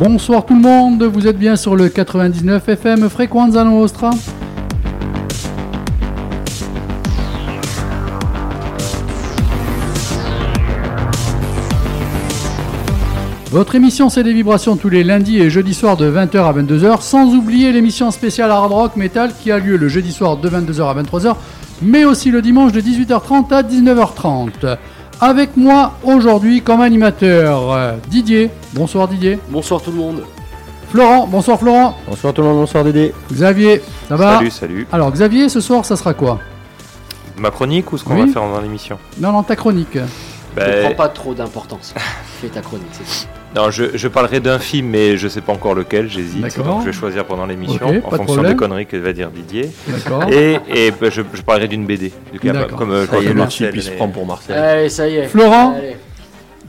Bonsoir tout le monde, vous êtes bien sur le 99 FM Frequenza Nostra. Votre émission c'est des vibrations tous les lundis et jeudis soirs de 20h à 22h, sans oublier l'émission spéciale Hard Rock Metal qui a lieu le jeudi soir de 22h à 23h, mais aussi le dimanche de 18h30 à 19h30. Avec moi aujourd'hui comme animateur euh, Didier. Bonsoir Didier. Bonsoir tout le monde. Florent. Bonsoir Florent. Bonsoir tout le monde, bonsoir Dédé. Xavier. Ça va Salut, salut. Alors Xavier, ce soir ça sera quoi? Ma chronique ou ce qu'on Oui. va faire dans l'émission? Non, non, ta chronique. Ben, Ne prends pas trop d'importance. Fais ta chronique, c'est tout. Non, je, je parlerai d'un film, mais je sais pas encore lequel, j'hésite. Donc je vais choisir pendant l'émission, en de fonction problème. des conneries que va dire Didier. D'accord. Et, et ben, je, je parlerai d'une BD. Du comme euh, Ça y est, se prend pour Marcel. Allez, ça y est. Florent Allez.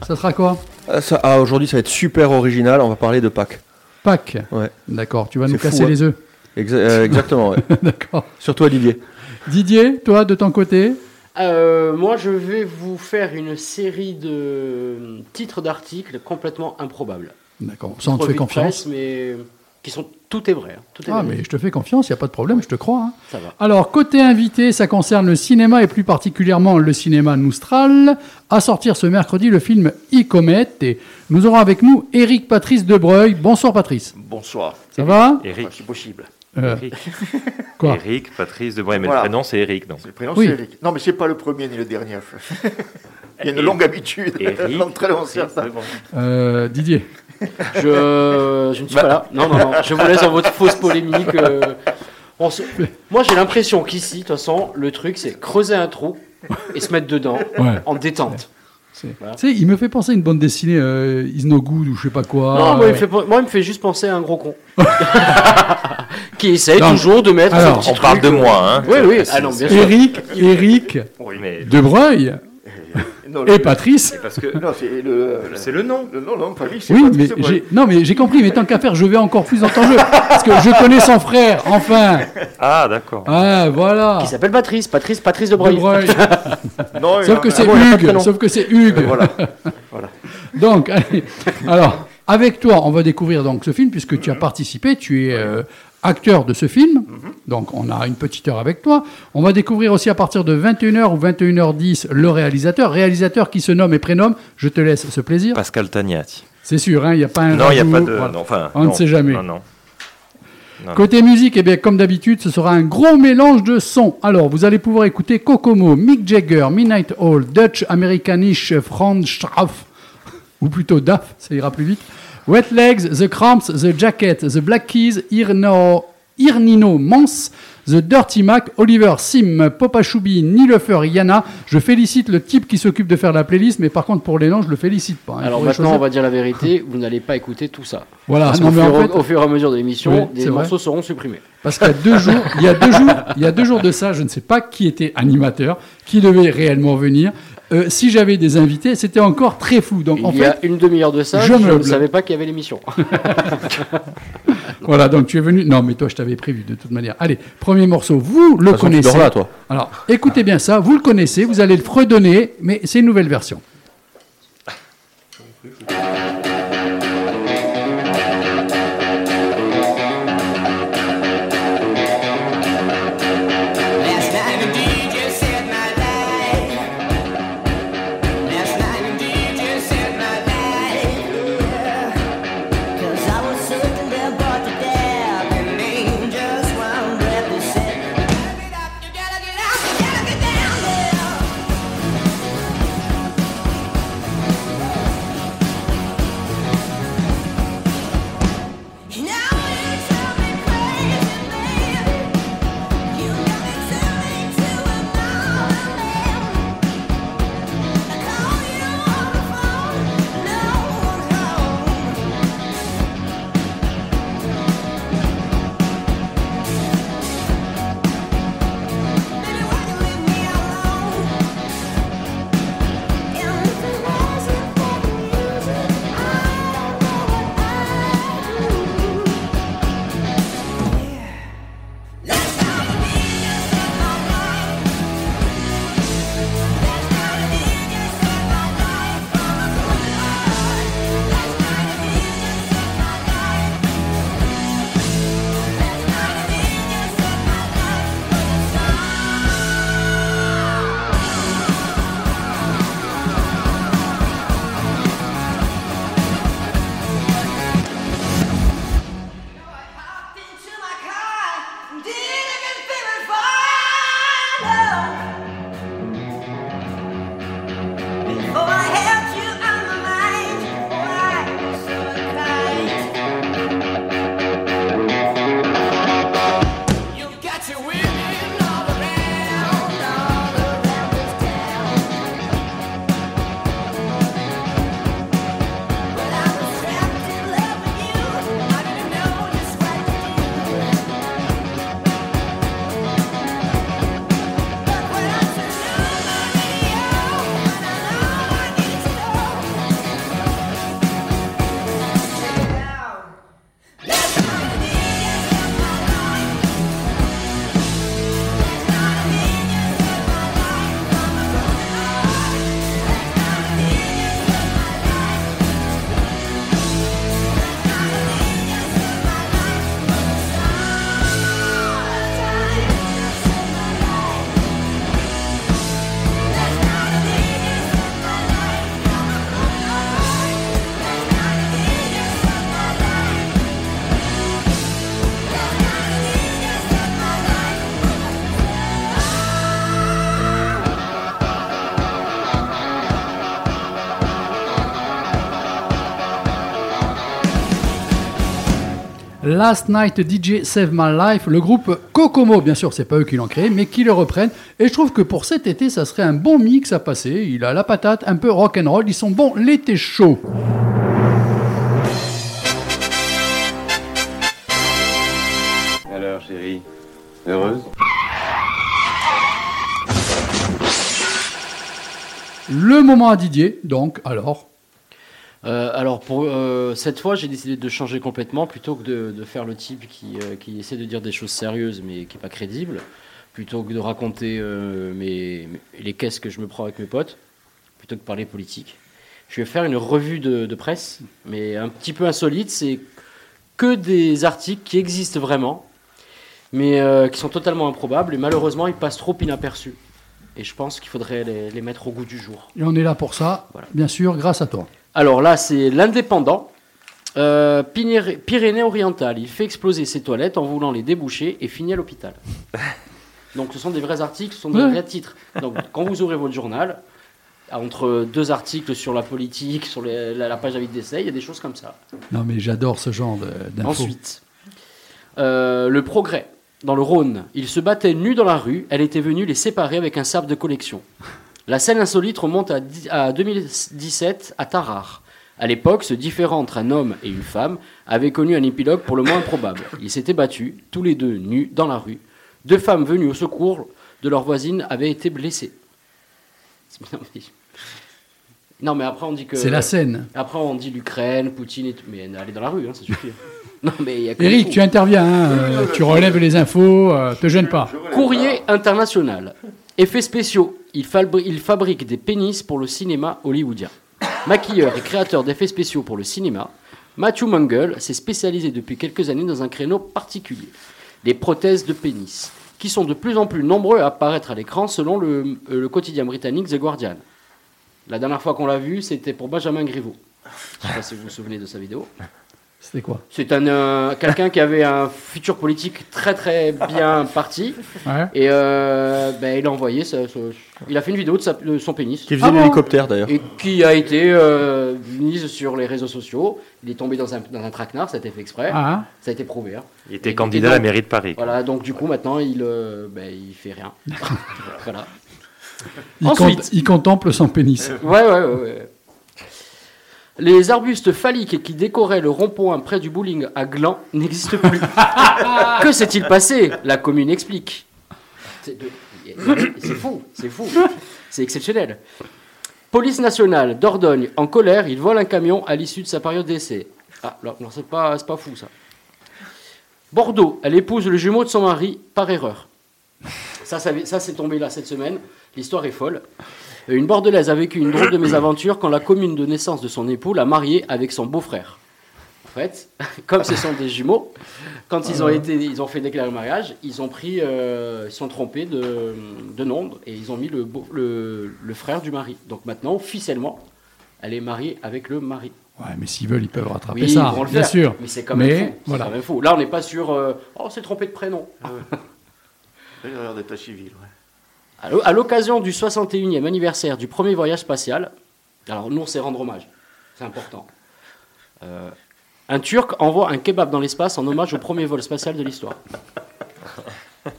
Ça sera quoi? Ah, ah, Aujourd'hui, ça va être super original. On va parler de Pâques. Pâques. Ouais. D'accord. Tu vas nous fou, casser hein. les œufs. Exa- euh, exactement, ouais. D'accord. Surtout Olivier. Didier, toi de ton côté? Euh, moi, je vais vous faire une série de titres d'articles complètement improbables. D'accord. Ça, on te fait confiance. presse, mais qui sont tout est vrai. hein. Tout est Ah, vrai. mais je te fais confiance, il n'y a pas de problème, je te crois. hein. Ça va. Alors, côté invité, ça concerne le cinéma et plus particulièrement le cinéma Noustral. À sortir ce mercredi le film E-Comet. Et nous aurons avec nous Eric Patrice Debreuil. Bonsoir Patrice. Bonsoir. Ça va? Eric. Si possible. Euh, Eric. Quoi Eric, Patrice de Bruyne, mais Voilà. le prénom c'est Eric. Donc. C'est le prénom, Oui. c'est Eric. Non, mais c'est pas le premier ni le dernier. Il y a une longue habitude. Eric. Non, très long, c'est ça. euh, Didier. Je, je ne suis pas là. Non, non, non. Je vous laisse dans votre fausse polémique. euh, on se- Moi, j'ai l'impression qu'ici, de toute façon, le truc, c'est creuser un trou et se mettre dedans Ouais. en détente. C'est- Voilà. Tu sais, il me fait penser à une bande dessinée euh, Is No Good ou je sais pas quoi. Non, moi, il me fait, moi, il me fait juste penser à un gros con. qui essaye Non. toujours de mettre Alors, petit On parle de euh, moi, hein. Oui, oui. C'est- Ah non, bien sûr. Eric, Eric Oui, Mais Debreuil Non, et le- Patrice. que c'est le. c'est le nom. le- Non, c'est Oui, Patrice mais Breuil. j'ai non mais j'ai compris. Mais tant qu'à faire, je vais encore plus dans ton jeu parce que je connais son frère. Enfin. Ah, d'accord. Ah voilà. Qui s'appelle Patrice. Patrice, Patrice de Breuil. Debreuil. Non, Sauf non, que ah c'est bon, a pas de Hugues. Sauf que c'est Hugues. Voilà. Donc, allez. alors, avec toi, on va découvrir donc ce film puisque tu as participé, tu es euh, acteur de ce film. Donc, on a une petite heure avec toi. On va découvrir aussi à partir de 21h ou 21h10 le réalisateur, réalisateur qui se nomme et prénomme. Je te laisse ce plaisir. Pascal Tagnati. C'est sûr, hein, il n'y a pas un Non, il n'y a pas de. voilà. non, enfin, On ne sait jamais. Non, non. Non, Côté musique, eh bien, comme d'habitude, ce sera un gros mélange de sons. Alors, vous allez pouvoir écouter Kokomo, Mick Jagger, Midnight Hall, Dutch Americanish, Franz Straff, ou plutôt Duff, ça ira plus vite, Wet Legs, The Cramps, The Jacket, The Black Keys, Irno, Irnino Mans, The Dirty Mac, Oliver Sim, Popa Choubi, Nilefer, Yana. Je félicite le type qui s'occupe de faire la playlist, mais par contre, pour les noms, je le félicite pas. hein. Alors maintenant, on va dire la vérité. Vous n'allez pas écouter tout ça. Voilà, Parce non, qu'au mais en fur, fait, au fur et à mesure de l'émission, Oui, des vrai. morceaux seront supprimés. Parce qu'il y a deux jours, il y a deux jours, il y a deux jours de ça, je ne sais pas qui était animateur, qui devait réellement venir. Euh, si j'avais des invités, c'était encore très fou. Donc Il en y fait, a une demi-heure de ça, je je, ne savais pas qu'il y avait l'émission. voilà, donc tu es venu. Non, mais toi, je t'avais prévu de toute manière. Allez, premier morceau, vous le façon, tu connaissez. dors là, toi. Alors, écoutez bien ça, vous le connaissez, vous allez le fredonner, mais c'est une nouvelle version. Last Night DJ Save My Life, le groupe Kokomo, bien sûr, c'est pas eux qui l'ont créé, mais qui le reprennent. Et je trouve que pour cet été, ça serait un bon mix à passer. Il a la patate, un peu rock and roll. Ils sont bons l'été chaud. Alors, chérie, heureuse? Le moment à Didier, donc, alors. Euh, alors pour euh, cette fois, j'ai décidé de changer complètement plutôt que de, de faire le type qui, euh, qui essaie de dire des choses sérieuses mais qui est pas crédible, plutôt que de raconter mes, les caisses que je me prends avec mes potes, plutôt que de parler politique. Je vais faire une revue de, de presse, mais un petit peu insolite. C'est que des articles qui existent vraiment, mais qui sont totalement improbables et malheureusement ils passent trop inaperçus. Et je pense qu'il faudrait les, les mettre au goût du jour. Et on est là pour ça, Voilà. bien sûr, grâce à toi. Alors là, c'est l'indépendant. Euh, Pyrénées-Orientales, il fait exploser ses toilettes en voulant les déboucher et finit à l'hôpital. Donc ce sont des vrais articles, ce sont des vrais titres. Donc quand vous ouvrez votre journal, entre deux articles sur la politique, sur les- la, la page d'avis d'essai, il y a des choses comme ça. Non, mais j'adore ce genre de- d'infos. Ensuite, euh, le progrès. Dans le Rhône, ils se battaient nus dans la rue. Elle était venue les séparer avec un sabre de collection. La scène insolite remonte à, dix- à 2017 à Tarare. À l'époque, ce différend entre un homme et une femme avait connu un épilogue pour le moins improbable. Ils s'étaient battus, tous les deux nus, dans la rue. Deux femmes venues au secours de leur voisine avaient été blessées. Non mais, non, mais après on dit que... C'est la scène. Après, on dit l'Ukraine, Poutine et tout. Mais allez dans la rue, hein, ça suffit. non, mais il y a que Eric, tu interviens, hein, euh, tu relèves les infos, euh, te gêne pas. Courrier international. Effets spéciaux. Il, fabri- il fabrique des pénis pour le cinéma hollywoodien. Maquilleur et créateur d'effets spéciaux pour le cinéma, Matthew Mungle s'est spécialisé depuis quelques années dans un créneau particulier, les prothèses de pénis, qui sont de plus en plus nombreux à apparaître à l'écran selon le, euh, quotidien britannique The Guardian. La dernière fois qu'on l'a vu, c'était pour Benjamin Griveaux. Je ne sais pas si vous vous souvenez de sa vidéo. C'était quoi C'est un euh, quelqu'un qui avait un futur politique très très bien parti Ouais. et euh, ben, il a envoyé sa- il a fait une vidéo de, sa- de son pénis Qui faisait Ah bon l'hélicoptère d'ailleurs. et qui a été euh, mise sur les réseaux sociaux. Il est tombé dans un, dans un traquenard, ça a été fait exprès, Ah, ça a été prouvé. hein. Il était Et- candidat et à la mairie de Paris. Voilà, donc du coup maintenant il il fait rien. voilà. il, Ensuite. il contemple son pénis. Ouais, ouais, ouais, ouais. Les arbustes phalliques qui décoraient le rond-point près du bowling à Gland n'existent plus. que s'est-il passé? La commune explique. C'est de- c'est fou, c'est fou. C'est exceptionnel. Police nationale Dordogne en colère, il vole un camion à l'issue de sa période d'essai. Ah, non, non, c'est pas, c'est pas fou ça. Bordeaux, elle épouse le jumeau de son mari par erreur. Ça, ça, ça, c'est tombé là cette semaine. L'histoire est folle. Euh, Une Bordelaise a vécu une drôle de mésaventure quand la commune de naissance de son époux l'a mariée avec son beau-frère. En fait, comme ce sont des jumeaux, quand ils ont, été, ils ont fait déclarer le mariage, ils ont pris, euh, ils sont trompés de, de nom et ils ont mis le, beau- le, le frère du mari. Donc maintenant, officiellement, elle est mariée avec le mari. Ouais, mais s'ils veulent, ils peuvent rattraper Oui, ça, ils vont le bien faire. sûr. Mais c'est quand même Mais, fou. c'est voilà. quand même fou. Là, on n'est pas sur. euh, oh, c'est trompé de prénom. Il a l'air d'état civil. ouais. À l'o- À l'occasion du 61e anniversaire du premier voyage spatial, alors nous sait rendre hommage, c'est important. Euh, un Turc envoie un kebab dans l'espace en hommage au premier vol spatial de l'histoire.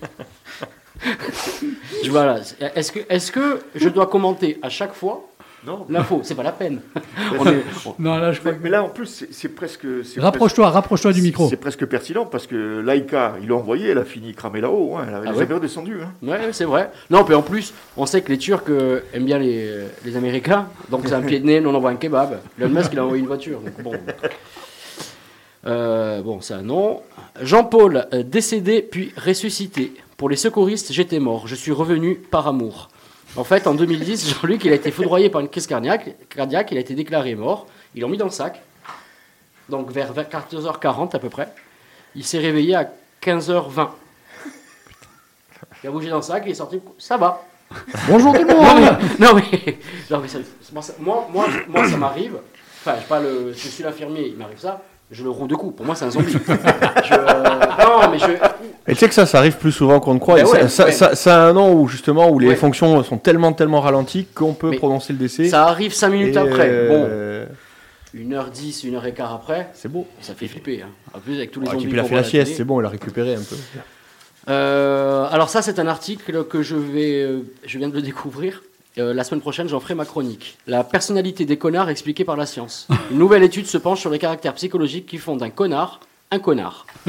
Est-ce que, est que je dois commenter à chaque fois Non, l'info C'est pas la peine. On est- on- Non, là, je crois mais, que- mais là en plus, c'est presque. Rapproche-toi, rapproche-toi du micro. C'est presque pertinent parce que Laïka, ils l'ont envoyé, elle a fini cramée là-haut. hein, elle Ah n'est ouais jamais redescendue. hein. Ouais, c'est vrai. Non, puis en plus, on sait que les Turcs euh, aiment bien les, les Américains, donc c'est un pied de nez, nous on envoie un kebab. Elon Musk, il a envoyé une voiture. donc bon. Euh, bon, c'est un nom. Jean-Paul, euh, décédé puis ressuscité. Pour les secouristes, j'étais mort. Je suis revenu par amour. En fait, en 2010, Jean-Luc, il a été foudroyé par une crise cardiaque. cardiaque il a été déclaré mort. Ils l'ont mis dans le sac. Donc vers 14h40 à peu près. Il s'est réveillé à 15h20. Il a bougé dans le sac, il est sorti. Ça va. Bonjour tout le Non monde mais, non, mais- non, mais ça- moi, ça- moi, moi, ça m'arrive. Enfin, je, pas le, je suis l'infirmier, il m'arrive ça. Je le roule de coups. Pour moi, c'est un zombie. Je- non, mais je. Et tu sais que ça, ça arrive plus souvent qu'on ne croit. Ben Et ouais, ça, ouais. ça- ça a un nom où justement où les Ouais. fonctions sont tellement tellement ralenties qu'on peut Mais prononcer le décès. Ça arrive 5 minutes Et, après. Bon, euh, 1h10, 1h15 après, C'est beau. ça fait flipper. hein. En plus, avec tous les Ouais, zombies puis il a fait la sieste, c'est bon, il a récupéré un peu. Euh, alors ça, c'est un article que je vais, euh, je viens de le découvrir. Euh, la semaine prochaine, j'en ferai ma chronique. La personnalité des connards expliquée par la science. Une nouvelle étude se penche sur les caractères psychologiques qui font d'un connard un connard.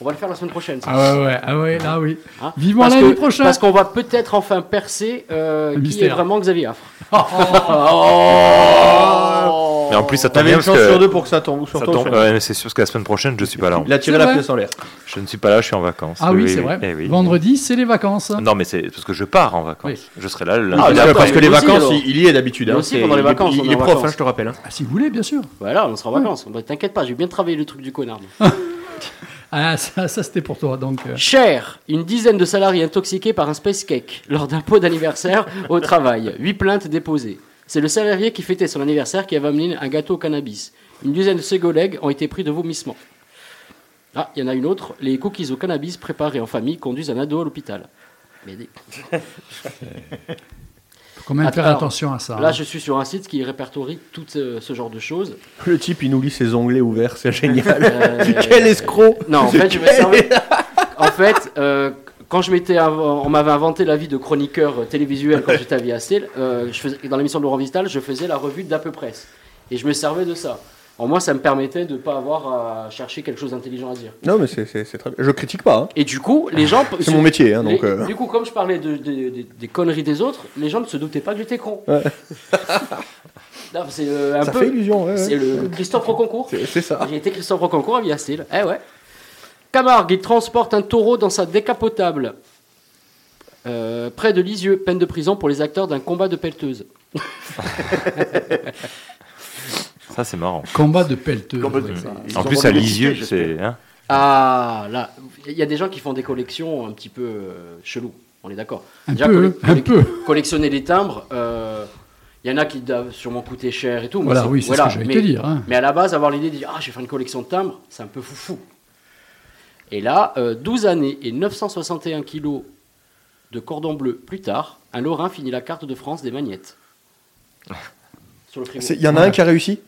On va le faire la semaine prochaine. ça. Ah ouais, ouais, ah ouais, là oui. Hein Vivement l'année prochaine. Parce qu'on va peut-être enfin percer euh, qui est vraiment Xavier Affre. Mais en plus, ça tombe T'avais bien une parce chance sur que. deux pour que ça tombe. Sur Ça toi, tombe, sur- ouais, mais c'est sûr parce que la semaine prochaine, je suis pas là. Il a tiré C'est la vrai. pièce en l'air. Je ne suis pas là, je suis en vacances. Ah oui, c'est vrai. Eh oui. Vendredi, c'est les vacances. Non, mais c'est parce que je pars en vacances. Oui. Je serai là le lundi. Ah, parce que- d'accord, parce que les aussi, vacances, alors. il il y est d'habitude. Hein. aussi, C'est- pendant les il est- vacances, Il on est est en prof, vacances. hein, je te rappelle. hein. Ah, si vous voulez, bien sûr. Voilà, on sera en vacances. Bah, T'inquiète pas, j'ai bien travaillé le truc du connard. moi. Ah, ça, ça c'était pour toi. Donc, euh, Cher, une dizaine de salariés intoxiqués par un space cake lors d'un pot d'anniversaire au travail. Huit plaintes déposées. C'est le salarié qui fêtait son anniversaire qui avait amené un gâteau au cannabis. Une dizaine de ses collègues ont été pris de vomissements. Ah, il y en a une autre. Les cookies au cannabis préparés en famille conduisent un ado à l'hôpital. Mais des- faut quand même faire alors, attention à ça. Là, hein. je suis sur un site qui répertorie tout euh, ce genre de choses. Le type, il nous lit ses onglets ouverts, c'est génial. Euh, Quel escroc Non, en fait, je me servais. En fait, euh, quand je m'étais, on m'avait inventé la vie de chroniqueur euh, télévisuel quand j'étais à Viastel, euh, je faisais, dans l'émission de Laurent Vital, je faisais la revue d'à peu près. Et je me servais de ça. En moi, ça me permettait de ne pas avoir à chercher quelque chose d'intelligent à dire. Non, mais c'est très bien. Je critique pas. hein. Et du coup, les gens. C'est mon métier, hein, les- donc. euh, Du coup, comme je parlais de- de- de- des conneries des autres, les gens ne se doutaient pas que j'étais con. Ouais. C'est euh, un Ça peu. fait illusion, ouais, ouais. C'est le Christophe Roconcourt. C'est ça. J'ai été Christophe Rocancourt à Viastel. Eh ouais. Camargue, il transporte un taureau dans sa décapotable. Euh, près de Lisieux, peine de prison pour les acteurs d'un combat de pelleteuse. Ça, c'est marrant. Combat de pelleteux. Combat de- En plus, à Lisieux, c'est. hein Ah, là, il y a des gens qui font des collections un petit peu euh, chelous. On est d'accord. Un Déjà, peu, un peu. Collectionner les timbres, euh, il y en a qui doivent sûrement coûter cher et tout. mais Voilà, oui, c'est voilà, ce que j'allais te dire. hein. Mais à la base, avoir l'idée de dire Ah, je vais faire une collection de timbres, c'est un peu foufou. Et là, euh, 12 années et 961 kilos de cordon bleu plus tard, un Lorrain finit la carte de France des magnettes. Sur le Il y en a un qui a réussi?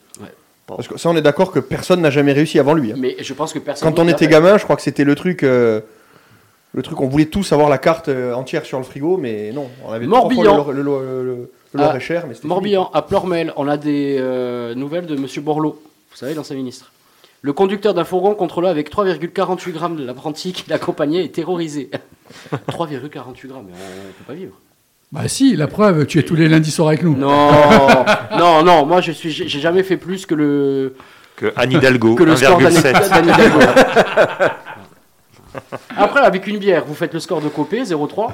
Parce que ça, on est d'accord que personne n'a jamais réussi avant lui. hein. Mais je pense que personne. Quand on était gamin, je crois que c'était le truc. euh, Le truc, on voulait tous avoir la carte euh, entière sur le frigo, mais non, on avait Morbihan. le, le, le, Ah, Loir-et-Cher, mais c'était Morbihan, à Plormel, on a des euh, nouvelles de Monsieur Borloo, vous savez, l'ancien ministre. Le conducteur d'un fourgon contrôlé avec 3,48 grammes de l'apprenti qui l'accompagnait est terrorisé. 3,48 grammes, on ne peut pas vivre. Bah si, la preuve, tu es tous les lundis soirs avec nous. Non, non, non, moi je suis, j'ai jamais fait plus que le, Que Anne Hidalgo, que le score d'Anne 1,7. d'Anne Hidalgo. Après, avec une bière, vous faites le score de Copé, 0,3.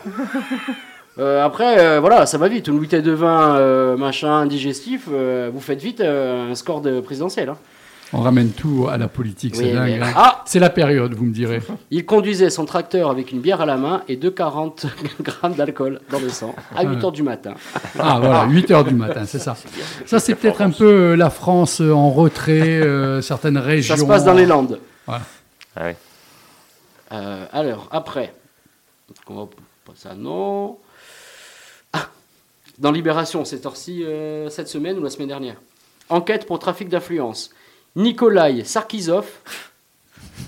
Euh, après, euh, voilà, ça va vite. Une bouteille de vin, euh, machin, digestif, euh, vous faites vite euh, un score de présidentiel. hein. On ramène tout à la politique, c'est Oui, dingue. mais- hein. Ah C'est la période, vous me direz. Il conduisait son tracteur avec une bière à la main et 2,40 grammes d'alcool dans le sang à 8 heures du matin. Ah voilà, 8 heures du matin, c'est ça. Ça, c'est peut-être un peu euh, la France euh, en retrait, euh, certaines régions. Ça se passe dans les Landes. Voilà. Ah. Euh, alors, après, on va pas ça, non. Ah, dans Libération, cette heure-ci, euh, cette semaine ou la semaine dernière? Enquête pour trafic d'influence. Nikolai Sarkisov,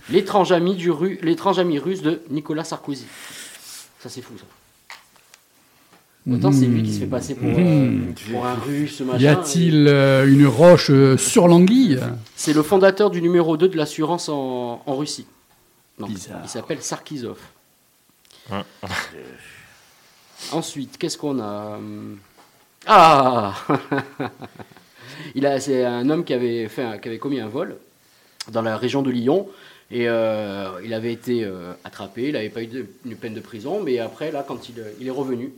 l'étrange ami, du ru- l'étrange ami russe de Nicolas Sarkozy. Ça, c'est fou, ça. Autant c'est lui qui se fait passer pour, euh, pour un russe, machin. Y a-t-il euh, une roche euh, sur l'anguille? C'est le fondateur du numéro 2 de l'assurance en, en Russie. Non, Bizarre. il s'appelle Sarkisov. Hein. Ensuite, qu'est-ce qu'on a hum, Ah il a, C'est un homme qui avait, fait un- qui avait commis un vol dans la région de Lyon. Et euh, il avait été euh, attrapé, il n'avait pas eu de- une peine de prison, mais après, là, quand il, il est revenu,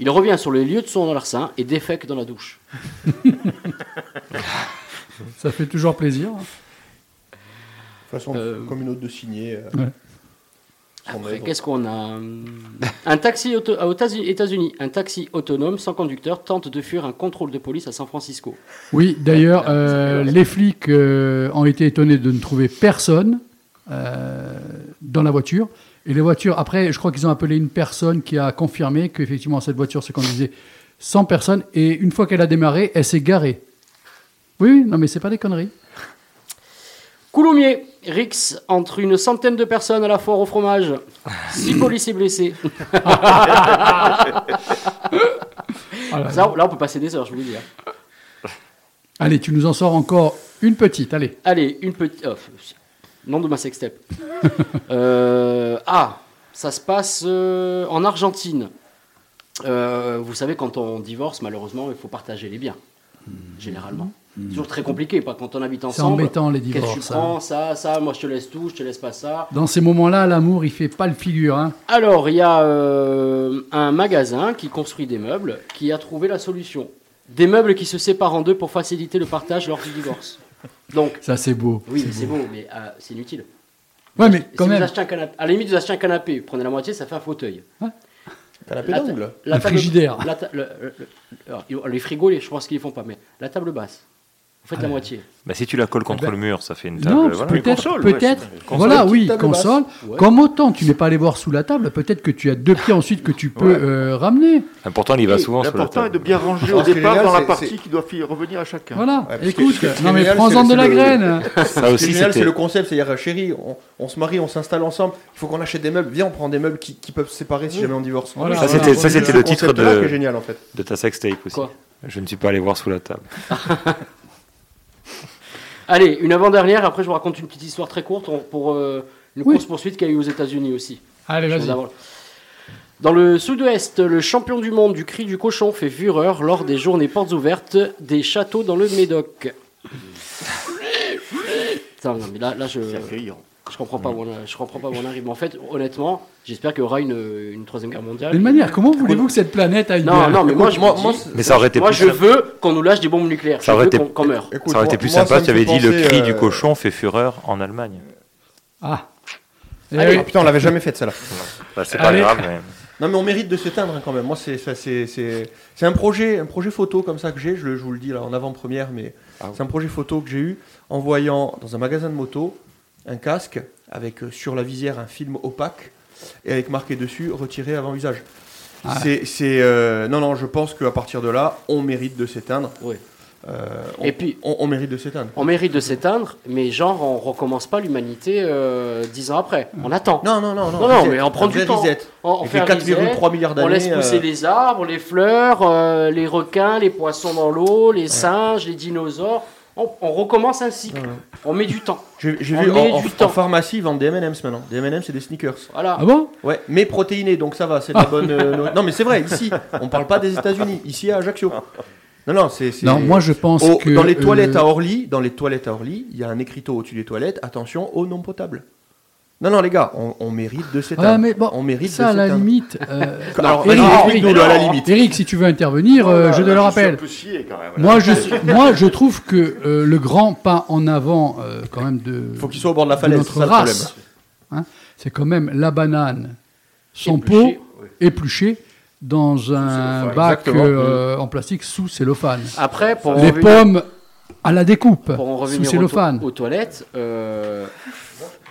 il revient sur les lieux de son larcin et défèque dans la douche. Ça fait toujours plaisir. De toute façon, Euh, comme une autre de signer. euh, Ouais. Après, qu'est-ce qu'on a hum, Un taxi auto- aux États- États-Unis, un taxi autonome sans conducteur tente de fuir un contrôle de police à San Francisco. Oui, d'ailleurs, euh, les flics euh, ont été étonnés de ne trouver personne euh, dans la voiture. Et les voitures, après, je crois qu'ils ont appelé une personne qui a confirmé qu'effectivement cette voiture se conduisait sans personne. Et une fois qu'elle a démarré, elle s'est garée. Oui, oui, non, mais c'est pas des conneries. Coulommiers, Rix, entre une centaine de personnes à la foire au fromage. Six policiers blessés. Ça, là, on peut passer des heures, je vous le dis. hein. Allez, tu nous en sors encore une petite. Allez. Allez, une petite. oh, nom de ma sextape. Euh, ah, ça se passe euh, en Argentine. Euh, vous savez, quand on divorce, malheureusement, il faut partager les biens. Généralement. C'est toujours très compliqué, pas quand on habite C'est ensemble. embêtant les Qu'est-ce que tu divorces. hein. prends Ça, ça, moi je te laisse tout, je te laisse pas ça. Dans ces moments-là, l'amour, il fait pas le figure. Hein. Alors, il y a euh, un magasin qui construit des meubles qui a trouvé la solution. Des meubles qui se séparent en deux pour faciliter le partage lors du divorce. Donc, Ça, c'est beau. oui, c'est beau, mais euh, c'est inutile. Ouais, mais quand si même. Vous achetez un canapé, à la limite, vous achetez un canapé, vous prenez la moitié, ça fait un fauteuil. Canapé La- d'angle. la frigidaire. la ta- le- le- le- alors, les frigos, les- je pense qu'ils ne font pas, mais la table basse, vous faites la moitié. Bah, si tu la colles contre ben, le mur, ça fait une table. Non, voilà. peut-être, ouais, voilà, oui, table console. Ouais. Comme autant tu n'es pas allé voir sous la table, peut-être que tu as deux pieds ensuite que tu peux euh, ramener. Pourtant, il y va souvent sur la L'important est table. de bien ranger au départ génial, dans la partie c'est- qui doit revenir à chacun. Voilà. Ouais, parce que Écoute, non mais génial, prends-en c'est- de la graine. Ça aussi, génial, c'est le concept, c'est-à-dire chérie, on, se marie, on s'installe ensemble, il faut qu'on achète des meubles, viens on prend des meubles qui, peuvent se séparer si jamais on divorce. Voilà, Ça, c'était le titre de, en fait. ta sextape aussi. Je ne suis pas allé voir sous la table. Allez, une avant-dernière, après je vous raconte une petite histoire très courte pour euh, une Oui. course-poursuite qu'il y a eu aux États-Unis aussi. Allez, vas-y. Dans le sud-ouest, le champion du monde du cri du cochon fait fureur lors des journées portes ouvertes des châteaux dans le Médoc. Putain, non, mais là, là je, C'est accueillant. Je comprends pas où on, je comprends pas où on arrive. Mais en fait, honnêtement, j'espère qu'il y aura une, une troisième guerre mondiale. D'une manière, comment voulez-vous que cette planète aille Non, bien non, mais moi je Moi- Mais ça aurait été moi plus je veux qu'on nous lâche des bombes nucléaires. Ça aurait été- qu'on meure. Écoute, Ça aurait été plus moi, sympa si tu avais dit le cri euh, du cochon fait fureur en Allemagne. Ah. Eh Ah, putain, on l'avait jamais fait celle-là. Bah, c'est pas Allez. grave, mais. Non mais on mérite de s'éteindre hein, quand même. Moi c'est ça, c'est c'est c'est un projet un projet photo comme ça que j'ai. Je, je vous le dis là en avant-première, mais Ah oui. c'est un projet photo que j'ai eu en voyant dans un magasin de moto un casque avec euh, sur la visière un film opaque et avec marqué dessus retiré avant usage. Ah. C'est c'est euh, non non je pense qu'à partir de là on mérite de s'éteindre. Oui. Euh, on, Et puis- on, on mérite de s'éteindre. On mérite de s'éteindre, mais genre on recommence pas l'humanité euh, dix ans après. On attend. Non non non non. Non, mais on prend du temps. reset. On, on fait les un reset, 4,3 milliards On d'années. laisse pousser euh, les arbres, les fleurs, euh, les requins, les poissons dans l'eau, les singes, les dinosaures. On, on recommence un cycle. Ouais. On met du temps. J'ai vu en, met en- en pharmacie ils vendent des M&M's maintenant. Des M&M's c'est des sneakers. Voilà. Ah bon? Ouais, mais protéiné, donc ça va, c'est la bonne. euh, no- non, mais c'est vrai, ici, on parle pas des États-Unis, ici à Ajaccio. Non, non, c'est. Non, moi je pense Au- que. dans les toilettes euh, à Orly, dans les toilettes à Orly, il y a un écriteau au-dessus des toilettes. Attention, eau non potable. Non, non, les gars, on, on mérite de s'éteindre. Ah, mais bon, on mérite ça à de la limite. euh, Alors, Eric, vas-y, Eric, explique-nous, là, à la limite. Eric, si tu veux intervenir, euh, je te le rappelle. quand même. Moi je, moi, je trouve que euh, le grand pas en avant, euh, quand même, de, Faut qu'il soit au bord de la de falaise, notre ça race, hein, c'est quand même la banane sans Épluchée, peau, épluchée, dans un bac euh, en plastique sous cellophane. Après, pour Les revenir- pommes à la découpe, pour en sous revenir aux, to- cellophane. aux toilettes, euh,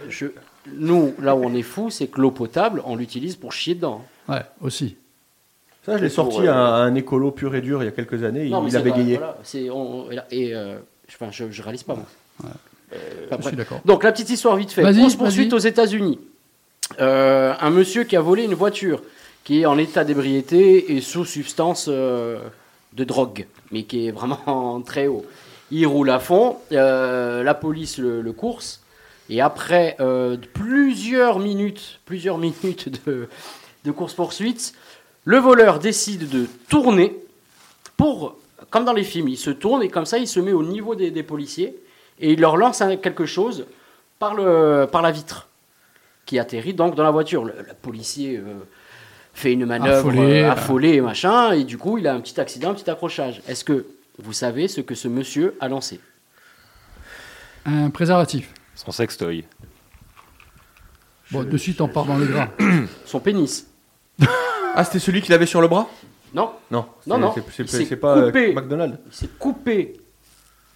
je- nous, là où on est fou, c'est que l'eau potable, on l'utilise pour chier dedans. Ouais, aussi. Ça, je l'ai Pour, sorti euh, à un, un écolo pur et dur il y a quelques années, il, Non, mais il a bégayé. voilà, on- et euh, enfin, je, je réalise pas moi. Je Après, suis d'accord. Donc la petite histoire vite fait. Course poursuite aux États-Unis. Euh, un monsieur qui a volé une voiture qui est en état d'ébriété et sous substance euh, de drogue, mais qui est vraiment très haut. Il roule à fond, euh, la police le, le course, et après euh, plusieurs minutes, plusieurs minutes de, de course poursuite, le voleur décide de tourner pour, comme dans les films, il se tourne et comme ça il se met au niveau des, des policiers et il leur lance quelque chose par, le, par la vitre qui atterrit donc dans la voiture. Le, le policier euh, fait une manœuvre Affolé. euh, affolée et machin, et du coup il a un petit accident, un petit accrochage. Est-ce que vous savez ce que ce monsieur a lancé? Un préservatif. Son sextoy. Bon, de suite, on part dans le gras. Son pénis Ah, c'était celui qu'il avait sur le bras? Non, Non, Non, c'est- non. c'est- Il c'est s'est c'est pas euh, coupé. McDonald's. il s'est coupé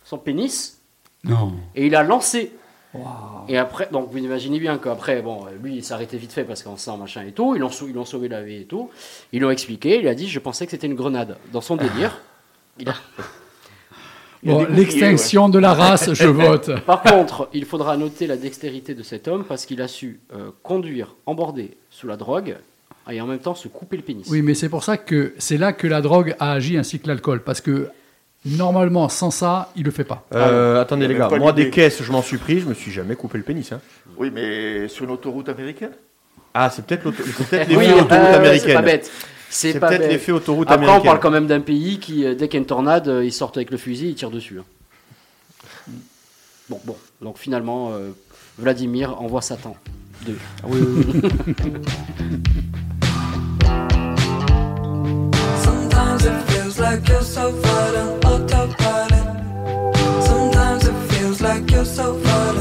son pénis Non. et il a lancé. Et après, donc vous imaginez bien qu'après, bon, lui il s'est arrêté vite fait parce qu'on sent machin et tout. Ils l'ont sau- ils l'ont sauvé la vie et tout. Ils l'ont expliqué. Il a dit Je pensais que c'était une grenade. Dans son délire, il a. L'extinction de la race, je vote. Par contre, il faudra noter la dextérité de cet homme parce qu'il a su euh, conduire, emborder sous la drogue et en même temps se couper le pénis. Oui, mais c'est pour ça que c'est là que la drogue a agi ainsi que l'alcool parce que normalement, sans ça, il le fait pas. Euh, ah, attendez les gars, moi des caisses, je m'en suis pris, je me suis jamais coupé le pénis. Hein. Oui, mais sur une autoroute américaine? Ah, c'est peut-être peut, peut oui. Euh, c'est pas bête. C'est peut-être l'effet autoroute Après, américaine. on parle quand même d'un pays qui, euh, dès qu'il y a une tornade, euh, ils sortent avec le fusil, ils tirent dessus. Hein. Bon, bon. Donc finalement, euh, Vladimir envoie Satan. Deux. Ah oui, oui, oui. Sometimes it feels like you're so far on autopilot. Sometimes it feels like you're so far.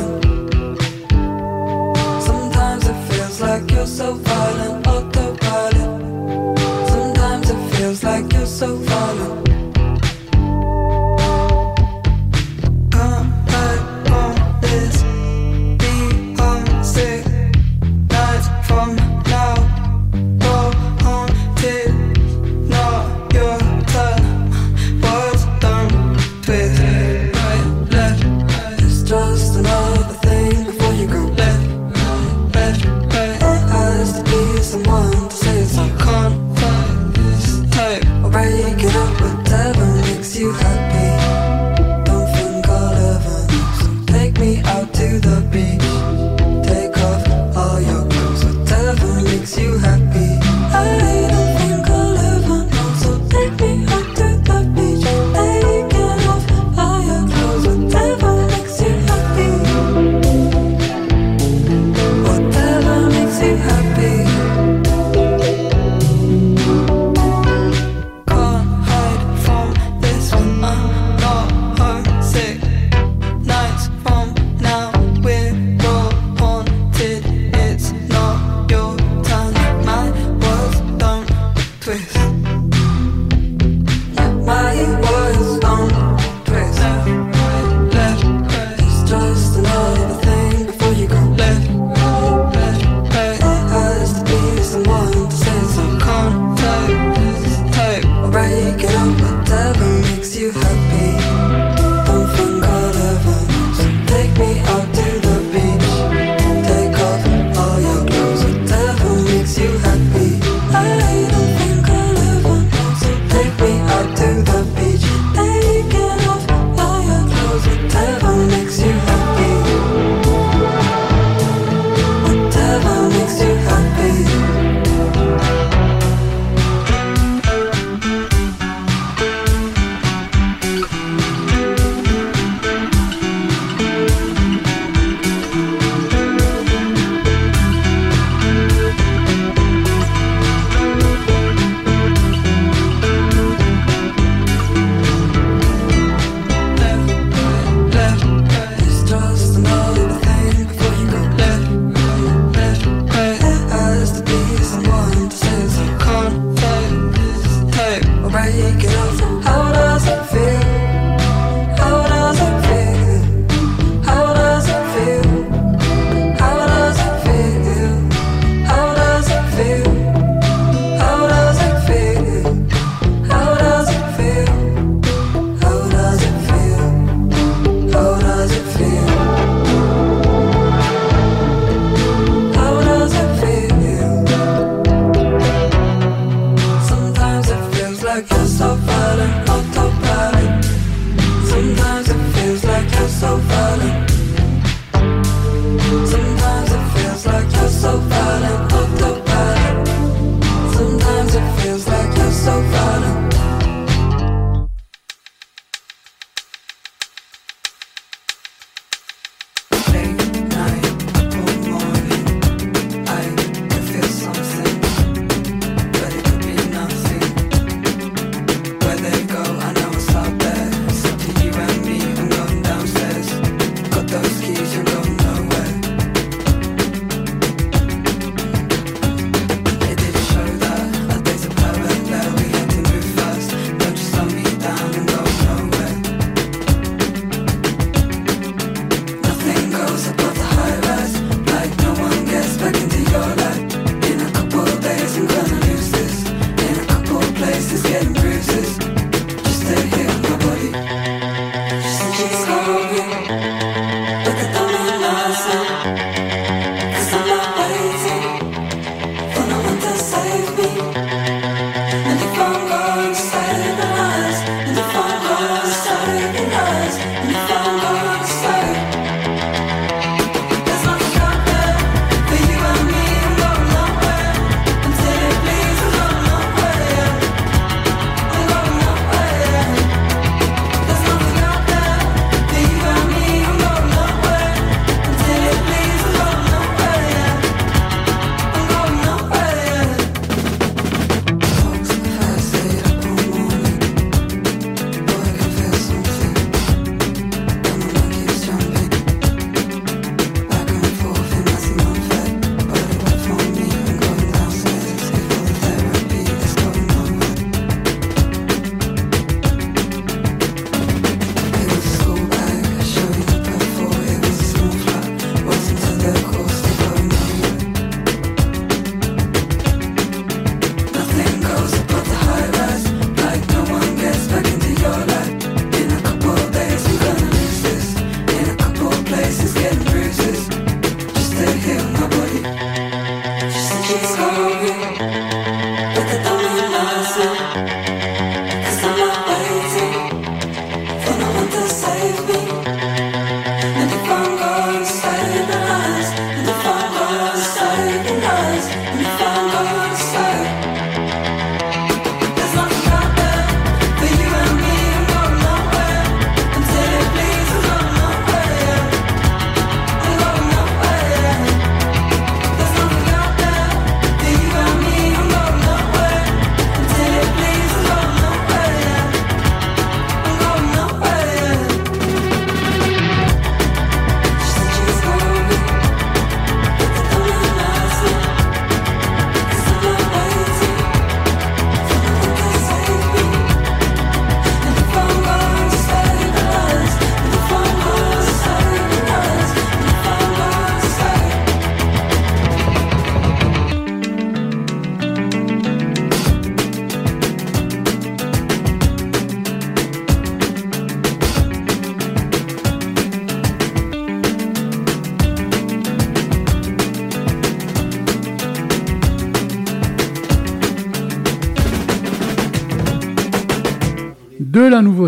Sometimes it feels like you're so far.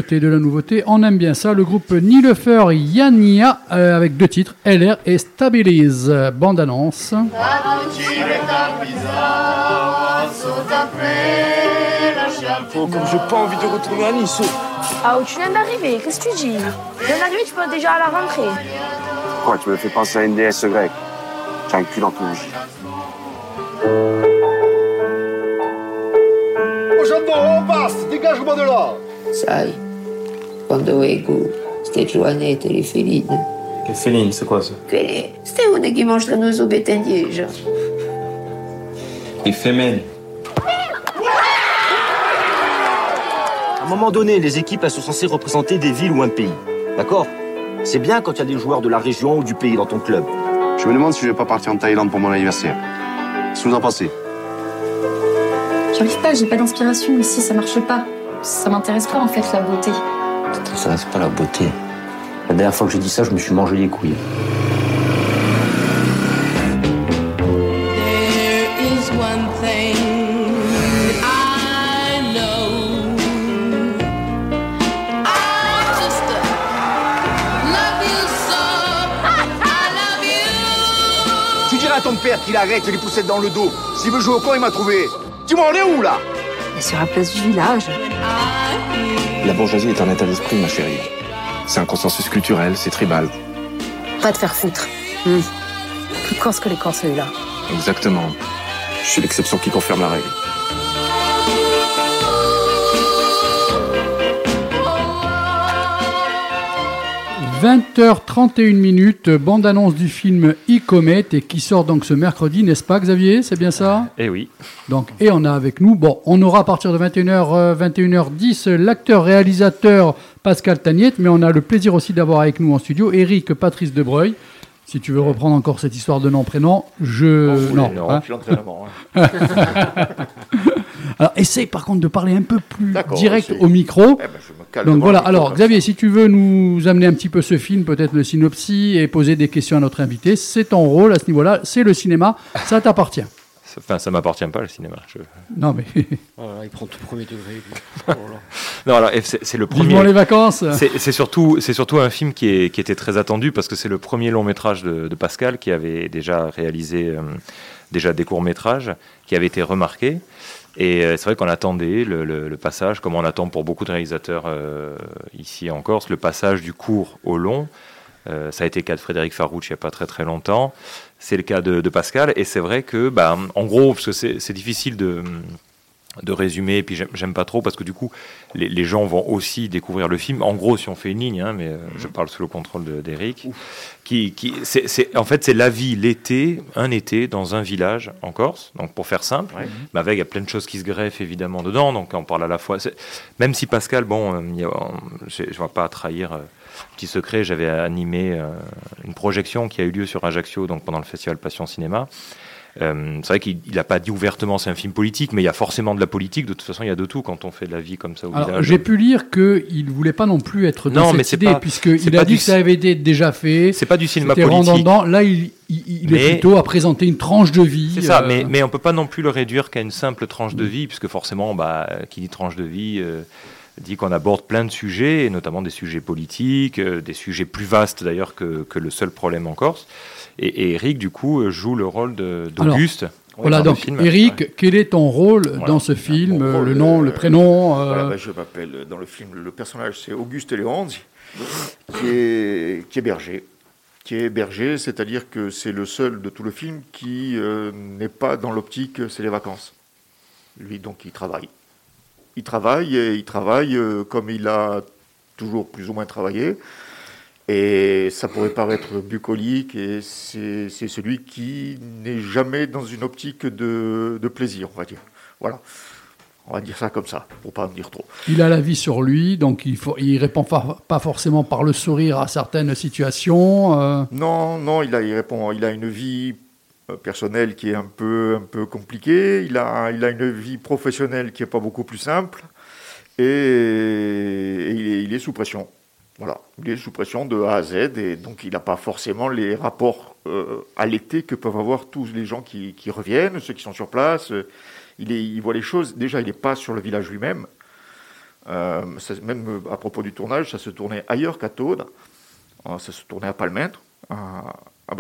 Nouveauté, de la nouveauté. On aime bien ça. Le groupe Nileufer Yania euh, avec deux titres, LR et Stabilize. Bande annonce. Oh, comme j'ai pas envie de retourner à Nice. Ah, où tu viens d'arriver, qu'est-ce que tu dis? Tu viens d'arriver, tu peux déjà à la rentrée. Quoi, tu me fais penser à une déesse grecque? J'ai un cul dans ton logis. Sai, quando Ego ste giovanette le feline, Che féline, c'est quoi ça quelle ste une qui mange la noix au bétaillage. Les fémènes. À un moment donné, les équipes elles sont censées représenter des villes ou un pays. D'accord C'est bien quand il y a des joueurs de la région ou du pays dans ton club. Je me demande si je vais pas partir en Thaïlande pour mon anniversaire. Qu'est-ce que vous en pensez J'arrive pas, j'ai pas d'inspiration ici, ça marche pas. Ça m'intéresse pas en fait la beauté. Ça reste pas la beauté. La dernière fois que j'ai dit ça, je me suis mangé les couilles. There is one thing I know. I just love you so. I love you. Tu diras à ton père qu'il arrête les poussettes dans le dos. S'il veut jouer au camp, il m'a trouvé. Dis-moi, on est où là? Et sur la place du village. La bourgeoisie est un état d'esprit, ma chérie. C'est un consensus culturel, c'est tribal. Pas te faire foutre. Hmm. Plus corse que les corps celui-là. Exactement. Je suis l'exception qui confirme la règle. 20h31 minutes, bande-annonce du film E-Comet et qui sort donc ce mercredi, n'est-ce pas Xavier? C'est bien ça? Eh oui. Donc, et on a avec nous, bon, on aura à partir de 21h, euh, 21h10 l'acteur-réalisateur Pascal Tagnette, mais on a le plaisir aussi d'avoir avec nous en studio Eric Patrice Debreuil. Si tu veux reprendre encore cette histoire de nom-prénom, je... non, non, hein. Alors, essaye par contre de parler un peu plus direct au micro. Eh ben, je me cale Donc voilà, alors Xavier, ça. si tu veux nous amener un petit peu ce film, peut-être le synopsis, et poser des questions à notre invité, c'est ton rôle à ce niveau-là, c'est le cinéma, ça t'appartient. Enfin, ça m'appartient pas le cinéma. je- Non mais, Oh là il prend tout premier degré. Oh. Non, alors c'est le premier. les vacances C'est c'est surtout, c'est surtout un film qui, est, qui était très attendu parce que c'est le premier long métrage de, de Pascal qui avait déjà réalisé euh, déjà des courts métrages qui avaient été remarqués. Et euh, c'est vrai qu'on attendait le, passage, comme on attend pour beaucoup de réalisateurs euh, ici en Corse, le passage du court au long. Euh, ça a été le cas de Frédéric Farouche il n'y a pas très très longtemps. C'est le cas de, Pascal. Et c'est vrai que, bah, en gros, parce que c'est difficile de, de résumer, et puis j'aime- pas trop parce que du coup, les, les gens vont aussi découvrir le film. En gros, si on fait une ligne, hein, mais euh, je parle sous le contrôle de- d'Eric, qui, qui, c'est- en fait, c'est la vie l'été, un été, dans un village en Corse. Donc, pour faire simple, mais avec il y a plein de choses qui se greffent évidemment dedans. Donc, on parle à la fois. Même si Pascal, bon, euh, je ne vais pas trahir. euh, Petit secret, j'avais animé euh, une projection qui a eu lieu sur Ajaccio donc pendant le festival Passion Cinéma. Euh, c'est vrai qu'il n'a pas dit ouvertement c'est un film politique, mais il y a forcément de la politique. De toute façon, il y a de tout quand on fait de la vie comme ça au Alors, j'ai pu lire qu'il ne voulait pas non plus être dans Non, cette mais idée, pas- puisqu'il a dit du- que ça avait été déjà fait, C'est pas du cinéma politique. Là, il, il- il est plutôt à présenter une tranche de vie. C'est ça, euh, mais, mais on peut pas non plus le réduire qu'à une simple tranche de vie, puisque forcément, bah, qui dit tranche de vie euh, dit qu'on aborde plein de sujets, et notamment des sujets politiques, euh, des sujets plus vastes d'ailleurs que, que le seul problème en Corse. Et, et Eric, du coup, euh, joue le rôle d'Auguste. Voilà, dans le donc film. Eric, Ouais. quel est ton rôle Voilà. dans ce film euh, rôle, Le nom, euh, le prénom euh, Voilà, bah, je m'appelle euh, dans le film, le personnage c'est Auguste Léonzi, qui est, qui est berger. Qui est berger, c'est-à-dire que c'est le seul de tout le film qui euh, n'est pas dans l'optique c'est les vacances. Lui, donc, il travaille. Il travaille et il travaille euh, comme il a toujours plus ou moins travaillé. Et ça pourrait paraître bucolique, et c'est celui qui n'est jamais dans une optique de, de plaisir, on va dire. Voilà. On va dire ça comme ça, pour pas en dire trop. Il a la vie sur lui, donc il, faut, il répond fa- pas forcément par le sourire à certaines situations. euh, Non, non, il, a, il répond, il a une vie euh, personnelle qui est un peu, un peu compliquée, il a, il a une vie professionnelle qui est pas beaucoup plus simple, et, et il, est, il est sous pression. Voilà, il est sous pression de A à Z, et donc il n'a pas forcément les rapports euh, à l'été que peuvent avoir tous les gens qui, reviennent, ceux qui sont sur place. Euh, Il, voit les choses, déjà il n'est pas sur le village lui-même, Euh, même euh, à propos du tournage, ça se tournait ailleurs qu'à Taude. Euh, Ça se tournait à Palmêtre, à, à.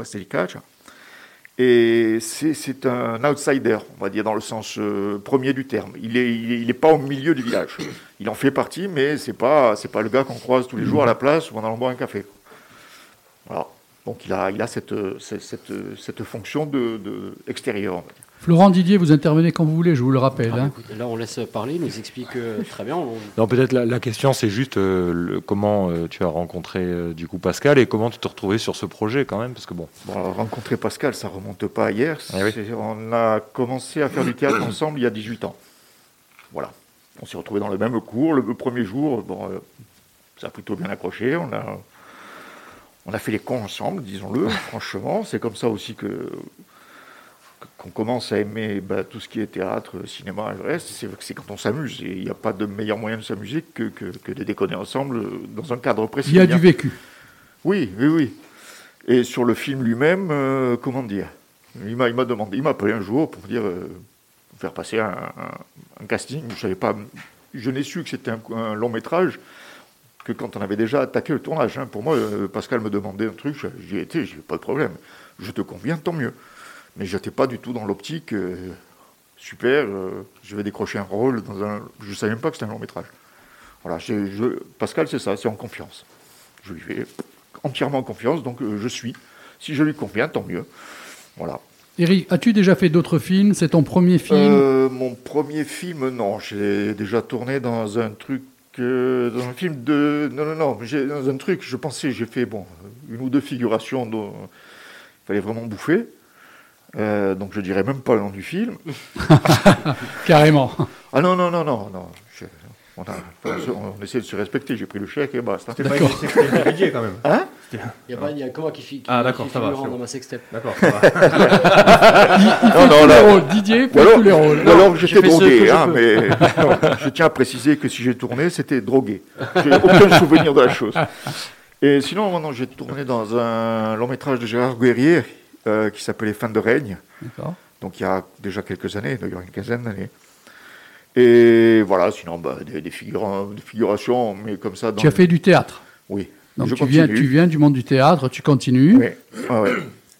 Et c'est un outsider, on va dire, dans le sens euh, premier du terme. Il n'est il est, pas au milieu du village. Il en fait partie, mais ce n'est pas, pas le gars qu'on croise tous les jours à la place ou en allant boire un café. Voilà. Donc il a, il a cette, cette, cette, fonction de, de extérieur. on va dire. Florent Didier, vous intervenez quand vous voulez, je vous le rappelle. Ah, hein. écoute, là, on laisse parler, il nous explique euh, très bien. on- Non, peut-être la, la question, c'est juste euh, le- comment euh, tu as rencontré euh, du coup Pascal et comment tu t'es retrouvé sur ce projet quand même, parce que bon. Bon, alors, rencontrer Pascal, ça remonte pas à hier. Ah oui. C'est- On a commencé à faire du théâtre ensemble il y a 18 ans. Voilà. On s'est retrouvés dans le même cours. Le, le premier jour, bon, euh, ça a plutôt bien accroché. On a, on a fait les cons ensemble, disons-le, franchement. C'est comme ça aussi que qu'on commence à aimer bah, tout ce qui est théâtre, cinéma et le reste. C'est quand on s'amuse. Et il n'y a pas de meilleur moyen de s'amuser que, que, que de déconner ensemble dans un cadre précis. Il y a du vécu. Oui, oui, oui. Et sur le film lui-même, euh, comment dire? Il m'a demandé, il m'a appelé un jour pour dire, euh, faire passer un, un- un casting. Je savais pas, je n'ai su que c'était un, un long métrage que quand on avait déjà attaqué le tournage. hein. Pour moi, euh, Pascal me demandait un truc, j'y étais, j'ai pas de problème. Je te conviens, tant mieux. Mais je n'étais pas du tout dans l'optique. euh, super, euh, je vais décrocher un rôle dans un. Je savais même pas que c'était un long métrage. Voilà, je- Pascal, c'est ça, c'est en confiance. Je lui fais entièrement confiance, donc euh, je suis. Si je lui conviens, tant mieux. Voilà. Eric, as-tu déjà fait d'autres films? C'est ton premier film? Mon premier film, non. J'ai déjà tourné dans un truc. euh, dans un film de. Non, non, non. j'ai- Dans un truc, je pensais, j'ai fait bon, une ou deux figurations dont il fallait vraiment bouffer. Euh, donc je dirais même pas le nom du film. Carrément. Ah non, non, non, non. non. Je- on, a- on se- on essaie de se respecter. J'ai pris le chèque et basta. C'était pas Didier, quand même. Hein? Il y a pas, il y a moi qui, qui, Ah, d'accord, ça va, c'est bon. dans ma sextape. D'accord, ça va. Non, non, tous là- les rôles. Didier fait alors, tous les rôles. ou alors j'étais drogué, hein, mais non, je tiens à préciser que si j'ai tourné, c'était drogué. J'ai aucun souvenir de la chose. Et sinon, maintenant, j'ai tourné dans un long métrage de Gérard Guerrier euh, qui s'appelait Fin de règne, donc il y a déjà quelques années, d'ailleurs une quinzaine d'années. Et voilà, sinon, bah, des, des, figurants- des figurations, mais comme ça. Dans Tu as le- fait du théâtre. Oui. Donc je tu viens, tu viens du monde du théâtre, tu continues. Oui. Ah ouais.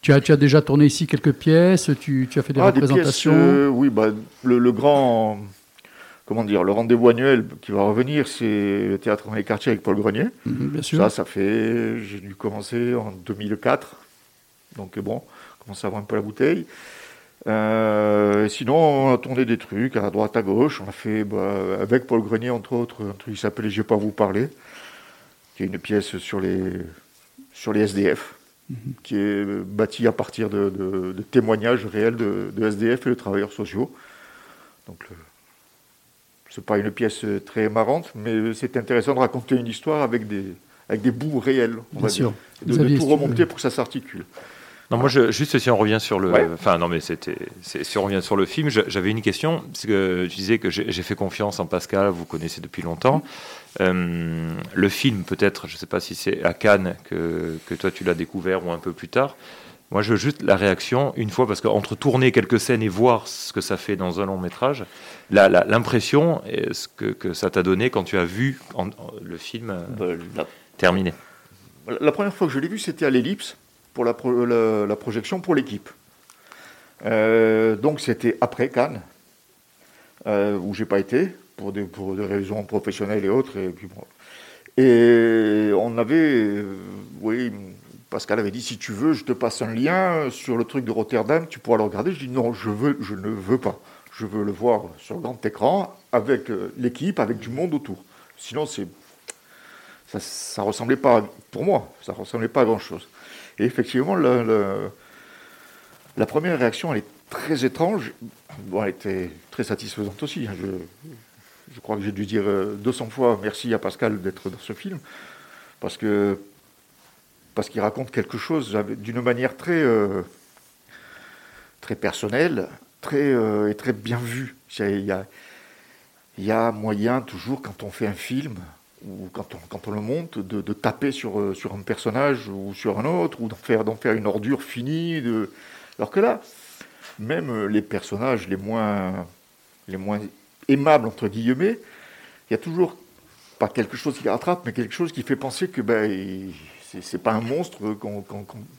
Tu, as, tu as déjà tourné ici quelques pièces, tu, tu as fait des Ah, pièces, représentations. euh, oui, bah, le, le grand, comment dire, le rendez-vous annuel qui va revenir, c'est le théâtre dans les quartiers avec Paul Grenier. Mhm, bien sûr. Ça, ça fait, j'ai dû commencer en 2004, donc bon, on commence à avoir un peu la bouteille. Euh, sinon, on a tourné des trucs à droite, à gauche. On a fait, bah, avec Paul Grenier, entre autres, un truc qui s'appelait Je vais pas vous parler, qui est une pièce sur les, sur les SDF, qui est bâtie à partir de, de- de témoignages réels de, de SDF et de travailleurs sociaux. Donc, c'est pas une pièce très marrante, mais c'est intéressant de raconter une histoire avec des, avec des bouts réels. on Bien va sûr. dire. De, tout remonter pour que ça s'articule. Non, moi, je, juste si on revient sur le. Ouais. Enfin, non, mais c'était. Si on revient sur le film, j'avais une question. Parce que tu disais que j'ai fait confiance en Pascal, vous connaissez depuis longtemps. Euh, le film, peut-être, je ne sais pas si c'est à Cannes que, que toi tu l'as découvert ou un peu plus tard. Moi, je veux juste la réaction une fois, parce qu'entre tourner quelques scènes et voir ce que ça fait dans un long métrage, l'impression, que, que ça t'a donné quand tu as vu en- en- le film euh, Bah, la, terminé. la première fois que je l'ai vu, c'était à l'Ellipse, pour la, pro- la- projection pour l'équipe. Euh, donc c'était après Cannes, euh, où j'ai pas été, pour des, raisons professionnelles et autres. Et, puis bon. Et on avait, euh, oui, Pascal avait dit si tu veux, je te passe un lien sur le truc de Rotterdam, tu pourras le regarder. Je dis non, je veux, je ne veux pas. Je veux le voir sur grand écran avec euh, l'équipe, avec du monde autour. Sinon, c'est ça, ça ressemblait pas, pour moi, ça ressemblait pas à grand chose. Et effectivement, la première réaction, elle est très étrange. Bon, elle était très satisfaisante aussi. hein. Je, crois que j'ai dû dire euh, 200 fois merci à Pascal d'être dans ce film, parce que parce qu'il raconte quelque chose d'une manière très euh, très personnelle, très euh, et très bien vue. Il y a moyen toujours quand on fait un film ou quand on, quand on le monte, de, de taper sur, euh, sur un personnage ou sur un autre, ou d'en faire, d'en faire une ordure finie. De... Alors que là, même euh, les personnages les moins, les moins aimables, entre guillemets, il y a toujours pas quelque chose qui rattrape, mais quelque chose qui fait penser que ben, c'est pas un monstre,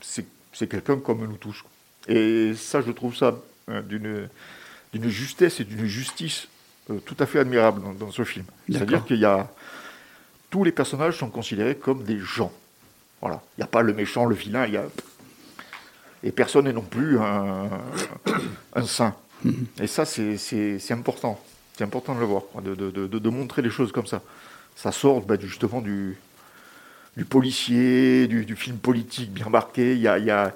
c'est c'est quelqu'un comme nous tous. Et ça, je trouve ça euh, d'une d'une justesse et d'une justice euh, tout à fait admirable dans, dans ce film. C'est-à-dire qu'il y a tous les personnages sont considérés comme des gens. Voilà, il n'y a pas le méchant, le vilain, il y a et personne n'est non plus un, un saint. Et ça, c'est- important. C'est important de le voir, quoi, de, de- de- de montrer les choses comme ça. Ça sort bah, justement du, du policier, du, du film politique bien marqué. Il n'y a, il y a,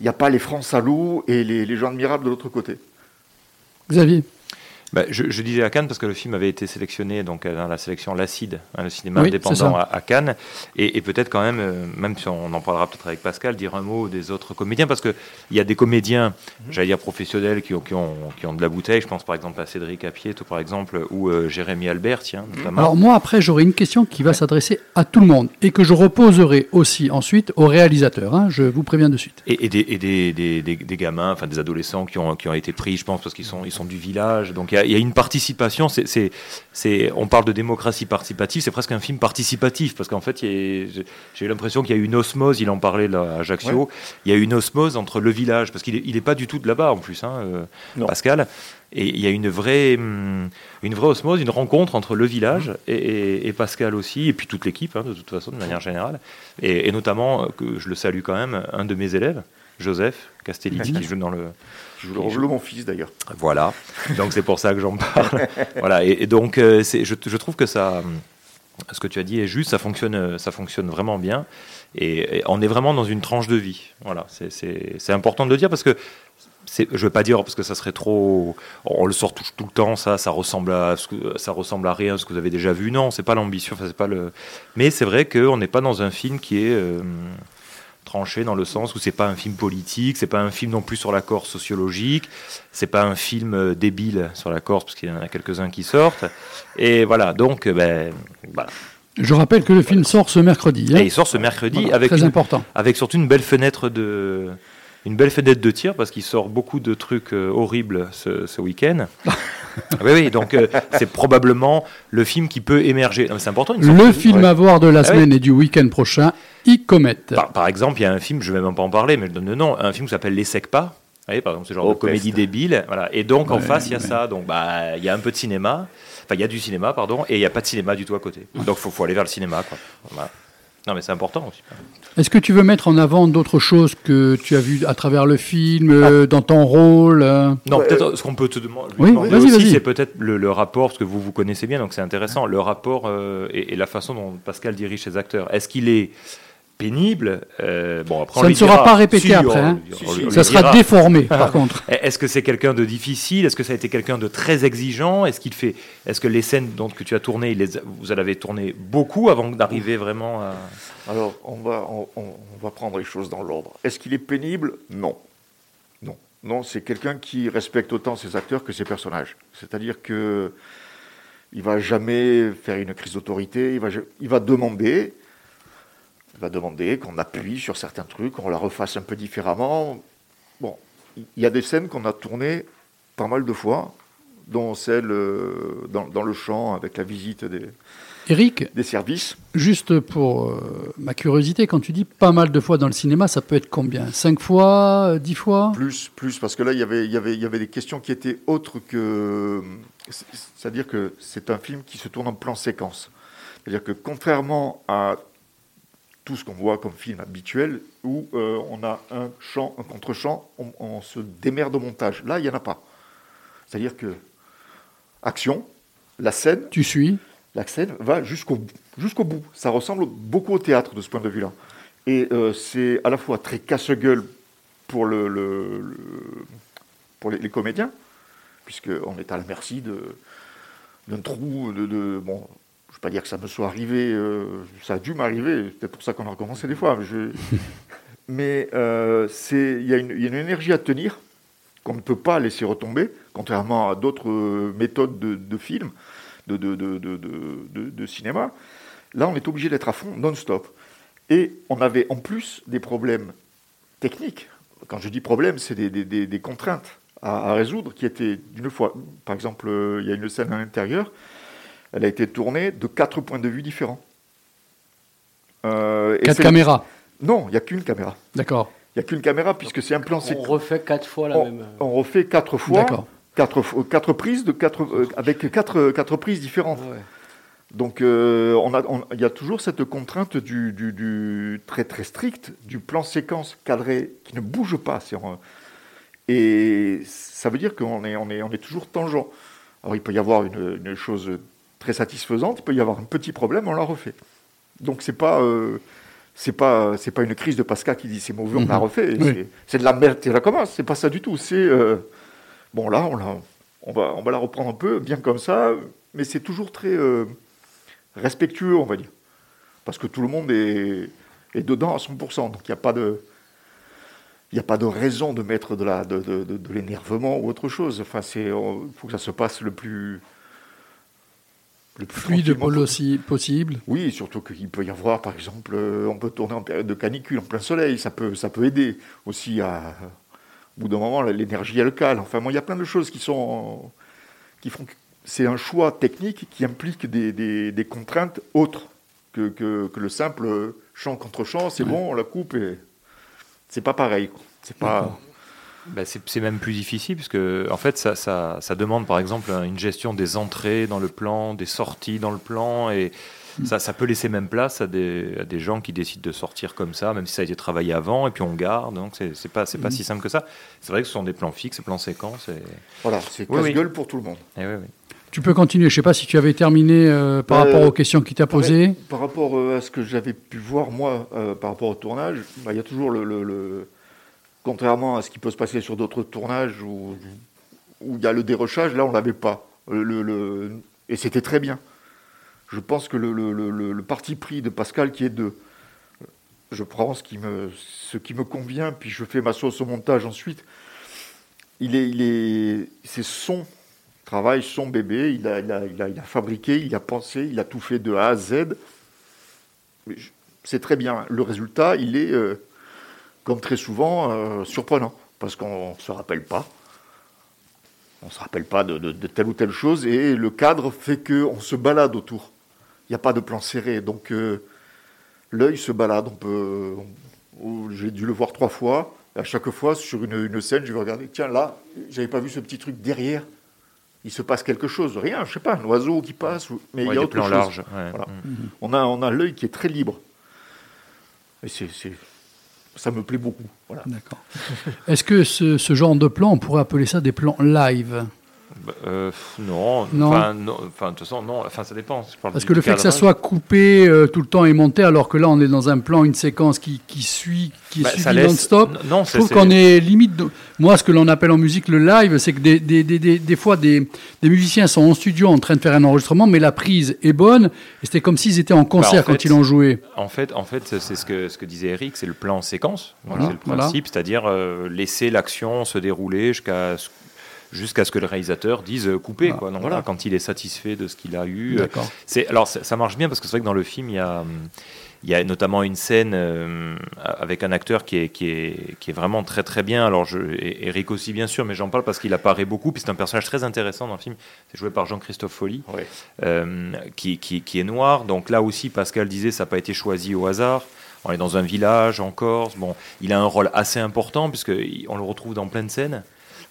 il y a pas les francs salauds et les, les gens admirables de l'autre côté. Xavier? Bah, je, je disais à Cannes parce que le film avait été sélectionné donc euh, dans la sélection L'Acide, hein, le cinéma Oui, indépendant à, à Cannes, et, et peut-être quand même, euh, même si on en parlera peut-être avec Pascal, dire un mot des autres comédiens parce que il y a des comédiens, j'allais dire professionnels, qui ont, qui ont qui ont de la bouteille. Je pense par exemple à Cédric Apieto, par exemple, ou euh, Jérémy Albert, tiens, notamment. Alors moi, après, j'aurai une question qui va s'adresser à tout le monde et que je reposerai aussi ensuite au réalisateur. hein, je vous préviens de suite. Et, et des, et des, des, des- gamins, enfin des adolescents qui ont, qui ont été pris, je pense, parce qu'ils sont, ils sont du village. Donc y a, il y a une participation. C'est, c'est, c'est, on parle de démocratie participative, c'est presque un film participatif, parce qu'en fait, j'ai- eu l'impression qu'il y a eu une osmose, il en parlait là, à Ajaccio, Ouais. il y a eu une osmose entre le village, parce qu'il n'est pas du tout de là-bas en plus, hein, euh. Pascal. Et il y a une vraie, hum, une vraie osmose, une rencontre entre le village et, et- et Pascal aussi, et puis toute l'équipe, hein, de toute façon, de manière générale. Et, et notamment, euh, que je le salue quand même, un de mes élèves, Joseph Castellitti, qui joue dans le. Je le mon fils d'ailleurs. Voilà, donc c'est pour ça que j'en parle. voilà, et, et donc euh, je, je trouve que ça, hum, ce que tu as dit est juste, ça fonctionne, euh, ça fonctionne vraiment bien, et, et on est vraiment dans une tranche de vie. Voilà, c'est- important de le dire parce que je veux pas dire parce que ça serait trop. On le sort tout, tout le temps, ça, ça ressemble à ça ressemble à rien, ce que vous avez déjà vu. Non, c'est pas l'ambition, enfin, c'est pas le. Mais c'est vrai qu'on n'est pas dans un film qui est euh, tranché dans le sens où c'est pas un film politique, c'est pas un film non plus sur la Corse sociologique, c'est pas un film euh, débile sur la Corse parce qu'il y en a quelques-uns qui sortent. Et voilà, donc euh, ben voilà. Je rappelle que le film sort ce mercredi. hein. Et il sort ce mercredi Voilà, avec très une- important. avec surtout une belle fenêtre de une belle fenêtre de tir parce qu'il sort beaucoup de trucs euh, horribles ce, ce week-end. oui, oui, donc euh, c'est probablement le film qui peut émerger. C'est important. une Le de- film ouais. à voir de la Ah oui. semaine et du week-end prochain, E-Comet. Par, par exemple, il y a un film, je vais même pas en parler, mais je donne le nom, un film qui s'appelle Les Secpas. Vous voyez, par exemple, ce genre Oh, de comédie peste. débile. Voilà. Et donc, en face, il y a ouais. ça. Donc, bah, il y a un peu de cinéma. Enfin, il y a du cinéma, pardon, et il n'y a pas de cinéma du tout à côté. Donc, il faut, faut aller vers le cinéma. Quoi. Voilà. Non, mais c'est important aussi. Est-ce que tu veux mettre en avant d'autres choses que tu as vues à travers le film, euh, dans ton rôle euh Non, Ouais, peut-être ce qu'on peut te Oui, demander vas-y, aussi, c'est peut-être le, le rapport, parce que vous vous connaissez bien, donc c'est intéressant, le rapport euh, et, et la façon dont Pascal dirige ses acteurs. Est-ce qu'il est pénible Euh, Bon, après, on Ça ne sera dira. pas répété Si, après, on- hein. on- Si, on si. lui Ça sera dira. déformé, par contre. Est-ce que c'est quelqu'un de difficile? Est-ce que ça a été quelqu'un de très exigeant? Est-ce qu'il fait Est-ce que les scènes dont que tu as tourné, il les a- vous en avez tourné beaucoup avant d'arriver vraiment à Alors, on va, on, on- on va prendre les choses dans l'ordre. Est-ce qu'il est pénible? Non. Non. Non, c'est quelqu'un qui respecte autant ses acteurs que ses personnages. C'est-à-dire que il va jamais faire une crise d'autorité. Il va, il va demander, va demander qu'on appuie sur certains trucs, qu'on la refasse un peu différemment. Bon, il y a des scènes qu'on a tournées pas mal de fois, dont celle euh, dans, dans le champ avec la visite des, Eric, des services. juste pour euh, ma curiosité, quand tu dis pas mal de fois dans le cinéma, ça peut être combien? Cinq fois euh, Dix fois? Plus, plus, parce que là, il y avait, il y avait, il y avait des questions qui étaient autres que. C'est-à-dire que c'est un film qui se tourne en plan séquence. C'est-à-dire que contrairement à tout ce qu'on voit comme film habituel, où euh, on a un chant, un contre-champ, on, on se démerde au montage. Là, il n'y en a pas. C'est-à-dire que action, la scène, Tu suis la scène va jusqu'au jusqu'au bout. Ça ressemble beaucoup au théâtre de ce point de vue-là. Et euh, c'est à la fois très casse-gueule pour, le, le- le- pour les, les comédiens, puisqu'on est à la merci de- d'un trou. De, de- bon, ne vais pas dire que ça me soit arrivé, euh, ça a dû m'arriver, c'est peut-être pour ça qu'on a recommencé des fois. Mais, je- mais euh, il y, a une- il y a une énergie à tenir qu'on ne peut pas laisser retomber, contrairement à d'autres euh, méthodes de, de film, de, cinéma. Là, on est obligé d'être à fond, non-stop. Et on avait en plus des problèmes techniques. Quand je dis problème, c'est des, des- des- des contraintes à, à résoudre qui étaient d'une fois. Par exemple, il y a une scène à l'intérieur. Elle a été tournée de quatre points de vue différents. Euh, Quatre caméras. Non, il n'y a qu'une caméra. D'accord. Il n'y a qu'une caméra puisque c'est un plan On refait quatre fois la on, même. on refait quatre fois, D'accord. quatre, fo- quatre prises de quatre, euh, avec quatre, quatre prises différentes. Ouais. Donc euh, on a, on- il y a toujours cette contrainte du, du- du très très strict du plan séquence cadré qui ne bouge pas. et ça veut dire qu'on est, on est, on est toujours tangent. Alors il peut y avoir une, une chose très satisfaisante, il peut y avoir un petit problème, on la refait. Donc c'est pas euh, c'est pas c'est pas une crise de Pascal qui dit c'est mauvais, on la Mhm. refait. Oui. C'est- de la merde et la commence. C'est pas ça du tout. C'est euh, bon là on la on va on va la reprendre un peu bien comme ça, mais c'est toujours très euh, respectueux, on va dire, parce que tout le monde est est dedans à 100%. Donc il n'y a pas de il n'y a pas de raison de mettre de la de, de, de- de l'énervement ou autre chose. Enfin c'est il faut que ça se passe le plus le plus Fluide aussi possible. oui, surtout qu'il peut y avoir, par exemple, euh, on peut tourner en période de canicule, en plein soleil, ça peut, ça peut aider aussi à. Au bout d'un moment, l'énergie elle cale. Enfin, moi, il y a plein de choses qui sont. qui font que c'est un choix technique qui implique des, des- des contraintes autres que, que, que le simple champ contre champ, c'est bon, on la coupe et. C'est pas pareil. C'est pas. Bah, c'est même plus difficile puisque en fait ça, ça, ça demande par exemple une gestion des entrées dans le plan, des sorties dans le plan et ça, ça peut laisser même place à des, à des gens qui décident de sortir comme ça, même si ça a été travaillé avant et puis on garde. Donc c'est pas, pas si simple que ça. C'est vrai que ce sont des plans fixes, des plans séquences. Et... Voilà, c'est Oui, oui. casse-gueule pour tout le monde. Et oui, oui. Tu peux continuer. Je sais pas si tu avais terminé euh, par Euh, rapport aux questions qu'il t'a posées. Par rapport euh, à ce que j'avais pu voir, moi, euh, par rapport au tournage, bah, il y a toujours le, le- le- Contrairement à ce qui peut se passer sur d'autres tournages où il y a le dérochage, là, on l'avait pas. Et c'était très bien. Je pense que le, parti pris de Pascal qui est de. Je prends ce qui me, ce qui me convient, puis je fais ma sauce au montage ensuite. Il est, il est, c'est son travail, son bébé. Il a, il, a, il, a, fabriqué, il a pensé, il a tout fait de A à Z. C'est très bien. Le résultat, il est, euh, comme très souvent, euh, surprenant. Parce qu'on ne se rappelle pas. On ne se rappelle pas de, de- de telle ou telle chose. Et le cadre fait qu'on se balade autour. Il n'y a pas de plan serré. Donc, euh, l'œil se balade. On peut, on- J'ai dû le voir trois fois. Et à chaque fois, sur une, une scène, je vais regarder. Tiens, là, j'avais pas vu ce petit truc derrière. Il se passe quelque chose. Rien, je sais pas, un oiseau qui passe. Mais Ouais, il y a autre chose. larges, ouais. Voilà. Mhm. On a, on a l'œil qui est très libre. Et c'est, c'est- ça me plaît beaucoup. Voilà. D'accord. Est-ce que ce, ce genre de plan, on pourrait appeler ça des plans live? Euh, non, Non. Enfin, non, enfin, de toute façon, non. Enfin, ça dépend. Je parle Parce du- que le fait que ça soit coupé euh, tout le temps et monté, alors que là on est dans un plan, une séquence qui, qui suit, qui est Bah, suivie laisse- non-stop, non, je trouve qu'on est limite. de- Moi, ce que l'on appelle en musique le live, c'est que des, des, des, des, des fois des, musiciens sont en studio en train de faire un enregistrement, mais la prise est bonne, et c'était comme s'ils étaient en concert Bah, en quand ils l'ont joué. En fait, en fait, c'est ce que, ce que disait Eric, c'est le plan séquence. Voilà, c'est le voilà. principe, c'est-à-dire euh, laisser l'action se dérouler jusqu'à ce- jusqu'à ce que le réalisateur dise euh, couper. Ah, quoi. Donc, voilà. voilà, quand il est satisfait de ce qu'il a eu. euh. C'est alors ça, ça marche bien parce que c'est vrai que dans le film il y a il y a notamment une scène euh, avec un acteur qui est, qui, est, qui est vraiment très très bien. Alors je, Eric aussi bien sûr, mais j'en parle parce qu'il apparaît beaucoup. Puis c'est un personnage très intéressant dans le film. C'est joué par Jean-Christophe Folly, euh, qui, qui, qui est noir. Donc là aussi, Pascal disait ça n'a pas été choisi au hasard. On est dans un village en Corse. Bon, il a un rôle assez important puisque il- on le retrouve dans plein de scènes.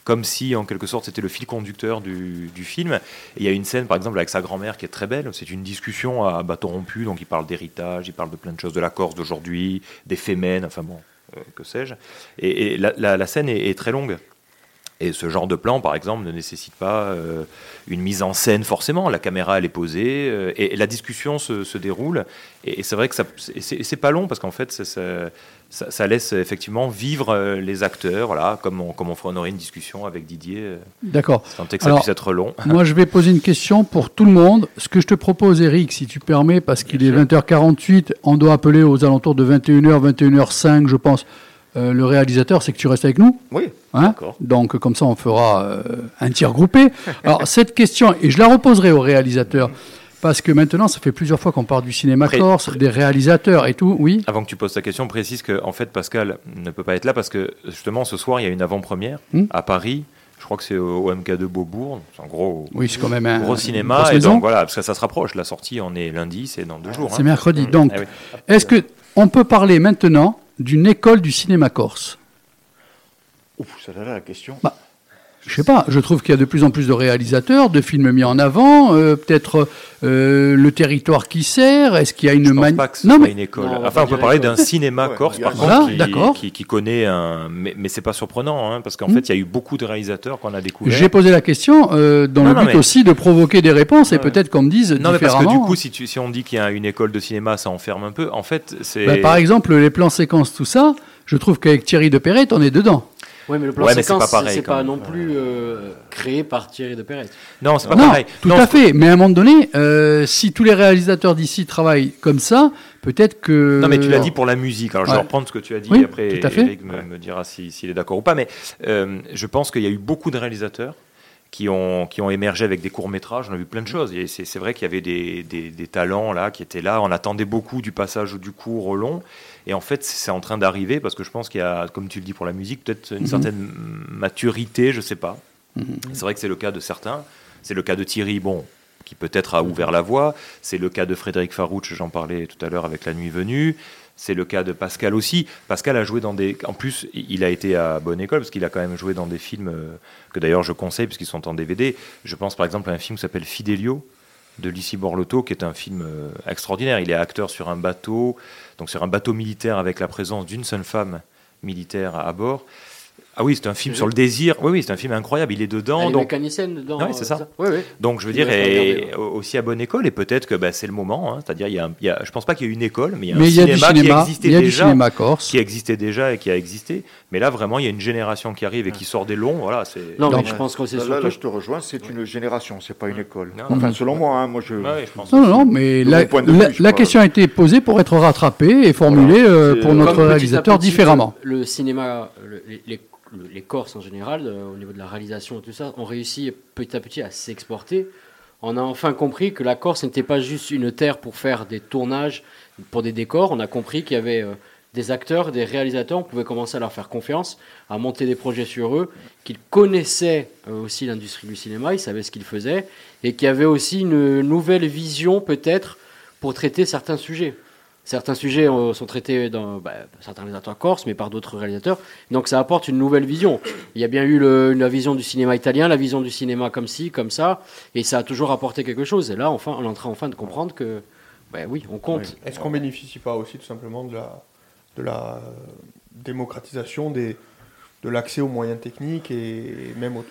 Comme si, en quelque sorte, c'était le fil conducteur du, du film. Il y a une scène, par exemple, avec sa grand-mère qui est très belle. C'est une discussion à bâton rompu. Donc, il parle d'héritage, il parle de plein de choses, de la Corse d'aujourd'hui, des fémènes, enfin bon, euh, que sais-je. Et, la, scène est, très longue. Et ce genre de plan, par exemple, ne nécessite pas euh, une mise en scène forcément. La caméra, elle est posée euh, et, la discussion se, se déroule. Et, c'est vrai que c'est pas long parce qu'en fait, ça, ça- ça- ça laisse effectivement vivre euh, les acteurs, voilà, comme on, comme on ferait- on aurait une discussion avec Didier. euh, D'accord. Tant que ça Alors, puisse être long. Moi, je vais poser une question pour tout le monde. Ce que je te propose, Eric, si tu permets, parce qu'il est 20h48, on doit appeler aux alentours de 21h, 21h05, je pense, euh, le réalisateur, c'est que tu restes avec nous. Oui, Hein d'accord. Donc, comme ça, on fera euh, un tir groupé. Alors, cette question, et je la reposerai au réalisateur, parce que maintenant, ça fait plusieurs fois qu'on parle du cinéma corse, des réalisateurs et tout. Oui Avant que tu poses ta question, précise que en fait Pascal ne peut pas être là parce que justement ce soir il y a une avant-première Hmm. à Paris. Je crois que c'est au au MK2 Beaubourg. C'est un gros, Oui, c'est quand même un- gros cinéma. Et donc voilà, parce que ça se rapproche. La sortie, on est lundi, c'est dans deux jours. C'est hein. mercredi. Mm. Donc, Eh oui. est-ce que on peut parler maintenant d'une école du cinéma corse? Ouf, ça là la question. Bah, Je sais pas, je trouve qu'il y a de plus en plus de réalisateurs, de films mis en avant, euh, peut-être euh, le territoire qui sert, est-ce qu'il y a une Je pense mani- pas que ce Non mais une école. Non, on va enfin, on peut parler d'un cinéma Ouais, corse, par Voilà, contre, qui, d'accord. qui, qui connaît un. Mais, mais c'est pas surprenant, hein, parce qu'en Mm. fait, il y a eu beaucoup de réalisateurs qu'on a découverts. j'ai posé la question euh, dans Non, le non, but mais- aussi de provoquer des réponses et Ouais. peut-être qu'on me dise Non, mais parce que du coup, si, tu- si on dit qu'il y a une école de cinéma, ça enferme un peu. En fait, c'est. Bah, par exemple, les plans séquences, tout ça, je trouve qu'avec Thierry de Perret, on est dedans. Oui, mais le plan Ouais, c'est séquence, pas pareil, c'est pas même. non plus euh, créé par Thierry de Perret. Non, c'est pas non, pareil. tout Non, à fait. Mais à un moment donné, euh, si tous les réalisateurs d'ici travaillent comme ça, peut-être que. Non, mais tu l'as dit pour la musique. Alors, je Ouais. vais reprendre ce que tu as dit. Oui, après, tout à fait. Eric me, me dira si- s'il est d'accord ou pas. Mais euh, je pense qu'il y a eu beaucoup de réalisateurs qui ont, qui ont émergé avec des courts-métrages. On a vu plein de choses. Et c'est c'est vrai qu'il y avait des, des- des talents là qui étaient là. On attendait beaucoup du passage du court au long. Et en fait, c'est en train d'arriver parce que je pense qu'il y a, comme tu le dis pour la musique, peut-être une Mhm. certaine maturité, je sais pas. Mhm. C'est vrai que c'est le cas de certains. C'est le cas de Thierry, bon, qui peut-être a ouvert la voie. C'est le cas de Frédéric Farouche, j'en parlais tout à l'heure avec La Nuit Venue. C'est le cas de Pascal aussi. Pascal a joué dans des. En plus, il a été à bonne école parce qu'il a quand même joué dans des films euh, que d'ailleurs je conseille puisqu'ils sont en DVD. Je pense par exemple à un film qui s'appelle Fidelio de Lucie Borlotto, qui est un film euh, extraordinaire. Il est acteur sur un bateau, donc sur un bateau militaire avec la présence d'une seule femme militaire à, bord. Ah oui, c'est un film sur le désir. Oui, oui, c'est un film incroyable. Il est dedans. Elle est donc, mécanicienne dedans. Ah oui, c'est ça. Oui, oui. donc je veux dire, et, aussi à bonne école, et peut-être que bah, c'est le moment. hein. C'est-à-dire, il y a, un- il y a- je pense pas qu'il y ait une école, mais il y a Mais un y a du cinéma, qui existait il y a du déjà, cinéma corse. qui existait déjà et qui a existé. Mais là, vraiment, il y a une génération qui arrive et qui sort des longs. Voilà, c'est. Non, mais je pense que c'est Là, là, surtout. là, je te rejoins, c'est une génération, c'est pas une école. Non, Enfin, non. selon moi, hein, moi je. Ouais, ouais, je pense. Non, non, non, mais la, question a été posée pour être rattrapée et formulée euh, pour euh, notre réalisateur petit, différemment. Le, cinéma, le- les, les- le- les Corses en général, euh, au niveau de la réalisation et tout ça, ont réussi petit à petit à s'exporter. On a enfin compris que la Corse n'était pas juste une terre pour faire des tournages, pour des décors. On a compris qu'il y avait euh, des acteurs, des réalisateurs. On pouvait commencer à leur faire confiance, à monter des projets sur eux, qu'ils connaissaient euh, aussi l'industrie du cinéma, ils savaient ce qu'ils faisaient, et qu'il y avait aussi une nouvelle vision peut-être pour traiter certains sujets. Certains sujets euh, sont traités dans bah, certains réalisateurs corses, mais par d'autres réalisateurs. Donc ça apporte une nouvelle vision. Il y a bien eu le- la vision du cinéma italien, la vision du cinéma comme ci, comme ça, et ça a toujours apporté quelque chose. Et là, enfin, on est en train enfin de comprendre que, bah oui, on compte. Est-ce qu'on bénéficie pas aussi tout simplement de la, de la euh, démocratisation des, de l'accès aux moyens techniques et même au,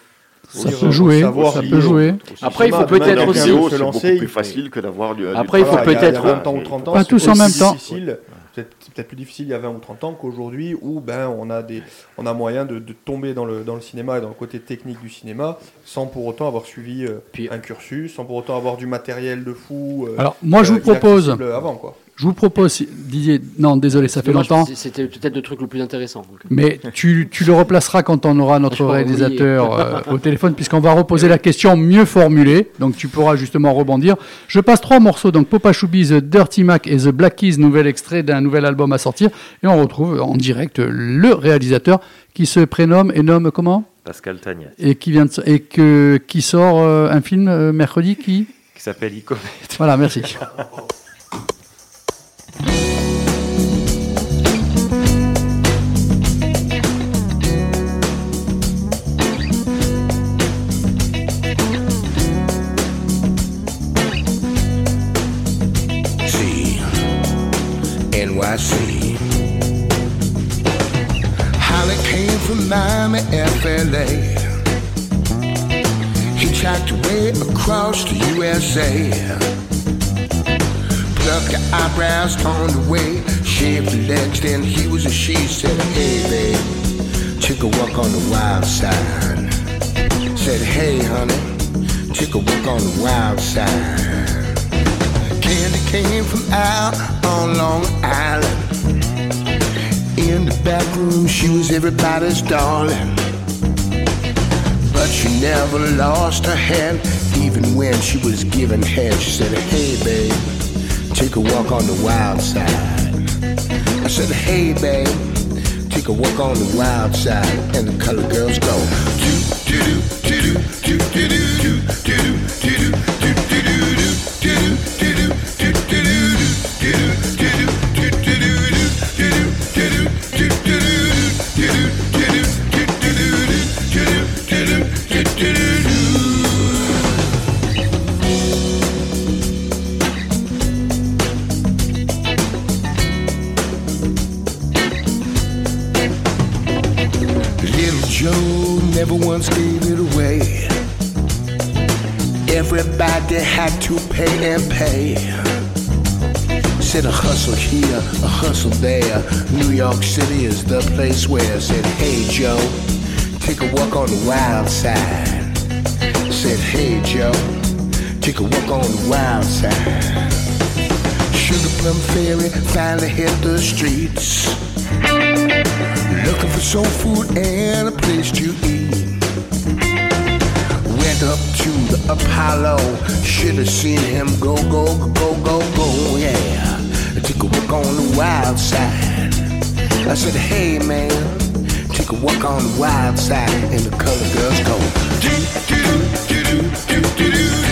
Ça dire, peut jouer, savoir ça peut jouer. Après, il faut peut-être aussi- se lancer, plus facile que d'avoir du. Après, il faut peut-être il y a aussi- 20 ans ou 30 ans, Pas c'est tous en même temps. difficile. C'est peut-être plus difficile il y a 20 ou 30 ans qu'aujourd'hui où ben, on, a des, on a moyen de, de tomber dans le, dans le cinéma et dans le côté technique du cinéma sans pour autant avoir suivi euh, un cursus, sans pour autant avoir du matériel de fou. euh, Alors, moi, je euh, vous propose- inaccessible Avant, quoi. Je vous propose, Didier, non, désolé, ça fait longtemps. C'était peut-être le truc le plus intéressant. donc. Mais tu, tu le replaceras quand on aura notre réalisateur euh, au téléphone, puisqu'on va reposer la question mieux formulée. Donc tu pourras justement rebondir. Je passe trois morceaux. Donc Popa Choubi, The Dirty Mac et The Black Keys, nouvel extrait d'un nouvel album à sortir. Et on retrouve en direct le réalisateur qui se prénomme et nomme comment? Pascal Tagna, Et qui vient de, et que, qui sort euh, un film euh, mercredi qui? Qui s'appelle Icomet. Voilà, merci. NYC. Holly came from Miami, FLA. He tracked across the USA. The eyebrows, toned away, shaved the legs, then he was a she. Said, hey babe, took a walk on the wild side. Said, hey honey, took a walk on the wild side. Candy came from out on Long Island. In the back room, she was everybody's darling. But she never lost her head, even when she was given head. She said, Hey, babe, take a walk on the wild side. I said, Hey, babe, take a walk on the wild side, and the colored girls go. Do do do do do do do do do hustle here, a hustle there. New York City is the place where. I Said, hey Joe, take a walk on the wild side. Said, hey Joe, take a walk on the wild side. Sugar Plum Fairy finally hit the streets. Looking for soul food and a place to eat. Went up to the Apollo. Should have seen him go, go, go, go, go, yeah. On the wild side. I said, hey man, take a walk on the wild side. And the color girls go. Do, do, do, do, do, do, do,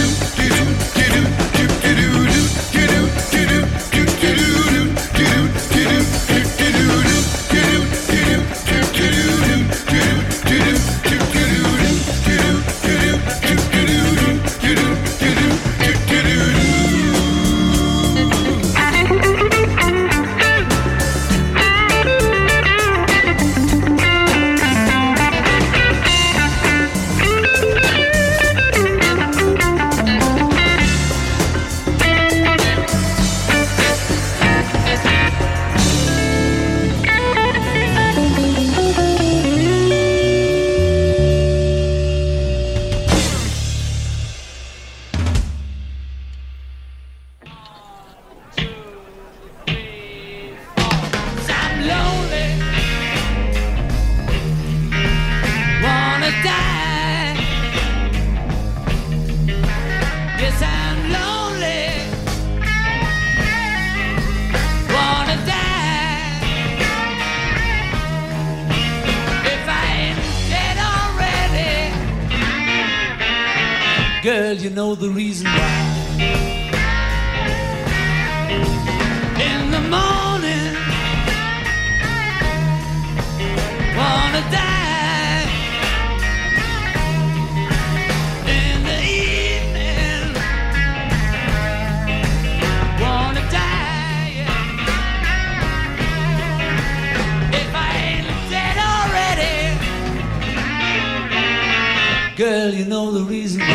Girl, you know the reason why.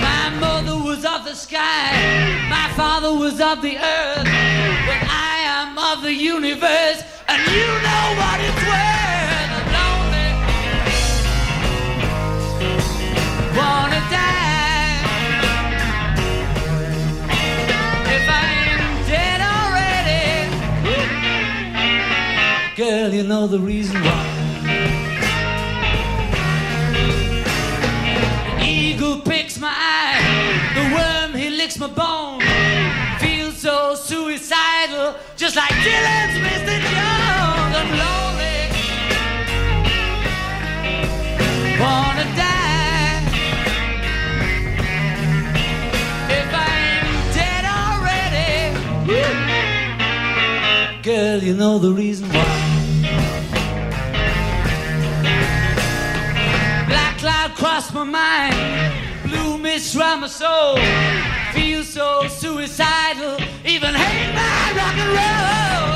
My mother was of the sky, my father was of the earth, but I am of the universe, and you know what it's worth. I'm lonely, wanna die. If I ain't dead already, girl, you know the reason why. My bone. Feel so suicidal, just like Dylan's Mr. Jones. I'm lonely, wanna die. If I ain't dead already, girl, you know the reason why. Black cloud crossed my mind, blue mist round my soul. Feel so suicidal, even hate my rock and roll.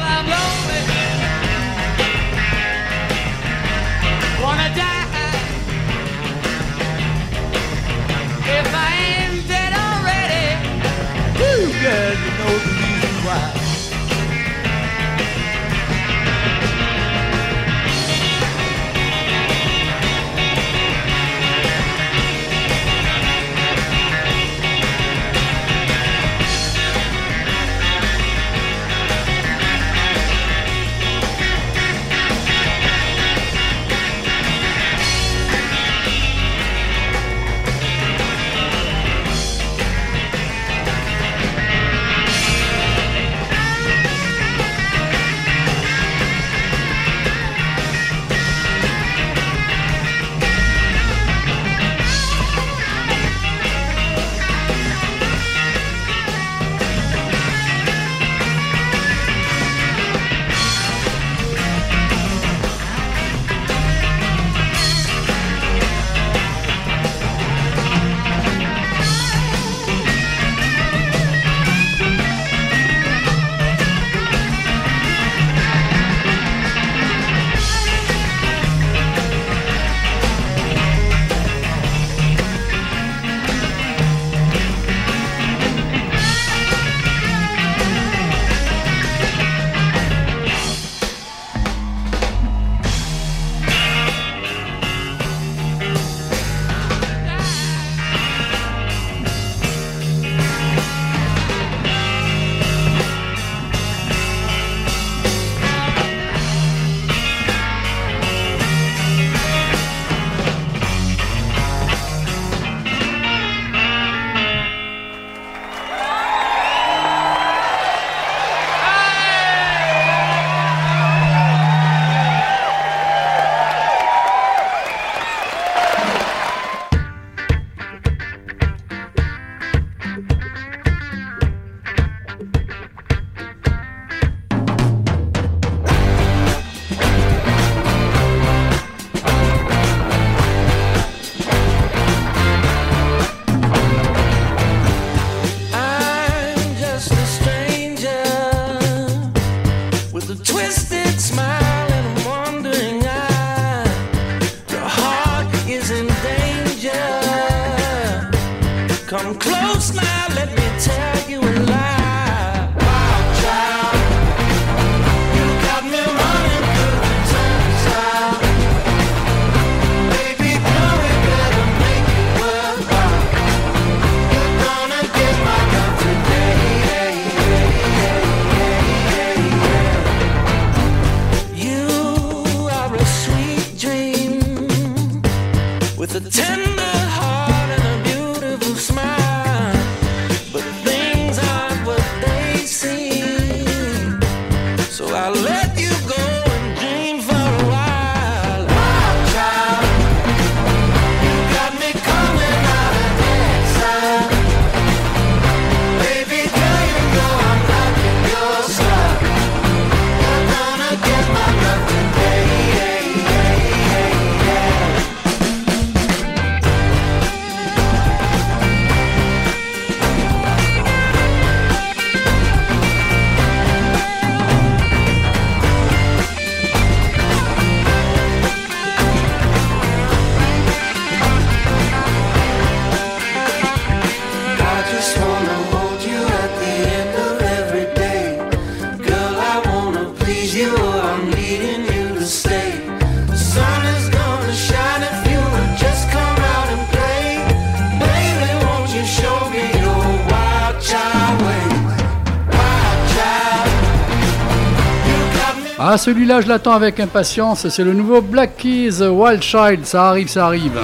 Celui-là, je l'attends avec impatience. C'est le nouveau Black Keys Wild Child. Ça arrive, ça arrive.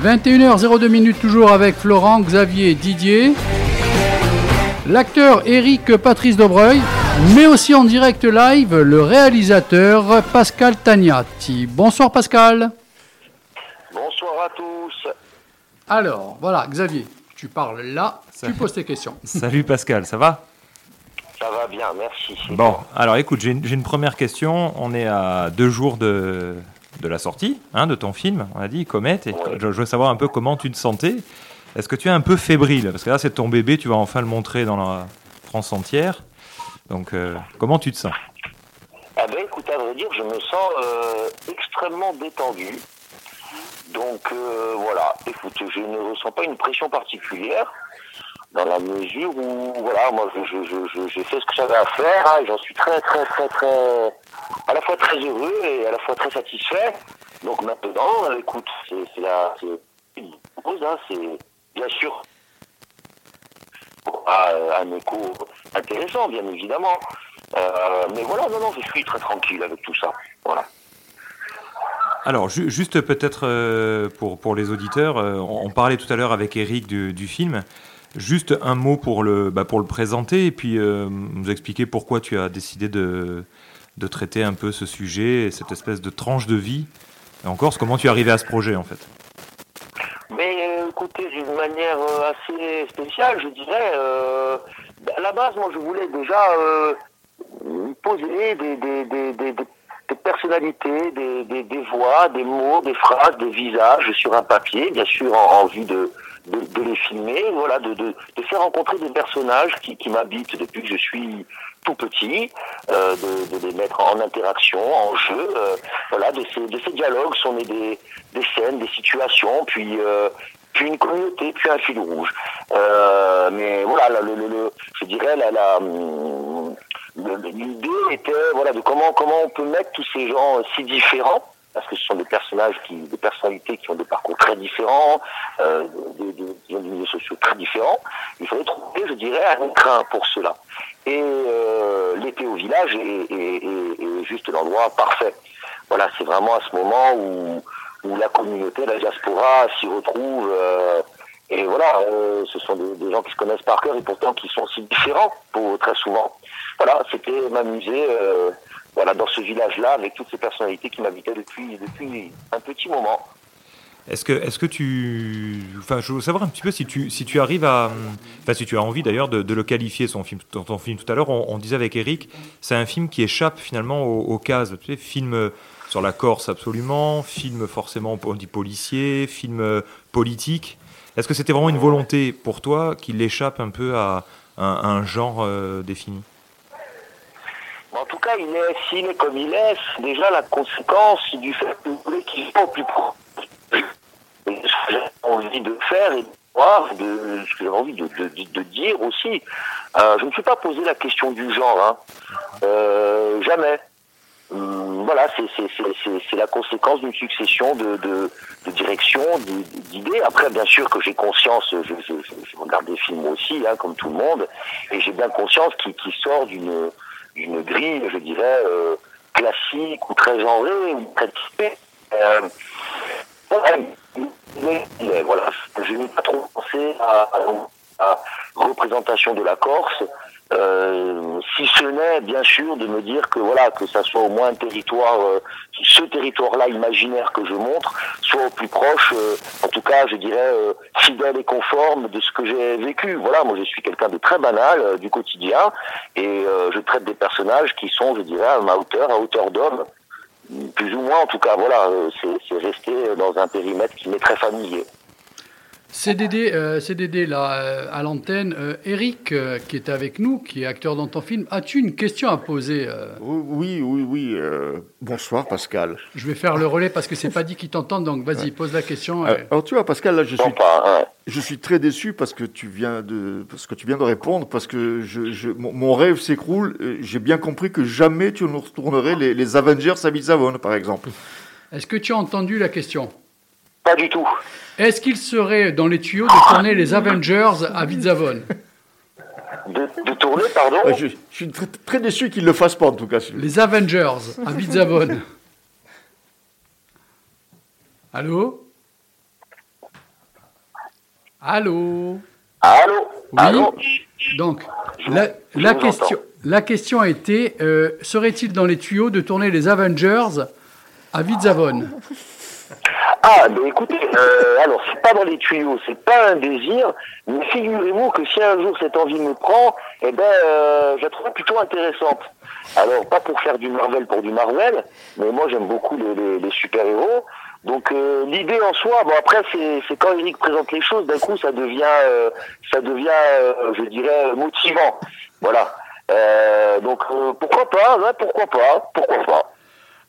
21h02 minutes toujours avec Florent, Xavier, Didier. L'acteur Eric Patrice Dobreuil, mais aussi en direct live le réalisateur Pascal Tagnati. Bonsoir Pascal. Bonsoir à tous. Alors, voilà, Xavier, tu parles là, tu poses tes questions. Salut Pascal, ça va? Ça va bien, merci. Bon, alors écoute, j'ai une, première question. On est à deux jours de, de la sortie hein, de ton film, on a dit, Comet, et je, je veux savoir un peu comment tu te sentais. Est-ce que tu es un peu fébrile? Parce que là, c'est ton bébé, tu vas enfin le montrer dans la France entière. Donc, euh, comment tu te sens? Ah ben écoute, à vrai dire, je me sens euh, extrêmement détendu. Donc euh, voilà, écoute, je ne ressens pas une pression particulière dans la mesure où, voilà, moi je- je- je- j'ai fait ce que j'avais à faire hein, et j'en suis très très très très, à la fois très heureux et à la fois très satisfait. Donc maintenant, écoute, c'est c'est la, c'est une pause, hein, c'est bien sûr à, un écho intéressant, bien évidemment. Euh, mais voilà, non, non, je suis très tranquille avec tout ça. Voilà. Alors, ju- juste peut-être euh, pour, pour les auditeurs, euh, on, on parlait tout à l'heure avec Eric du, du film. Juste un mot pour le, bah, pour le présenter et puis euh, nous expliquer pourquoi tu as décidé de, de traiter un peu ce sujet, et cette espèce de tranche de vie. Et encore, comment tu es arrivé à ce projet en fait? Mais écoutez, d'une manière euh, assez spéciale, je dirais, euh, à la base, moi, je voulais déjà euh, poser des, des, des, des, personnalités, des, des, des voix, des mots, des phrases, des visages sur un papier, bien sûr, en, en vue de, de, de les filmer, voilà, de, de, de faire rencontrer des personnages qui, qui m'habitent depuis que je suis tout petit, euh, de, de les mettre en interaction, en jeu, euh, voilà, de ces, de ces dialogues sont nés des, des scènes, des situations, puis euh, puis une communauté, puis un fil rouge. Euh, mais voilà, là, le, le, le- je dirais la, la, hum, l'idée était voilà de comment comment on peut mettre tous ces gens si différents parce que ce sont des personnages qui, des personnalités qui ont des parcours très différents, euh, des, des, qui des milieux sociaux très différents. Il fallait trouver, je dirais, un écrin pour cela. Et euh, l'été au village est, est- est- est juste l'endroit parfait. Voilà, c'est vraiment à ce moment où, où la communauté, la diaspora s'y retrouve. euh, et voilà, euh, ce sont des, des gens qui se connaissent par cœur et pourtant qui sont si différents pour, très souvent. Voilà, c'était m'amuser euh, voilà, dans ce village-là avec toutes ces personnalités qui m'habitaient depuis, depuis un petit moment. Est-ce que, est-ce que tu. Enfin, je veux savoir un petit peu si tu, si tu arrives à. Enfin, si tu as envie d'ailleurs de, le qualifier, son film, ton, film tout à l'heure. On, disait avec Eric, c'est un film qui échappe finalement aux, cases. Tu sais, film sur la Corse, absolument. Film forcément, on dit policier. Film politique. Est-ce que c'était vraiment une volonté pour toi qu'il échappe un peu à, un- à un genre euh, défini? En tout cas, il est, s'il est comme il est, c'est déjà la conséquence du fait que vous voulez qu'il soit au plus proche. et ce que j'avais envie de faire et de voir, de, ce que j'avais envie de, de- de- dire aussi. Euh, je ne me suis pas posé la question du genre, hein. Euh, jamais. Hum, voilà, c'est c'est- c'est- c'est- la conséquence d'une succession de, de, de directions, d'i- d'idées. Après, bien sûr que j'ai conscience, je, je, je- je regarde des films aussi, hein, comme tout le monde, et j'ai bien conscience qu'il qu'il sort d'une d'une grille, je dirais, euh, classique ou très genrée ou très typée. Euh, voilà, je n'ai pas trop pensé à, à la représentation de la Corse. Euh, si ce n'est bien sûr de me dire que voilà que ça soit au moins un territoire, euh, ce territoire-là imaginaire que je montre, soit au plus proche, euh, en tout cas je dirais fidèle et conforme de ce que j'ai vécu. Voilà, moi je suis quelqu'un de très banal du quotidien et je traite des personnages qui sont, je dirais, à ma hauteur, à hauteur d'homme, plus ou moins en tout cas. Voilà, c'est resté dans un périmètre qui m'est très familier. CDD, euh, CDD là, euh, à l'antenne. Euh, Eric, euh, qui est avec nous, qui est acteur dans ton film, as-tu une question à poser euh Oui, oui, oui. euh, bonsoir Pascal. Je vais faire le relais parce que c'est pas dit qu'ils t'entendent, donc vas-y, pose la question. Euh, euh. alors tu vois Pascal, là je suis, je suis très déçu parce que tu viens de, parce que tu viens de répondre, parce que je, je- mon, mon rêve s'écroule. Euh, J'ai bien compris que jamais tu nous retournerais les, les Avengers à Vizavone, par exemple. Est-ce que tu as entendu la question? Pas du tout. Est-ce qu'il serait dans les tuyaux de tourner les Avengers à Vizavone De, de tourner, pardon Ouais, je, je suis très, très déçu qu'il le fasse pas en tout cas. Les Avengers à Vizavone. Allô Allô Allô Oui. Donc, la, question, la question a été euh, serait-il dans les tuyaux de tourner les Avengers à Vizavone Ah, ben écoutez, euh, alors c'est pas dans les tuyaux, c'est pas un désir, mais figurez-vous que si un jour cette envie me prend, eh ben, euh, je la trouve plutôt intéressante. Alors, pas pour faire du Marvel pour du Marvel, mais moi j'aime beaucoup les, les- super-héros. Donc euh, l'idée en soi, bon après c'est c'est quand Eric présente les choses, d'un coup ça devient, euh, ça devient, euh, je dirais, motivant. Voilà. Donc euh, pourquoi pas, pourquoi pas, pourquoi pas.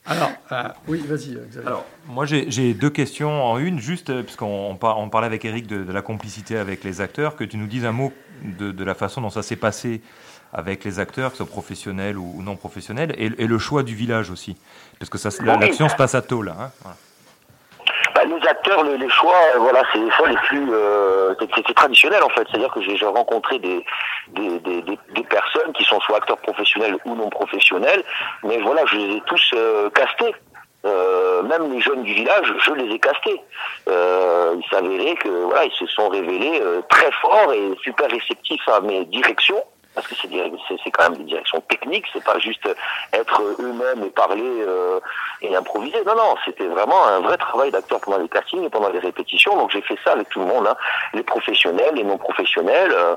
Alors, euh, oui, vas-y, euh, Xavier. Alors, moi, j'ai deux questions en une, juste euh, puisqu'on on par- on parlait avec Eric de, de la complicité avec les acteurs, que tu nous dises un mot de, de la façon dont ça s'est passé avec les acteurs, que ce soit professionnels ou, ou non professionnels, et, et le choix du village aussi. Parce que ça, se- la- Oui. l'action se passe à Tôle. Hein, voilà. Acteurs, le- les choix, euh, voilà, c'est choix les plus, euh, c'est- traditionnel en fait. C'est-à-dire que j'ai rencontré des, des, des- des personnes qui sont soit acteurs professionnels ou non professionnels, mais voilà, je les ai tous euh, castés. Euh, même les jeunes du village, je les ai castés. Euh, il s'avérait que voilà, ils se sont révélés euh, très forts et super réceptifs à mes directions. Parce que c'est quand même des directions techniques, c'est pas juste être eux-mêmes et parler euh, et improviser. Non, non, c'était vraiment un vrai travail d'acteur pendant les castings et pendant les répétitions. Donc j'ai fait ça avec tout le monde, hein. les professionnels, les non professionnels. euh,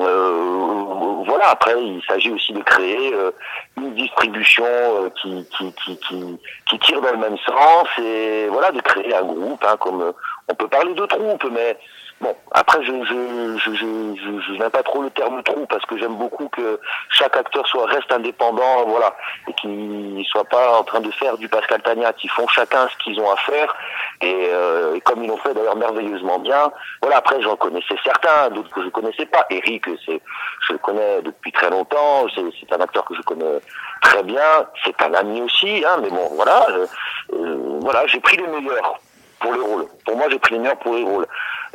euh, voilà. Après, il s'agit aussi de créer euh, une distribution euh, qui, qui, qui, qui, qui tire dans le même sens et voilà, de créer un groupe. Hein, comme euh, on peut parler de troupe, mais bon. Après, je je je je, je, n'aime pas trop le terme troupe parce que j'aime beaucoup que chaque acteur soit reste indépendant, voilà, et qu'ils soient pas en train de faire du Pascal Tagnat. Ils font chacun ce qu'ils ont à faire et, euh, et comme ils l'ont fait d'ailleurs merveilleusement bien. Voilà. Après, j'en connaissais certains, d'autres que je connaissais pas. Eric, c'est je le connais depuis très longtemps. C'est un acteur que je connais très bien. C'est un ami aussi, hein. Mais bon, voilà, euh, euh, voilà, j'ai pris les meilleurs pour le rôle. Pour moi, j'ai pris les meilleurs pour les rôles.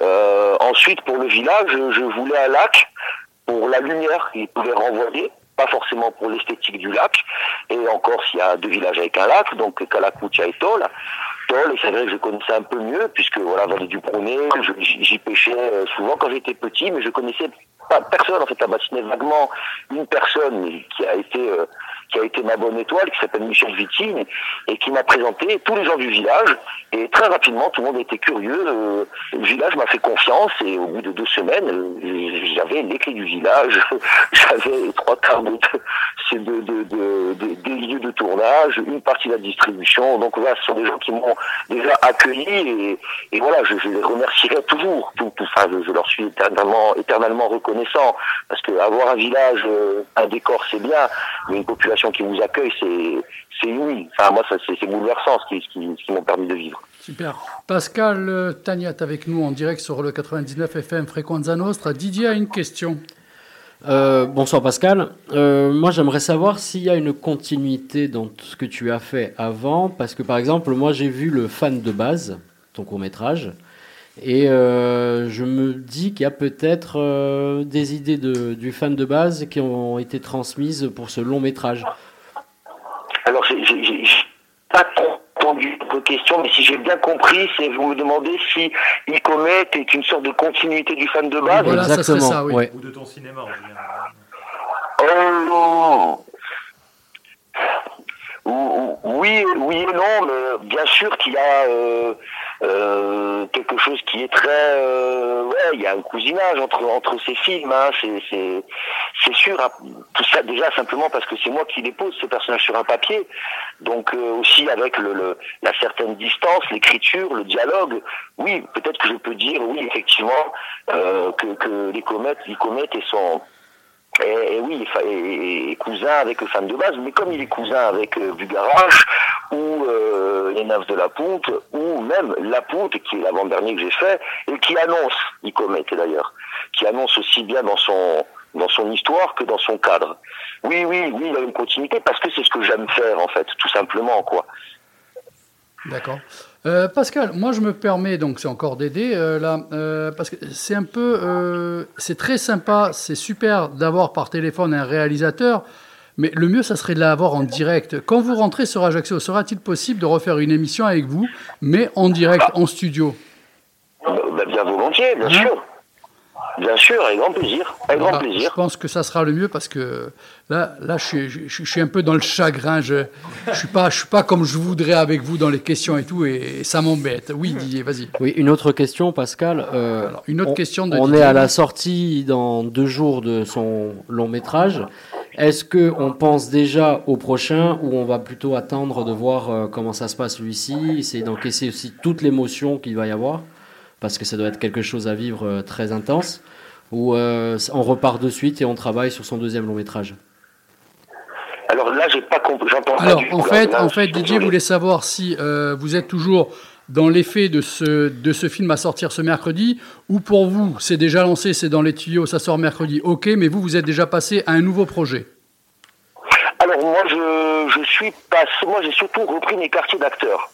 Euh, ensuite, pour le village, je, voulais un lac pour la lumière qu'il pouvait renvoyer, pas forcément pour l'esthétique du lac. Et encore, s'il y a deux villages avec un lac, donc Kalakucha et Tol. Tol, c'est vrai que je connaissais un peu mieux, puisque voilà, Vallée du j'y pêchais euh, souvent quand j'étais petit, mais je connaissais pas personne en fait à bassiner vaguement une personne qui a été euh, qui a été ma bonne étoile qui s'appelle Michel Vitine et qui m'a présenté tous les gens du village. Et très rapidement tout le monde était curieux. Euh, le village m'a fait confiance et au bout de deux semaines euh, j'avais les clés du village. J'avais trois quarts de, de, de, de- de- de- des lieux de tournage une partie de la distribution. Donc voilà ce sont des gens qui m'ont déjà accueilli et, voilà je, les remercierai toujours. Je, je leur suis éternellement éternellement reconnaissant parce que avoir un village euh, un décor c'est bien mais une population qui vous accueille, c'est c'est inouï. Enfin, moi, ça, c'est bouleversant ce qui, ce qui, m'ont permis de vivre. Super. Pascal euh, Tagnat avec nous en direct sur le 99 FM Frequenza Nostra. Didier a une question. Euh, bonsoir Pascal. Euh, moi j'aimerais savoir s'il y a une continuité dans ce que tu as fait avant, parce que par exemple moi j'ai vu le fan de base, ton court métrage, et euh, je me dis qu'il y a peut-être euh, des idées de, du fan de base qui ont été transmises pour ce long métrage. Alors, j'ai- pas trop entendu vos questions, mais si j'ai bien compris, c'est vous me demandez si Icomet est une sorte de continuité du fan de base. Voilà, ça serait ça, oui. ouais. Ou de ton cinéma en général. Oh, ou- ou- oui, oui et non, mais bien sûr qu'il y a euh, quelque chose qui est très, euh, ouais, il y a un cousinage entre entre ces films, hein, c'est c'est c'est sûr. hein. Tout ça déjà simplement parce que c'est moi qui les pose ces personnages sur un papier, donc euh, aussi avec le, le- la certaine distance, l'écriture, le dialogue. Oui, peut-être que je peux dire oui effectivement euh, que que les comètes, les comètes et son et, et oui, et, et- cousin avec fan de base, mais comme il est cousin avec euh, Bugarache ou euh, les Neufs de la Ponte, ou même La Ponte, qui est l'avant-dernier que j'ai fait, et qui annonce, Icomet d'ailleurs, qui annonce aussi bien dans son dans son histoire que dans son cadre. Oui, oui, oui, il y a une continuité parce que c'est ce que j'aime faire en fait, tout simplement quoi. D'accord. Euh, Pascal, moi je me permets, donc c'est encore d'aider euh, là, euh, parce que c'est un peu, c'est très sympa, c'est super d'avoir par téléphone un réalisateur, mais le mieux ça serait de l'avoir en direct. Quand vous rentrez sur Ajaccio, sera-t-il possible de refaire une émission avec vous, mais en direct, en studio? Euh, bah, bien volontiers, bien Hein? sûr. Bien sûr, avec grand plaisir. Avec grand plaisir. Je pense que ça sera le mieux parce que là, là, je suis, je, je suis un peu dans le chagrin. Je, je suis pas, je suis pas comme je voudrais avec vous dans les questions et tout, et, ça m'embête. Oui, Didier, vas-y. Oui, une autre question, Pascal. Euh, une autre on, question de On Didier. est à la sortie dans deux jours de son long métrage. Est-ce que on pense déjà au prochain ou on va plutôt attendre de voir euh, comment ça se passe celui-ci, essayer d'encaisser aussi toute l'émotion qu'il va y avoir, parce que ça doit être quelque chose à vivre euh, très intense, ou euh, on repart de suite et on travaille sur son deuxième long métrage? Alors là, j'ai pas compris. J'entends pas Alors, du en fait, là. en fait, Didier voulait savoir si euh, vous êtes toujours dans l'effet de ce, de ce film à sortir ce mercredi, ou pour vous, c'est déjà lancé, c'est dans les tuyaux, ça sort mercredi, ok, mais vous, vous êtes déjà passé à un nouveau projet. Alors moi, je, je suis passé. Moi, j'ai surtout repris mes quartiers d'acteurs.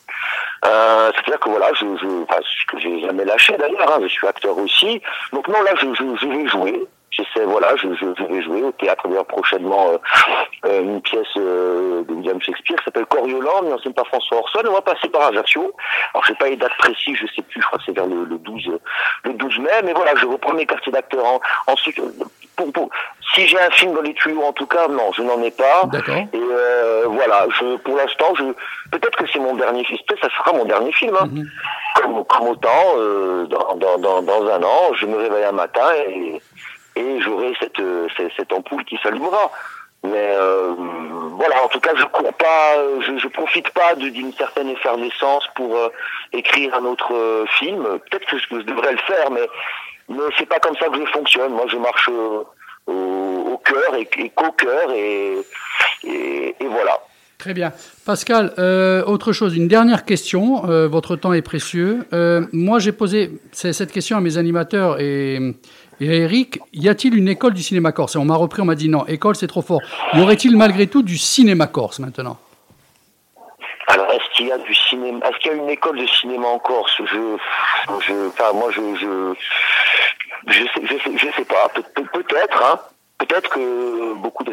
Euh, C'est-à-dire que voilà, je, je, enfin, que j'ai jamais lâché d'ailleurs. hein, je suis acteur aussi. Donc non, là, je, je, je vais jouer. J'essaie, voilà, je, je, vais jouer au théâtre d'ailleurs prochainement euh, euh, une pièce euh, de William Shakespeare qui s'appelle Coriolan, mais c'est pas François Orson. On va passer par Ajaccio. Alors j'ai pas les dates précises, je sais plus. Je crois que c'est vers le, le 12 le 12 mai. Mais voilà, je reprends mes quartiers d'acteurs. En- ensuite, pour, pour, si j'ai un film dans les tuyaux, en tout cas, non, je n'en ai pas. Et euh, voilà, je, pour l'instant, je, peut-être que c'est mon dernier film, peut-être que ça sera mon dernier film. Hein. Comme, comme autant, euh, dans, dans, dans, dans un an, je me réveille un matin et, et j'aurai cette, euh, cette, cette ampoule qui s'allumera. Mais euh, voilà, en tout cas, je cours pas, je, je profite pas d'une certaine effervescence pour euh, écrire un autre euh, film. Peut-être que je, je devrais le faire, mais mais c'est pas comme ça que je fonctionne. Moi, je marche euh, au, cœur et, et qu'au cœur et, et, voilà. Très bien. Pascal, euh, autre chose, une dernière question. euh, votre temps est précieux. Moi, j'ai posé cette question à mes animateurs et, et à Eric. Y a-t-il une école du cinéma corse? Et on m'a repris, on m'a dit non, école, c'est trop fort. Y aurait-il malgré tout du cinéma corse maintenant? Alors, est-ce qu'il y a du cinéma Est-ce qu'il y a une école de cinéma en Corse Je, je, enfin, moi, je, je, je sais, je sais, je sais pas. Pe- pe- Peut-être, hein. Peut-être que beaucoup de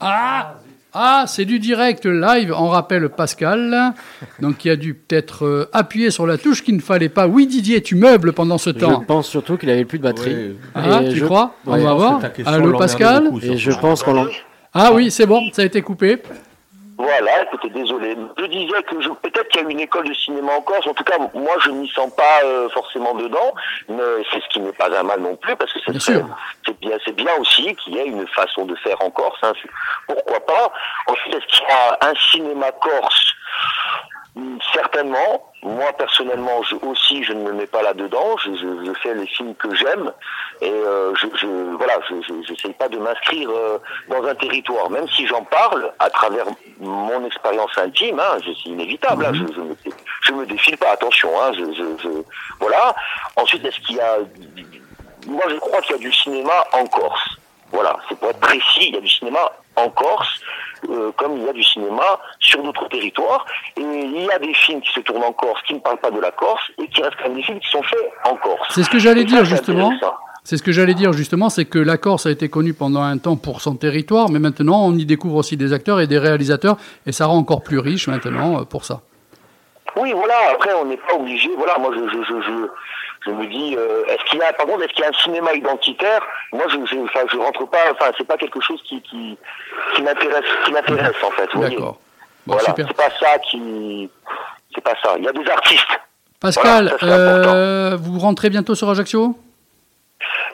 Ah Ah, c'est du direct live. On rappelle Pascal, donc qui a dû peut-être euh, appuyer sur la touche qu'il ne fallait pas. Oui, Didier, tu meubles pendant ce temps. Je pense surtout qu'il avait plus de batterie. Ah, Et tu je- crois? On va voir. Allô, Pascal? Et je pense qu'on Ah oui, c'est bon, ça a été coupé. Voilà, écoutez, désolé. Je disais que je, peut-être qu'il y a une école de cinéma en Corse. En tout cas, moi, je n'y sens pas euh, forcément dedans, mais c'est ce qui n'est pas un mal non plus, parce que c'est Bien très- c'est bien, c'est bien aussi qu'il y ait une façon de faire en Corse. hein. Pourquoi pas Ensuite, est-ce qu'il y a un cinéma corse? Hum, Certainement. Moi personnellement, je, aussi, je ne me mets pas là-dedans. Je, je- je fais les films que j'aime et euh, je, je, voilà, je n'essaye pas de m'inscrire euh, dans un territoire, même si j'en parle à travers mon expérience intime. Hein, c'est inévitable. hein, je, me, je me défile pas. Attention. Hein, je- voilà. Ensuite, est-ce qu'il y a moi, je crois qu'il y a du cinéma en Corse. Voilà, c'est pour être précis, il y a du cinéma en Corse, euh, comme il y a du cinéma sur d'autres territoires. Et il y a des films qui se tournent en Corse, qui ne parlent pas de la Corse, et qui restent quand même des films qui sont faits en Corse. C'est ce que j'allais dire justement. C'est ce que j'allais dire justement, c'est que la Corse a été connue pendant un temps pour son territoire, mais maintenant on y découvre aussi des acteurs et des réalisateurs, et ça rend encore plus riche maintenant euh, pour ça. Oui, voilà, après, on n'est pas obligé. Voilà, moi, je, je, je, je, je me dis, euh, est-ce qu'il y a, par contre, est-ce qu'il y a un cinéma identitaire? Moi, je, je, enfin, je rentre pas, enfin, c'est pas quelque chose qui, qui, qui m'intéresse, qui m'intéresse, en fait. D'accord. Voilà, super. c'est pas ça qui, c'est pas ça. Il y a des artistes. Pascal, Voilà, ça, euh, vous rentrez bientôt sur Ajaccio?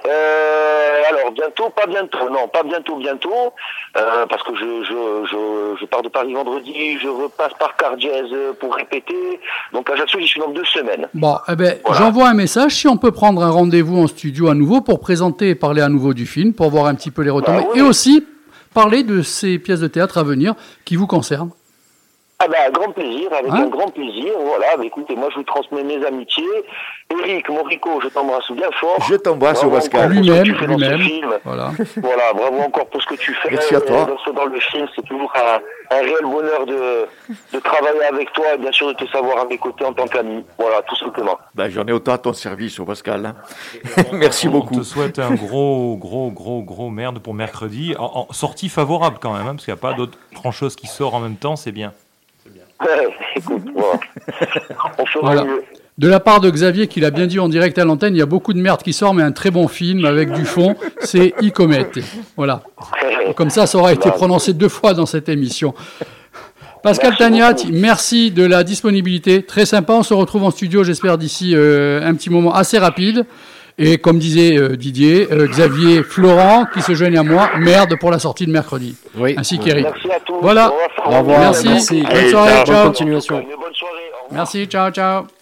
Euh, alors bientôt, pas bientôt, non, pas bientôt, bientôt, euh, parce que je, je, je, je pars de Paris vendredi, je repasse par Cardiez pour répéter, donc Ajaccio, j'y suis dans deux semaines. Bon, eh ben, j'envoie un message si on peut prendre un rendez-vous en studio à nouveau pour présenter et parler à nouveau du film, pour voir un petit peu les retombées, et aussi parler de ces pièces de théâtre à venir qui vous concernent. Ah ben, grand plaisir, avec Hein un grand plaisir, voilà, bah, écoutez, moi je vous transmets mes amitiés. Eric, mon Rico, je t'embrasse bien fort. Je t'embrasse, Bravo Pascal. encore pour ce que Lui-même, lui-même. Voilà. Voilà, bravo encore pour ce que tu fais Merci à toi. euh, dans, dans le film. C'est toujours un, un réel bonheur de, de travailler avec toi et bien sûr de te savoir à mes côtés en tant qu'ami. Voilà, tout simplement. Ben, J'en ai autant à ton service, oh, Pascal. hein. Merci beaucoup. On te souhaite un gros, gros, gros, gros merde pour mercredi. En, en sortie favorable quand même, hein, parce qu'il n'y a pas d'autre grand chose qui sort en même temps, c'est bien. Écoute, voilà. on fera Voilà. mieux. De la part de Xavier, qu'il a bien dit en direct à l'antenne, il y a beaucoup de merde qui sort, mais un très bon film avec du fond, c'est Icomet. Voilà. Comme ça, ça aura été prononcé deux fois dans cette émission. Pascal Tagnat, merci de la disponibilité. Très sympa. On se retrouve en studio, j'espère, d'ici euh, un petit moment assez rapide. Et comme disait euh, Didier, euh, Xavier, Florent, qui se joignent à moi, merde pour la sortie de mercredi. Oui. Ainsi qu'Eric. Merci à tous. Voilà. Au revoir. Au revoir. Merci. Merci. Bonne soirée. Bonne Ciao. continuation. Une bonne soirée. Au revoir. Merci. Ciao, ciao.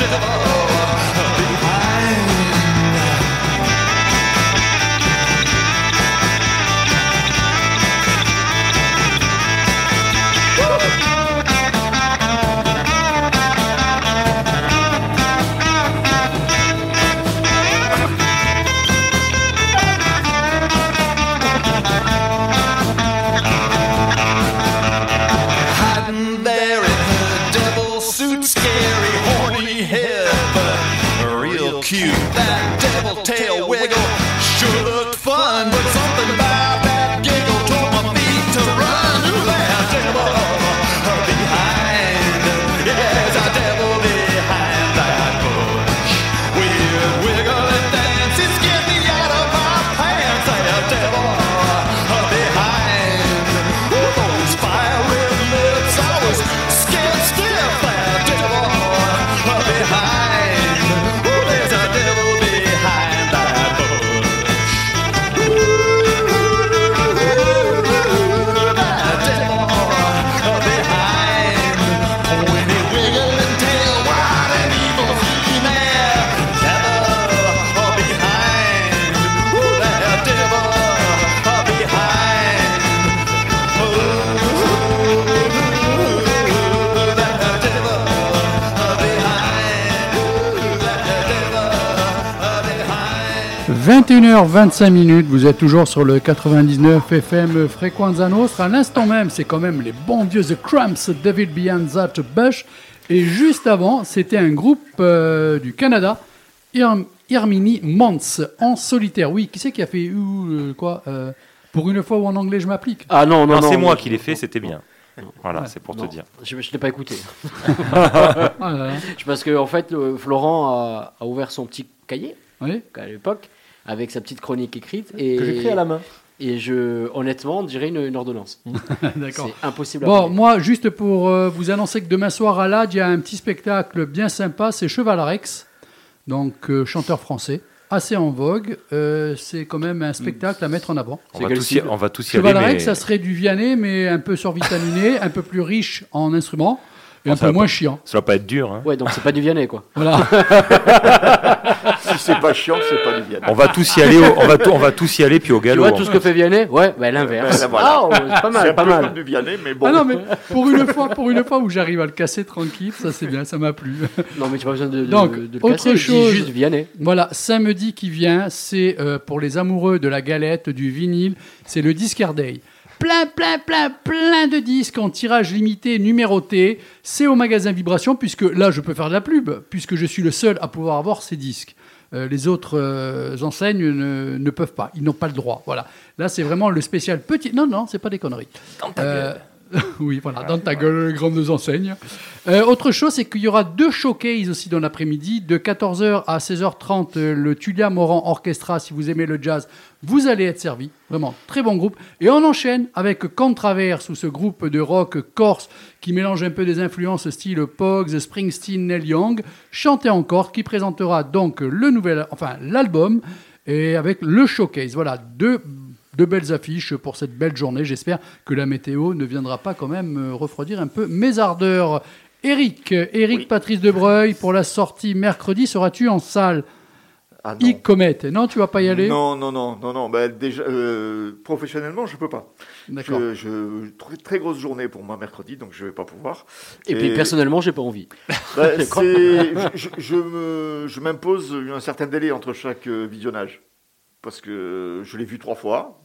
to the bone. 21h25 minutes, vous êtes toujours sur le 99 FM Frequenza Nostra. À l'instant même, c'est quand même les bons dieux The Cramps, David Beyond That Bush. Et juste avant, c'était un groupe euh, du Canada, Irmini Mons, en solitaire. Oui, qui c'est qui a fait euh, quoi euh, Pour une fois où en anglais je m'applique. Ah non, non, ah, non, c'est moi qui l'ai fait, c'était bien. Voilà, c'est pour te dire. Je ne l'ai pas écouté. Ah parce que en fait, Florent a, a ouvert son petit cahier oui. à l'époque avec sa petite chronique écrite. Et, que j'écris à la main. Et je, honnêtement, dirais une, une ordonnance. D'accord. C'est impossible. À bon, moi, juste pour euh, vous annoncer que demain soir à l'AD, il y a un petit spectacle bien sympa, c'est Chevalarex, donc euh, chanteur français, assez en vogue. Euh, c'est quand même un spectacle à mettre en avant. On, va tous, y, on va tous y aller. Chevalarex, ça serait du Vianney, mais un peu survitaminé, un peu plus riche en instruments. Et un peu moins chiant. Ça va pas être dur. Hein. Ouais, donc c'est pas du Vianney, quoi. Voilà. c'est pas chiant, c'est pas du bien. On va tous y aller. au- on va tout- on va tous y aller puis au Tu galop. vois tout ce fait. que fait Vianney? Ouais, bah l'inverse. Ben, voilà. Ah, oh, c'est pas C'est mal, un pas peu mal. comme du Vianney, mais bon. Ah non, mais pour une fois, pour une fois où j'arrive à le casser tranquille, ça c'est bien, ça m'a plu. Non, mais tu n'as pas besoin de, de- Donc, de le autre casser, je dis chose. juste Vianney. Voilà, samedi qui vient, c'est euh, pour les amoureux de la galette, du vinyle, c'est le Discard Day. Plein, plein, plein, plein de disques en tirage limité, numéroté. C'est au magasin Vibration, puisque là, je peux faire de la pub, puisque je suis le seul à pouvoir avoir ces disques. Euh, les autres euh, enseignes ne, ne peuvent pas, ils n'ont pas le droit. Voilà. Là, c'est vraiment le spécial petit. Non, non, c'est pas des conneries. Euh, oui, voilà, dans ta gueule, grandes enseignes. Euh, autre chose, c'est qu'il y aura deux showcases aussi dans l'après-midi. De 14h à 16h30, euh, le Tulia Moran Orchestra, si vous aimez le jazz, vous allez être servi. Vraiment, très bon groupe. Et on enchaîne avec Contraverse, ou ce groupe de rock corse qui mélange un peu des influences style Pogs, Springsteen, Neil Young, chanté en corse, qui présentera donc le nouvel, enfin l'album, et avec le showcase. Voilà, deux de belles affiches pour cette belle journée. J'espère que la météo ne viendra pas quand même euh, refroidir un peu mes ardeurs. Eric, Eric Patrice Debreuil, pour la sortie mercredi, seras-tu en salle Ah non. Icomet. Non, tu vas pas y aller? Non, non, non, non, non. Bah, déjà, euh, professionnellement, je peux pas. D'accord. Je, je- très, très grosse journée pour moi mercredi, donc je vais pas pouvoir. Et, puis personnellement, j'ai pas envie. Bah, Je crois. c'est- je, je- je me- je m'impose un certain délai entre chaque euh, visionnage. Parce que je l'ai vu trois fois.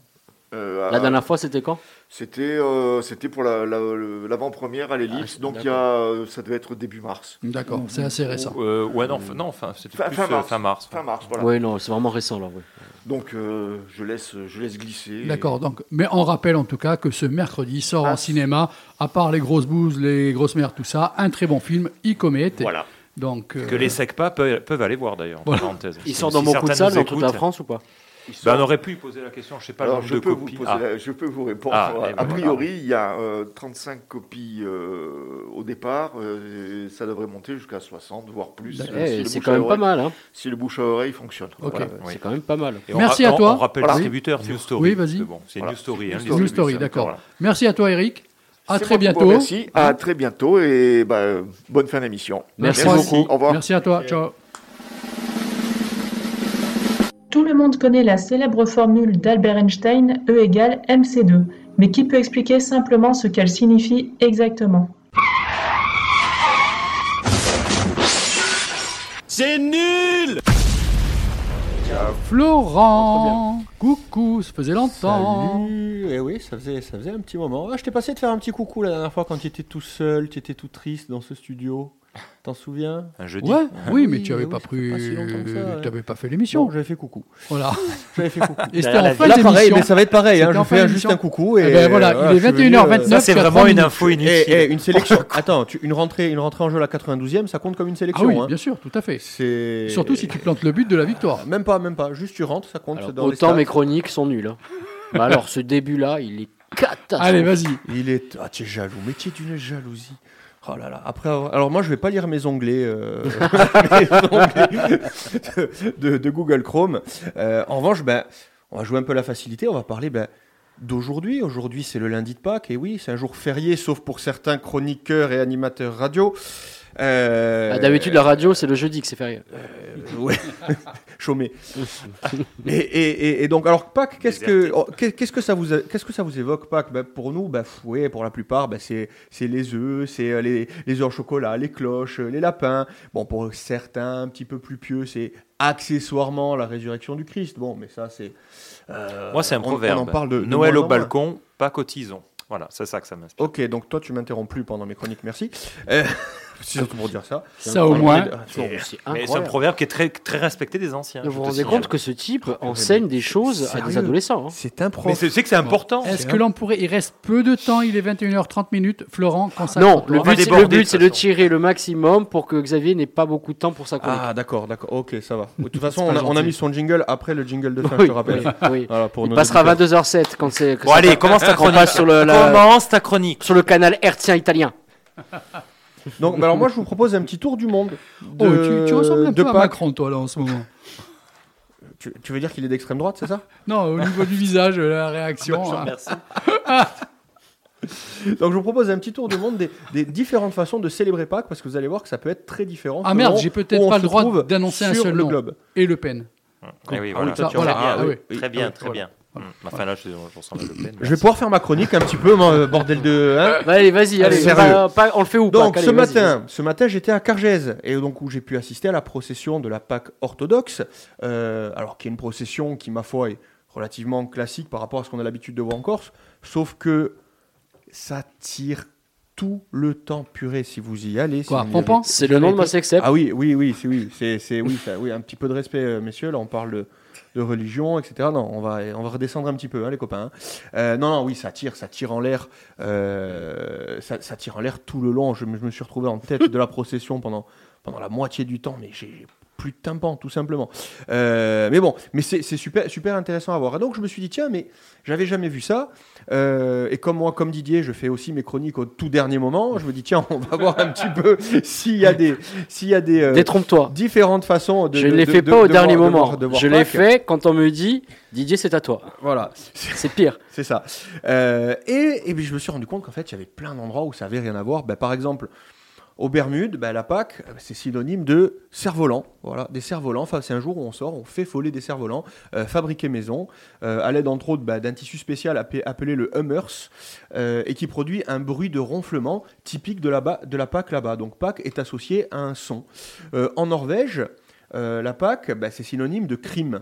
Euh, La à- dernière fois, c'était quand? C'était euh, c'était pour la- la- le- l'avant-première à l'Ellipse, Ah, donc il y a, euh, ça devait être début mars. D'accord, c'est assez récent. Euh, ouais, non, non, enfin, c'était Fin, fin mars. fin mars. Fin mars, voilà. Ouais, non, c'est vraiment récent là. ouais. Donc euh, je, laisse, je laisse glisser. D'accord, donc, mais on rappelle en tout cas que ce mercredi sort Ah, en cinéma, à part les grosses bouses, les grosses mères, tout ça, un très bon film, Icomet. Voilà. Donc, euh, Que les SECPA peuvent, peuvent aller voir d'ailleurs. Voilà. parenthèses. Il Si- sort dans beaucoup de salles dans toute la France ou pas? Ben, on aurait pu poser la question, je sais pas Alors, le nombre je de peux, vous poser Ah. la- je peux vous répondre. Ah, a eh ben, priori, il y a euh, 35 copies euh, au départ. euh, et ça devrait monter jusqu'à 60, voire plus. Eh, euh, si le c'est bouche quand à même pas oreille- mal, hein. Si le bouche à oreille fonctionne. Ok. Voilà. Ouais, C'est quand même pas mal. Et Merci ra- à toi. On rappelle Voilà. distributeur News Story. Oui, vas-y. C'est bon, c'est Voilà. News Story. hein, News Story, d'accord. Merci à toi, Eric. À très bientôt. Merci. À très bientôt et bah, bonne fin d'émission. Merci beaucoup. Au revoir. Merci à toi. Ciao. Tout le monde connaît la célèbre formule d'Albert Einstein E égale mc2, mais qui peut expliquer simplement ce qu'elle signifie exactement? C'est nul! Florent, coucou, ça faisait longtemps. Salut. Eh oui, ça faisait, ça faisait un petit moment. Ah, je t'ai passé de faire un petit coucou la dernière fois quand tu étais tout seul, tu étais tout triste dans ce studio. T'en souviens? Un jeudi. Ouais, Ah oui, mais tu oui, avais oui, pas pris, pas si ça, tu avais pas fait l'émission. Non, j'avais fait coucou. Voilà. J'avais fait coucou. Et c'était en fin pareil, d'émission. mais ça va être pareil. Hein, je fais juste un coucou. Et Eh ben voilà, il est je suis venu, 21h29. Ça, c'est vraiment une info Et, inutile. et une sélection. Attends, tu- une rentrée, une rentrée en jeu à la 92e, ça compte comme une Ah sélection. oui, hein. bien sûr, tout à fait. C'est Surtout si tu plantes le but de la victoire. Même pas, même pas. Juste tu rentres, ça compte Alors, dans les autant mes chroniques sont nulles. hein. Alors, ce début-là, il est catastrophique. Allez, vas-y. Il est. Ah, tu es jaloux. Mais tu es d'une jalousie. Oh là là. Après, avoir- alors moi, je vais pas lire mes onglets, euh, mes onglets de, de- de Google Chrome. Euh, en revanche, ben, on va jouer un peu la facilité. On va parler ben, d'aujourd'hui. Aujourd'hui, c'est le lundi de Pâques. Et oui, c'est un jour férié, sauf pour certains chroniqueurs et animateurs radio. Euh, Ah, D'habitude, la radio, c'est le jeudi que c'est férié. euh, ouais, chômé. et, et- et- et donc, alors Pâques, qu'est-ce que oh, qu'est- qu'est-ce que ça vous qu'est-ce que ça vous évoque Pâques? Ben, Pour nous, ben, ouais, pour la plupart, ben, c'est c'est les œufs, c'est euh, les, les œufs au chocolat, les cloches, euh, les lapins. Bon, pour certains, un petit peu plus pieux, c'est accessoirement la résurrection du Christ. Bon, mais ça, c'est. euh, Moi, c'est un on- proverbe. On en parle de, de Noël au balcon, pas cotisons. Voilà, c'est ça que ça m'inspire. Ok, donc toi tu m'interromps plus pendant mes chroniques, merci. Euh, C'est surtout pour dire ça. Ça, au moins. C'est Mais c'est un proverbe qui est très, très respecté des anciens. Vous vous rendez signale. compte que ce type enseigne des choses à des adolescents. hein. C'est un prof. Mais c'est que c'est important. Est-ce que l'on pourrait. Il reste peu de temps, il est 21h30 minutes. Florent, quand ça Non, le va but, le but, c'est de tirer le maximum pour que Xavier n'ait pas beaucoup de temps pour sa chronique. Ah d'accord, d'accord, ok, ça va. De toute façon, on a, on a gentil. mis son jingle après le jingle de fin, Oui, je te rappelle. oui, oui. Voilà, pour Il passera à auditeurs. 22h07 quand c'est. Bon, allez, commence ta chronique. passe sur le, la- Commence ta chronique. sur le canal hertzien italien. Donc, bah alors moi, je vous propose un petit tour du monde. Oh, de- tu, tu ressembles un de peu à Pâques. Macron, toi, là, en ce moment. Tu, tu veux dire qu'il est d'extrême droite, c'est ça? Non, au niveau du visage, la réaction. hein. Merci. Donc, je vous propose un petit tour du monde des, des différentes façons de célébrer Pâques, parce que vous allez voir que ça peut être très différent. Ah merde, j'ai peut-être pas le droit d'annoncer un seul le nom. globe. Et Le Pen. Ah oui, Ah voilà. oui, toi, tu Voilà, en as- ah ah oui. oui. Très bien, oui, très voilà. bien. Hum. Enfin là, je, je vais pouvoir faire ma chronique un petit peu, moi, euh, bordel de. hein Bah, allez, vas-y, allez. Pas- pas- on le fait où Donc Pâques ce Allez, vas-y, matin, ce matin j'étais à Cargèse et donc où j'ai pu assister à la procession de la Pâque orthodoxe, euh, alors qui est une procession qui ma foi est relativement classique par rapport à ce qu'on a l'habitude de voir en Corse, sauf que ça tire tout le temps purée si vous y allez. si Quoi, avez- C'est le nom de ma sextape. Ah oui, oui, oui, c'est oui, c'est oui, ça- oui, un petit peu de respect, euh, messieurs. Là, on parle de, de religion, etc. Non, on va, on va redescendre un petit peu, hein, les copains. Euh, non, non, oui, ça tire, ça tire en l'air, euh, ça, ça tire en l'air tout le long. Je, me- je me suis retrouvé en tête de la procession pendant, pendant la moitié du temps, mais j'ai plus de tympan, tout simplement. Euh, mais bon, mais c'est super, super intéressant à voir. Et donc, je me suis dit, tiens, mais j'avais jamais vu ça. Euh, et comme moi, comme Didier, je fais aussi mes chroniques au tout dernier moment. Je me dis, tiens, on va voir un petit peu s'il y a des, s'il y a des, euh, Détrompe-toi. différentes façons de. Je ne les fais de- pas au de dernier voir- moment. voir- de voir Je les fais quand on me dit Didier, c'est à toi. Voilà. C'est pire. C'est ça. Euh, et, et puis je me suis rendu compte qu'en fait, il y avait plein d'endroits où ça avait rien à voir. Ben, par exemple, aux Bermudes, ben, la Pâque, c'est synonyme de cerf-volant. Voilà, des. Enfin, c'est un jour où on sort, on fait voler des cerfs-volants, euh, fabriqués maison, euh, à l'aide entre autres ben, d'un tissu spécial appelé, le Hummers, euh, et qui produit un bruit de ronflement typique de la, de Pâque là-bas. Donc Pâque est associé à un son. Euh, en Norvège, la Pâque, ben, c'est synonyme de crime.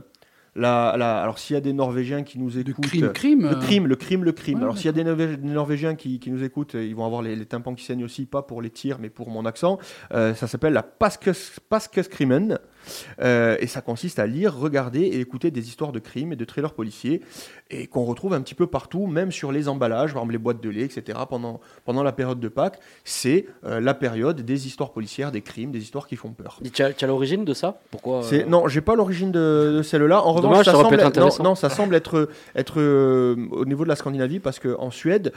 La, la- alors s'il y a des Norvégiens qui nous écoutent, crime, crime, le crime, le crime, le crime. Ouais, alors s'il y a des Norvé- des Norvégiens qui, qui nous écoutent, ils vont avoir les, les tympans qui saignent aussi, pas pour les tirs, mais pour mon accent. Euh, ça s'appelle la Paskes- Paskeskrimen. Euh, et ça consiste à lire, regarder et écouter des histoires de crimes et de thrillers policiers et qu'on retrouve un petit peu partout, même sur les emballages, par exemple les boîtes de lait, etc. Pendant, pendant la période de Pâques, c'est euh, la période des histoires policières, des crimes, des histoires qui font peur. Tu as, l'origine de ça? Pourquoi euh, Non, j'ai pas l'origine de, de celle-là. En revanche, Dommage, ça, ça semble être non, non, ça semble être, être euh, au niveau de la Scandinavie parce qu'en Suède,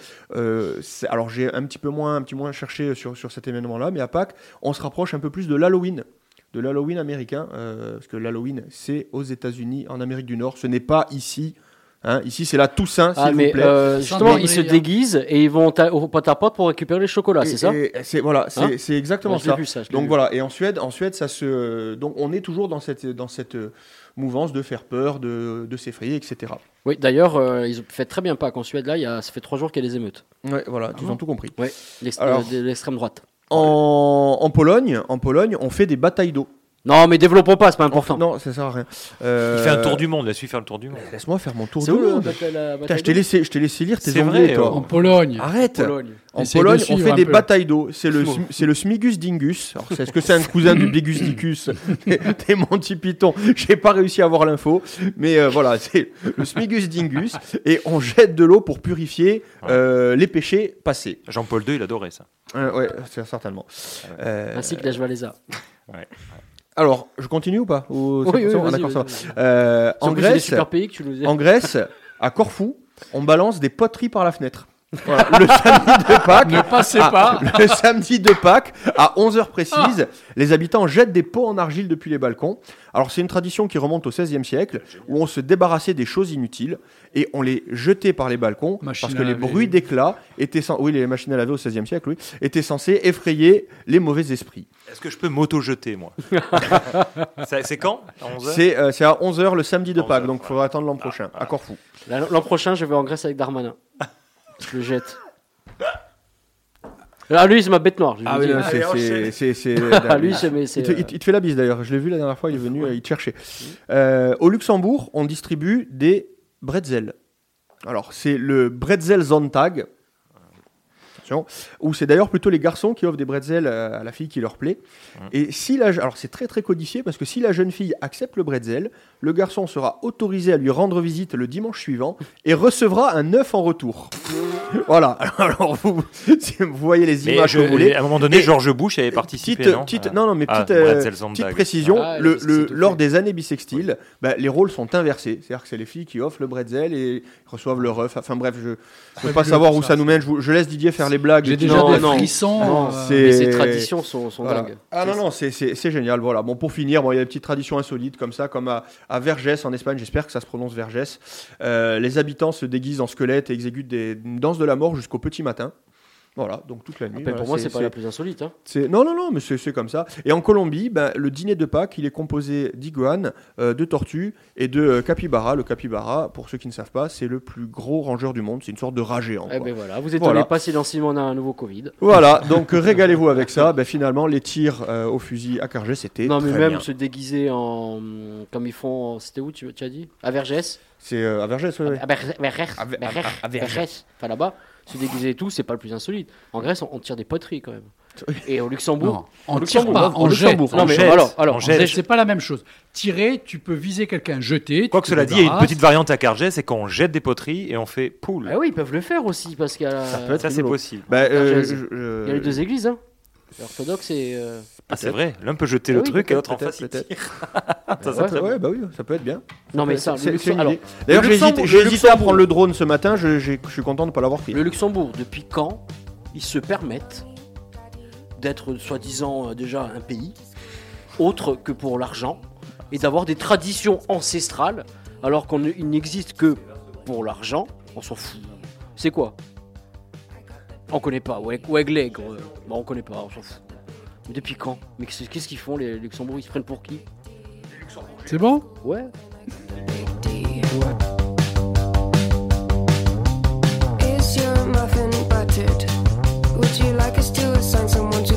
alors j'ai un petit peu moins, un petit moins cherché sur, sur cet événement-là, mais à Pâques, on se rapproche un peu plus de l'Halloween. De l'Halloween américain, euh, parce que l'Halloween, c'est aux États-Unis, en Amérique du Nord. Ce n'est pas ici. hein. Ici, c'est la Toussaint, Ah, s'il mais vous plaît. euh, justement, ils se Cendrier. déguisent et ils vont au pot à pot pour récupérer les chocolats, c'est ça? c'est voilà, c'est Hein? c'est exactement ça. vu, ça, donc vu. voilà, et en Suède, en Suède, ça se, donc on est toujours dans cette dans cette euh, mouvance de faire peur, de, de s'effrayer, etc. Oui, d'ailleurs, euh, ils ont fait très bien pas qu'en Suède, là, il y a, ça fait trois jours qu'il y a des émeutes. Ouais, voilà, ils ont tout compris. Ouais, l'extrême droite. En, en Pologne, en Pologne, on fait des batailles d'eau. Non, mais développons pas, c'est pas important. Non, ça sert à rien. Euh, Il fait un tour du monde, laisse-lui faire le tour du monde. Laisse-moi faire mon tour C'est du monde. Putain, je t'ai d'eau laissé, je t'ai laissé lire tes C'est anglais, vrai, toi. En Pologne. Arrête. Pologne. En Pologne, on fait des peu. batailles d'eau. C'est le, c'est le Smigus Dingus. Est-ce que c'est un cousin du Bigus Dicus Des des Monty Python? J'ai pas réussi à avoir l'info. Mais euh, voilà, c'est le Smigus Dingus. Et on jette de l'eau pour purifier euh, les péchés passés. Jean-Paul II, il adorait ça. Euh, ouais, c'est certainement. Euh, Ainsi que la Jvalesa. Ouais. Alors, je continue ou pas Ou c'est Oui, oui, bon Ah, vas-y, d'accord, ça vas-y, va. Euh, en En Grèce, des Grèce, super pays que tu nous en Grèce, à Corfou, on balance des poteries par la fenêtre. Voilà, le samedi de Pâques. Ne passez à- pas. Le samedi de Pâques, à 11h précises, les habitants jettent des pots en argile depuis les balcons. Alors, c'est une tradition qui remonte au XVIe siècle, où on se débarrassait des choses inutiles et on les jetait par les balcons Machine parce que les bruits d'éclat étaient, oui, les machines à laver au XVIe siècle, oui, étaient censés effrayer les mauvais esprits. Est-ce que je peux m'auto-jeter, moi? C'est quand? À 11 heures? C'est euh, c'est à 11h le samedi de 11 Pâques, donc il faudra attendre l'an prochain, à Corfou. L'an l'an prochain, je vais en Grèce avec Darmanin. Je le jette. Ah, lui, c'est ma bête noire. je Ah vous oui, dis. non, c'est- c'est- c'est. c'est- Ah, lui, c'est- mais c'est, Il te, il te- il te fait la bise d'ailleurs. Je l'ai vu la dernière fois, il est venu, euh, il te cherchait. Euh, au Luxembourg, on distribue des bretzels. Alors, c'est le Bretzel Sonntag. Version, où c'est d'ailleurs plutôt les garçons qui offrent des bretzels euh, à la fille qui leur plaît. Et si la, alors c'est très très codifié parce que si la jeune fille accepte le bretzel, le garçon sera autorisé à lui rendre visite le dimanche suivant et recevra un œuf en retour. voilà. Alors vous, si vous voyez les images je- que vous voulez. à un moment donné, Et- George Bush avait participé, Petite, non petite- Ah. non, non, mais Ah, petite, euh, petite précision. Ah, le, le- lors fait. des années bissextiles, bah, les rôles sont inversés. C'est-à-dire que c'est les filles qui offrent le bretzel et reçoivent le ref. Enfin bref, je ne veux pas savoir ça, où ça nous mène. Je, vous- je laisse Didier faire les blagues. J'ai déjà Non, des non. frissons, Non, euh, mais ces traditions sont- sont Voilà. dingues. Ah non, non, c'est- génial. Voilà. Bon, pour finir, bon, il y a des petites traditions insolites comme ça, comme à, à Vergès en Espagne. J'espère que ça se prononce Vergès. Euh, les habitants se déguisent en squelettes et exécutent des une danse de la mort jusqu'au petit matin. Voilà, donc toute la nuit. Voilà, pour moi, c'est pas la plus insolite. Hein. Non, non, non, mais c'est comme ça. Et en Colombie, ben, le dîner de Pâques, il est composé d'iguanes, euh, de tortues et de euh, capybara. Le capybara, pour ceux qui ne savent pas, c'est le plus gros rongeur du monde. C'est une sorte de rat géant. Eh ben voilà, vous étonnez Voilà. pas si dans on a un nouveau Covid. Voilà, donc régalez-vous avec ça. Ben, finalement, les tirs euh, au fusil à Cargé, c'était Non, mais très même bien. se déguiser en. Comme ils font. C'était où tu, tu as dit? À Vergès? C'est euh, à Vergès, oui. À Ver- Vergès. À Ver- Vergès. à- à Vergès. Vergès. Enfin là-bas, se déguiser et tout, c'est pas le plus insolite. En Grèce, on, on tire des poteries quand même. Et au Luxembourg. Non, on au tire Luxembourg, pas, on jette. Luxembourg. on Non, mais jette. alors, alors, c'est pas la même chose. Tirer, tu peux viser quelqu'un, jeter. Quoi que cela dit, il y a une petite variante à Cargé, c'est qu'on jette des poteries et on fait poule. Ah oui, ils peuvent le faire aussi parce qu'il y a. Ça peut être Ça, c'est possible. Bah, euh, Vergès. je- je- Il y a les deux églises, hein. L'orthodoxe et. euh, Ah, c'est vrai, l'un peut jeter Ah le oui, truc et l'autre en face. il tire. Ça, ouais. bah oui, ça peut être bien. Non, mais ça, c'est-. D'ailleurs, le j'ai hésité, à prendre le drone ce matin. Je, suis content de ne pas l'avoir pris. Le Luxembourg, depuis quand ils se permettent d'être soi-disant euh, déjà un pays autre que pour l'argent et d'avoir des traditions ancestrales alors qu'il n'existe que pour l'argent? On s'en fout. C'est quoi? On connaît pas. Ouais, Oueglègre, euh, bah, on connaît pas, on s'en fout. Mais depuis quand Mais qu'est-ce qu'est-ce qu'ils font les Luxembourg Ils se prennent pour qui C'est bon? Ouais. Is your muffin buttered? Would you like us to assign someone to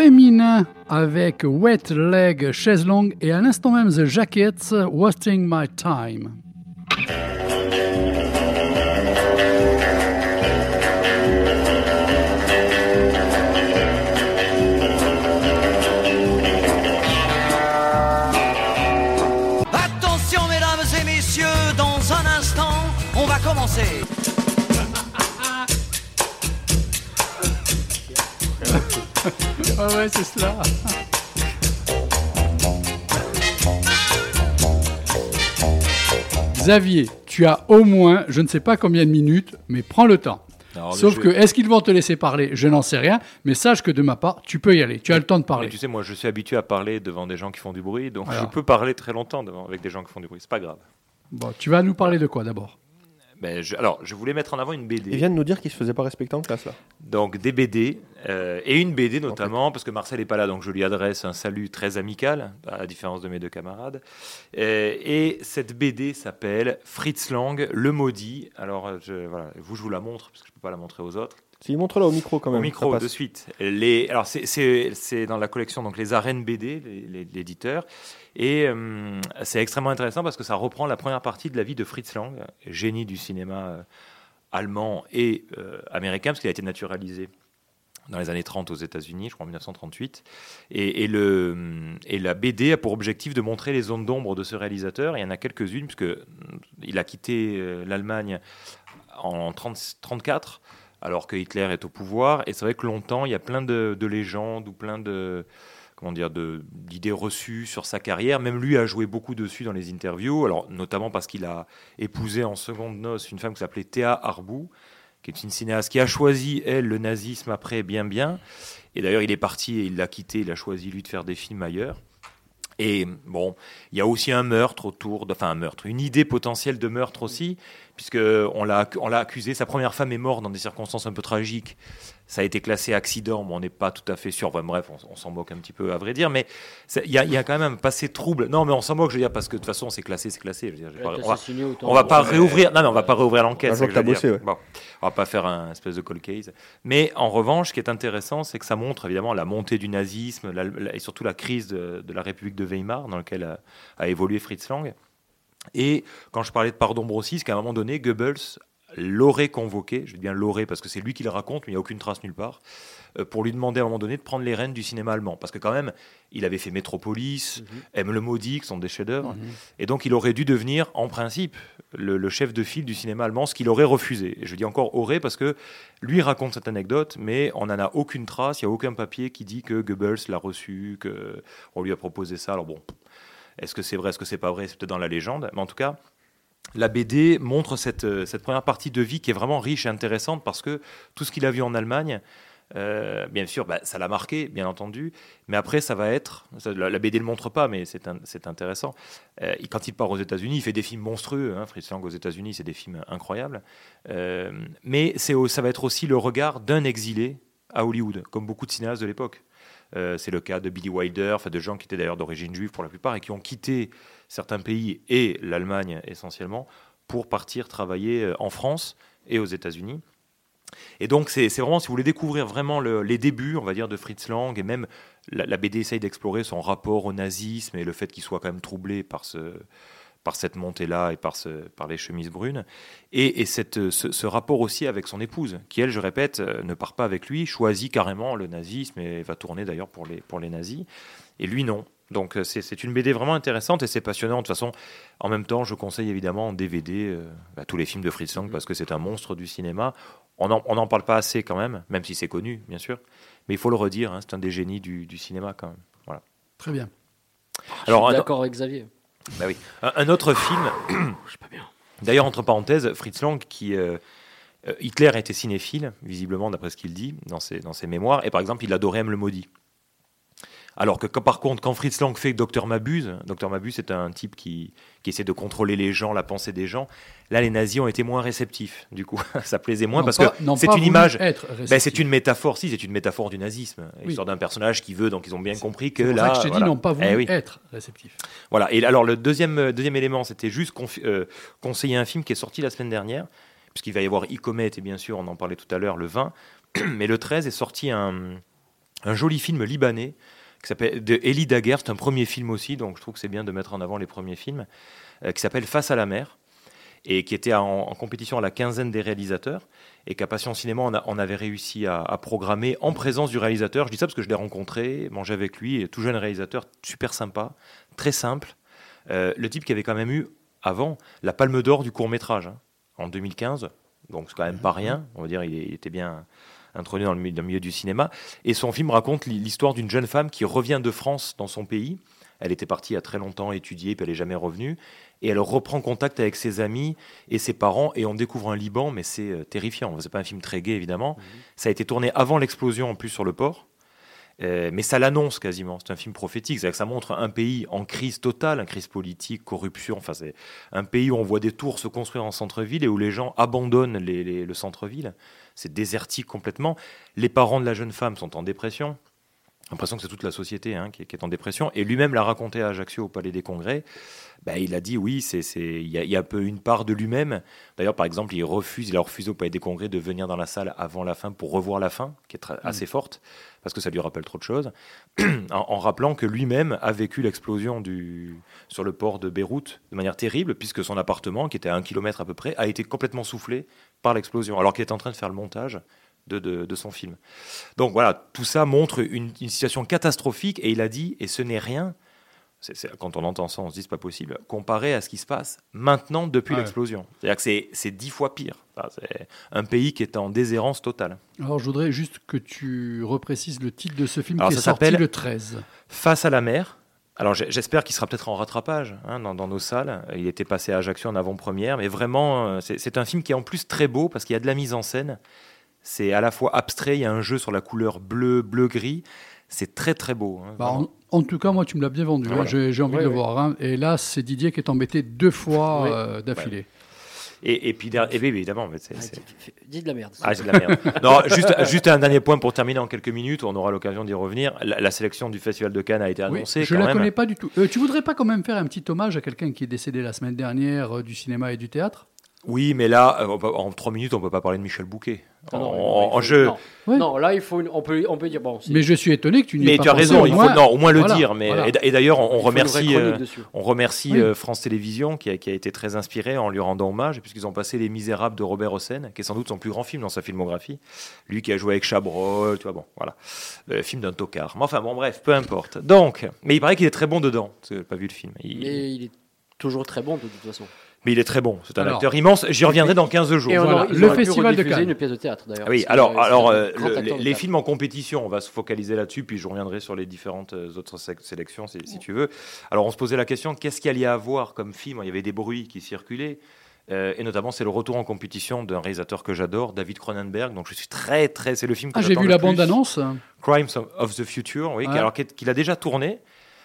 féminin avec Wet Leg, Chaise Longue et à l'instant même The Jackets, Wasting My Time. Ah ouais, c'est cela. Xavier, tu as au moins, je ne sais pas combien de minutes, mais prends le temps. Alors, Sauf je- que, est-ce qu'ils vont te laisser parler? Je n'en sais rien, mais sache que de ma part, tu peux y aller. Tu as le temps de Mais parler. tu sais, moi, je suis habitué à parler devant des gens qui font du bruit, donc Alors. je peux parler très longtemps devant, avec des gens qui font du bruit. C'est pas grave. Bon, tu vas nous parler de quoi d'abord? Ben, je- alors, je voulais mettre en avant une BD. Il vient de nous dire qu'il se faisait pas respecter en classe là. Donc des BD euh, et une BD notamment parce que Marcel n'est pas là donc je lui adresse un salut très amical à la différence de mes deux camarades Euh, et cette BD s'appelle Fritz Lang le maudit alors euh, je, voilà vous je vous la montre parce que je peux pas la montrer aux autres Si, montre-la au micro quand même. au micro de suite. Les, alors c'est- dans la collection donc les arènes BD, l'éditeur, et euh, c'est extrêmement intéressant parce que ça reprend la première partie de la vie de Fritz Lang, génie du cinéma euh, allemand et euh, américain parce qu'il a été naturalisé dans les années 30 aux États-Unis, je crois en 1938. Et, et le, et la BD a pour objectif de montrer les zones d'ombre de ce réalisateur. Il y en a quelques-unes, puisque mm, il a quitté l'Allemagne en 30 34, alors que Hitler est au pouvoir. Et c'est vrai que longtemps, il y a plein de, de légendes ou plein de comment dire d'idées reçues sur sa carrière. Même lui a joué beaucoup dessus dans les interviews. Alors notamment parce qu'il a épousé en seconde noces une femme qui s'appelait Théa Arbou, qui est une cinéaste qui a choisi elle le nazisme après bien bien. Et d'ailleurs, il est parti et il l'a quitté. Il a choisi lui de faire des films ailleurs. Et bon, il y a aussi un meurtre autour, de, enfin un meurtre, une idée potentielle de meurtre aussi, puisque on l'a accusé. Sa première femme est morte dans des circonstances un peu tragiques. Ça a été classé accident, mais on n'est pas tout à fait sûr. Enfin, bref, on, on s'en moque un petit peu à vrai dire, mais il y, a- il y a quand même un passé trouble. Non, mais on s'en moque, je veux dire, parce que de toute façon, c'est classé, c'est classé. Je veux dire, Ouais, on va, on pas réouvrir. Non, mais on va pas réouvrir l'enquête. Dire. Bon, on va pas faire un espèce de cold case. Mais en revanche, ce qui est intéressant, c'est que ça montre évidemment la montée du nazisme la- la- et surtout la crise de, de la République de Weimar dans laquelle a, a évolué Fritz Lang. Et quand je parlais de Pardon c'est qu'à un moment donné, Goebbels l'aurait convoqué, je dis bien l'aurait parce que c'est lui qui le raconte, mais il n'y a aucune trace nulle part, euh, pour lui demander à un moment donné de prendre les rênes du cinéma allemand. Parce que quand même, il avait fait Metropolis, Aime le maudit, qui sont des chefs-d'œuvre. Mhm. Et donc, il aurait dû devenir, en principe, le, le chef de file du cinéma allemand, ce qu'il aurait refusé. Et je dis encore aurait parce que lui raconte cette anecdote, mais on n'en a aucune trace, il n'y a aucun papier qui dit que Goebbels l'a reçu, qu'on lui a proposé ça. Alors bon, est-ce que c'est vrai, est-ce que c'est pas vrai? C'est peut-être dans la légende. Mais en tout cas, la BD montre cette, euh, cette première partie de vie qui est vraiment riche et intéressante parce que tout ce qu'il a vu en Allemagne, euh, bien sûr, bah, ça l'a marqué, bien entendu, mais après, ça va être. ça, la, BD ne le montre pas, mais c'est intéressant. Euh, quand il part aux États-Unis, il fait des films monstrueux. Hein, Fritz Lang aux États-Unis, c'est des films incroyables. Mais ça va être aussi le regard d'un exilé à Hollywood, comme beaucoup de cinéastes de l'époque. C'est le cas de Billy Wilder, de gens qui étaient d'ailleurs d'origine juive pour la plupart et qui ont quitté certains pays et l'Allemagne essentiellement pour partir travailler euh, en France et aux États-Unis. Et donc, c'est vraiment, si vous voulez découvrir vraiment le- les débuts, on va dire, de Fritz Lang, et même la, la BD essaye d'explorer son rapport au nazisme et le fait qu'il soit quand même troublé par, ce, par cette montée-là et par, ce, par les chemises brunes, et, et cette, ce, ce rapport aussi avec son épouse, qui, elle, je répète, euh, ne part pas avec lui, choisit carrément le nazisme et va tourner d'ailleurs pour les, pour les nazis, et lui, non. Donc euh, c'est c'est une BD vraiment intéressante et c'est passionnant. De toute façon, en même temps, je conseille évidemment en DVD euh, bah, tous les films de Fritz Lang parce que c'est un monstre du cinéma. On n'en parle pas assez quand même, même si c'est connu, bien sûr. Mais il faut le redire, hein, c'est un des génies du, du cinéma quand même. Voilà. Très bien. Alors, suis un- d'accord avec Xavier. bah oui. Un, un autre film. D'ailleurs, entre parenthèses, Fritz Lang, qui euh, Hitler était cinéphile, visiblement d'après ce qu'il dit dans ses, dans ses mémoires, et par exemple, il adorait M. le maudit. Alors que par contre, quand Fritz Lang fait Docteur Mabuse, Docteur Mabuse est un type qui, qui essaie de contrôler les gens, la pensée des gens. Là, les nazis ont été moins réceptifs. Du coup, ça plaisait moins parce pas- que c'est une image. Ben, c'est une métaphore. Si, c'est une métaphore du nazisme. Oui. Histoire d'un personnage qui veut, donc ils ont bien compris que C'est pour là. ça que je t'ai dit, voilà. n'ont pas voulu Eh oui. être réceptifs. Voilà. Et alors, le deuxième, euh, deuxième élément, c'était juste euh, conseiller un film qui est sorti la semaine dernière, puisqu'il va y avoir e-comet, et bien sûr, on en parlait tout à l'heure, le 20. Mais le 13 est sorti un, un joli film libanais qui s'appelle de Elie Daguerre. C'est un premier film aussi, donc je trouve que c'est bien de mettre en avant les premiers films, euh, qui s'appelle Face à la mer et qui était en, en compétition à la quinzaine des réalisateurs et qu'à Passion Cinéma, on, a- on avait réussi à, à programmer en présence du réalisateur. Je dis ça parce que je l'ai rencontré, mangé avec lui, et tout jeune réalisateur, super sympa, très simple. Euh, le type qui avait quand même eu, avant, la Palme d'Or du court-métrage, hein, en 2015. Donc c'est quand même pas rien, on va dire, il était bien introduit dans le, milieu- dans le milieu du cinéma. Et son film raconte l'histoire d'une jeune femme qui revient de France dans son pays. Elle était partie il y a très longtemps étudier, puis elle n'est jamais revenue. Et elle reprend contact avec ses amis et ses parents, et on découvre un Liban, mais c'est euh, terrifiant. C'est pas un film très gai, évidemment. Ça a été tourné avant l'explosion, en plus, sur le port. Euh, mais ça l'annonce quasiment. C'est un film prophétique. C'est-à-dire que ça montre un pays en crise totale, une crise politique, corruption. Enfin, c'est un pays où on voit des tours se construire en centre-ville et où les gens abandonnent le centre-ville. C'est désertique complètement. Les parents de la jeune femme sont en dépression. L'impression que c'est toute la société hein, qui, qui est en dépression. Et lui-même l'a raconté à Ajaccio au Palais des Congrès. Ben, il a dit oui, c'est, il y, a, il y a un peu une part de lui-même. D'ailleurs, par exemple, il refuse, il a refusé au Palais des Congrès de venir dans la salle avant la fin pour revoir la fin, qui est très- assez forte, parce que ça lui rappelle trop de choses, en, en rappelant que lui-même a vécu l'explosion du, sur le port de Beyrouth de manière terrible, puisque son appartement, qui était à un kilomètre à peu près, a été complètement soufflé par l'explosion, alors qu'il est en train de faire le montage de, de- de son film. Donc voilà, tout ça montre une, une situation catastrophique, et il a dit, et ce n'est rien, quand on entend ça, on se dit c'est pas possible, comparé à ce qui se passe maintenant depuis Ouais. l'explosion. C'est-à-dire que c'est- dix fois pire. Enfin, c'est un pays qui est en déshérence totale. Alors, je voudrais juste que tu reprécises le titre de ce film Alors, qui est ça sorti s'appelle le 13. Face à la mer. Alors j'espère qu'il sera peut-être en rattrapage hein, dans, dans nos salles. Il était passé à Ajaccio en avant-première, mais vraiment, euh, c'est c'est un film qui est en plus très beau parce qu'il y a de la mise en scène. C'est à la fois abstrait, il y a un jeu sur la couleur bleu, bleu-gris. C'est très très beau. hein, Bah, en, en tout cas, moi, tu me l'as bien vendu. hein. Voilà. J'ai j'ai envie Ouais, de le ouais. voir. hein. Et là, c'est Didier qui est embêté deux fois Ouais. euh, d'affilée. Et, et puis, et oui, évidemment. c'est- c'est- Dis de la merde. Ah, de la merde. non, juste, juste un dernier point pour terminer en quelques minutes. On aura l'occasion d'y revenir. La, la sélection du Festival de Cannes a été Oui, annoncée. je quand la même. connais pas du tout. Euh, tu voudrais pas quand même faire un petit hommage à quelqu'un qui est décédé la semaine dernière euh, du cinéma et du théâtre? Oui, mais là, euh, en trois minutes, on peut pas parler de Michel Bouquet. Ah non, en, non, il en faut- jeu. Non. Non, là, il faut une- on, peut, on peut dire. Bon, Mais je suis étonné que tu n'y aies Mais pas tu as raison, il moins- faut non, au moins le Voilà, dire. Mais voilà. et, d'ailleurs, on, remercie, euh, on remercie Oui. euh, France Télévisions qui a, qui a été très inspiré en lui rendant hommage, puisqu'ils ont passé Les Misérables de Robert Hossein, qui est sans doute son plus grand film dans sa filmographie. Lui qui a joué avec Chabrol, tu vois, bon, voilà, le film d'un tocard. Mais enfin, bon, bref, peu importe. Donc, mais il paraît qu'il est très bon dedans. parce que j'ai pas vu le film. Il- Mais il est toujours très bon de toute façon. Mais il est très bon. C'est un Alors. acteur immense. J'y reviendrai dans 15 jours. Et on Voilà, aurait- ils le Festival de Cannes. une pièce de théâtre d'ailleurs. Ah oui, alors, que, alors euh, le- les, films en compétition, on va se focaliser là-dessus, puis je reviendrai sur les différentes euh, autres sé- sélections si, si tu veux. Alors, on se posait la question qu'est-ce qu'il y a à voir comme film? Il y avait des bruits qui circulaient. euh, et notamment, c'est le retour en compétition d'un réalisateur que j'adore, David Cronenberg. Donc, je suis très, très. C'est le film que Ah, j'ai vu le la bande-annonce. Crimes of- the Future, oui, Ouais. alors qu'il qu'il a déjà tourné.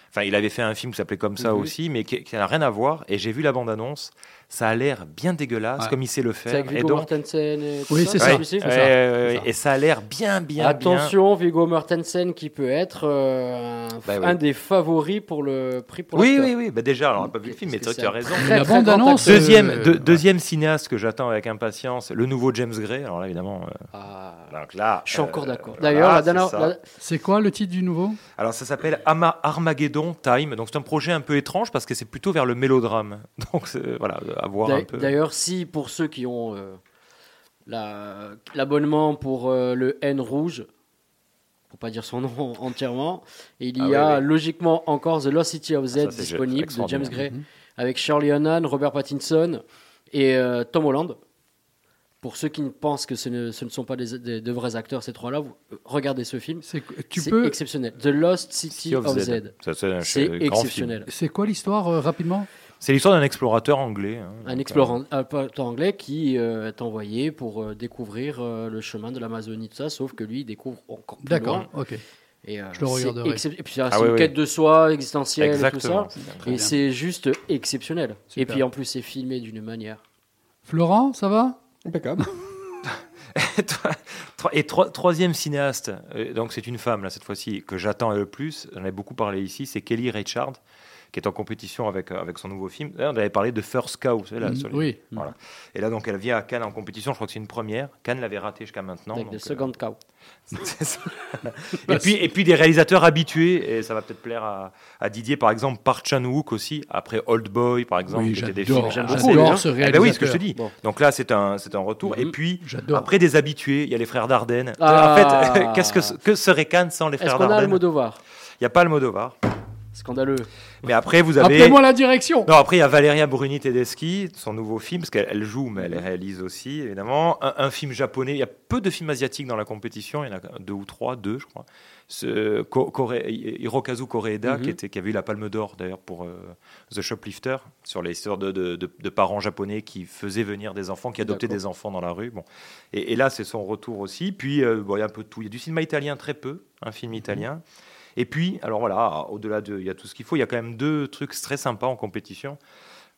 Enfin, il avait fait un film qui s'appelait comme ça Mhm. aussi, mais qui qui n'a rien à voir. Et j'ai vu la bande-annonce. Ça a l'air bien dégueulasse, Ouais. comme il sait le faire. C'est avec Et Viggo donc- Mortensen et tout Oui, ça, c'est c'est ça. Et ça a l'air bien, bien, bien. Attention, Viggo Mortensen qui peut être euh, un, Bah oui. un des favoris pour le prix pour Oui, oui, oui. Bah déjà, alors, on n'a pas vu le film, mais tu as raison. très, très acteur. Deuxième, Euh, ouais. deuxième cinéaste que j'attends avec impatience, le nouveau James Gray. Alors là, évidemment, euh, Ah, donc là, je suis euh, encore d'accord. voilà, D'ailleurs, c'est quoi le titre du nouveau? Alors ça s'appelle Armageddon Time. Donc c'est un projet un peu étrange parce que c'est plutôt vers le mélodrame. Donc voilà, à voir un D'a- peu. D'ailleurs, si pour ceux qui ont euh, la- l'abonnement pour euh, le N rouge, pour pas dire son nom entièrement, il y Ah a oui. logiquement encore The Lost City of Z ça, c'est disponible de. James Gray Mhm. avec Shirley Hunnan, Robert Pattinson et euh, Tom Holland. Pour ceux qui ne pensent que ce ne, ce ne sont pas des, des- de vrais acteurs, ces trois-là, regardez ce film. C'est- peux. exceptionnel. The Lost City City of, Z. C'est exceptionnel. C'est quoi l'histoire euh, rapidement? C'est l'histoire d'un explorateur anglais. hein. Un explorateur un explorateur anglais qui euh, est envoyé pour euh, découvrir euh, le chemin de l'Amazonie, tout ça, sauf que lui, il découvre encore plus D'accord, ok. Et, euh, Je le regarderai. excep- Et puis c'est Ah c'est oui, une oui. quête de soi existentielle et tout ça. Et bien. c'est juste exceptionnel. Et puis en plus, c'est filmé d'une manière. Florent, ça va? Impeccable. Et tro- troisième cinéaste, euh, donc c'est une femme là cette fois-ci que j'attends le plus. J'en ai beaucoup parlé ici, c'est Kelly Richard, qui est en compétition avec euh, avec son nouveau film. On avait parlé de First Cow, c'est là. Mm, sur les- oui. Voilà. Et là donc elle vient à Cannes en compétition. Je crois que c'est une première. Cannes l'avait raté jusqu'à maintenant. Avec donc, des euh, secondes cow. c'est ça. et, puis, et puis des réalisateurs habitués, et ça va peut-être plaire à, à Didier, par exemple, Park Chan-wook aussi, après Old Boy, par exemple, Oui, qui des j'adore, films j'aime j'adore beaucoup. ce Eh ben oui, ce que je te dis. Bon. Donc là, c'est un, c'est un retour. Et puis, J'adore. après des habitués, il y a les frères Dardenne. Ah. En fait, qu'est-ce que, que serait Cannes sans les Est-ce frères qu'on a Dardenne? Il n'y a pas Almodovar. Scandaleux. Mais après, vous avez. Appelez-moi la direction. Non, après, il y a Valeria Bruni Tedeschi, son nouveau film, parce qu'elle elle joue, mais elle réalise aussi, évidemment. Un, un film japonais. Il y a peu de films asiatiques dans la compétition. Il y en a deux ou trois, deux, je crois. Ce, Ko- Kore- Hirokazu Koreeda, Mhm. qui, était, qui avait eu la Palme d'Or, d'ailleurs, pour euh, The Shoplifter, sur les histoires de, de- de- de parents japonais qui faisaient venir des enfants, qui adoptaient des enfants dans la rue. Bon. Et, et là, c'est son retour aussi. Puis, euh, bon, il y a un peu de tout. Il y a du cinéma italien, très peu, un film italien. Et puis, alors voilà, au-delà de, il y a tout ce qu'il faut, il y a quand même deux trucs très sympas en compétition.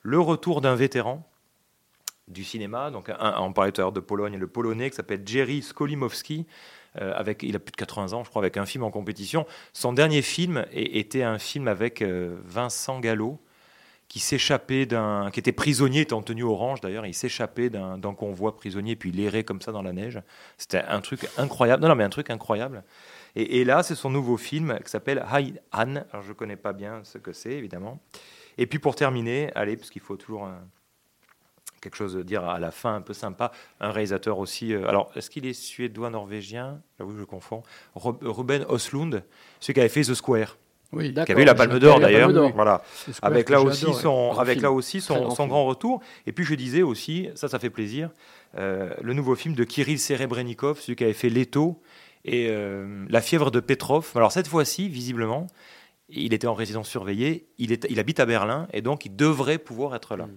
Le retour d'un vétéran du cinéma, donc on parlait tout à l'heure de Pologne, le polonais qui s'appelle Jerry Skolimowski, euh, avec, il a plus de 80 ans, je crois, avec un film en compétition. Son dernier film était un film avec euh, Vincent Gallo, qui s'échappait d'un, qui était prisonnier, était en tenue orange d'ailleurs, il s'échappait d'un convoi prisonnier, puis il errait comme ça dans la neige. C'était un truc incroyable. Non, non, mais un truc incroyable. Et, et là, c'est son nouveau film qui s'appelle Hai Han. Alors, je connais pas bien ce que c'est, évidemment. Et puis, pour terminer, allez, parce qu'il faut toujours un- quelque chose à dire à la fin, un peu sympa, un réalisateur aussi. euh, alors, est-ce qu'il est suédois, norvégien? J'avoue que je confonds. Ruben Oslund, celui qui avait fait The Square. Oui, qui avait eu la Palme d'Or d'ailleurs, voilà. Avec là aussi son, grand avec film. là aussi son, grand son film. grand retour. Et puis je disais aussi, ça, ça fait plaisir, euh, le nouveau film de Kirill Serebrennikov, celui qui avait fait Leto et euh, La fièvre de Petrov. Alors cette fois-ci, visiblement, il était en résidence surveillée, il, est, il habite à Berlin et donc il devrait pouvoir être là.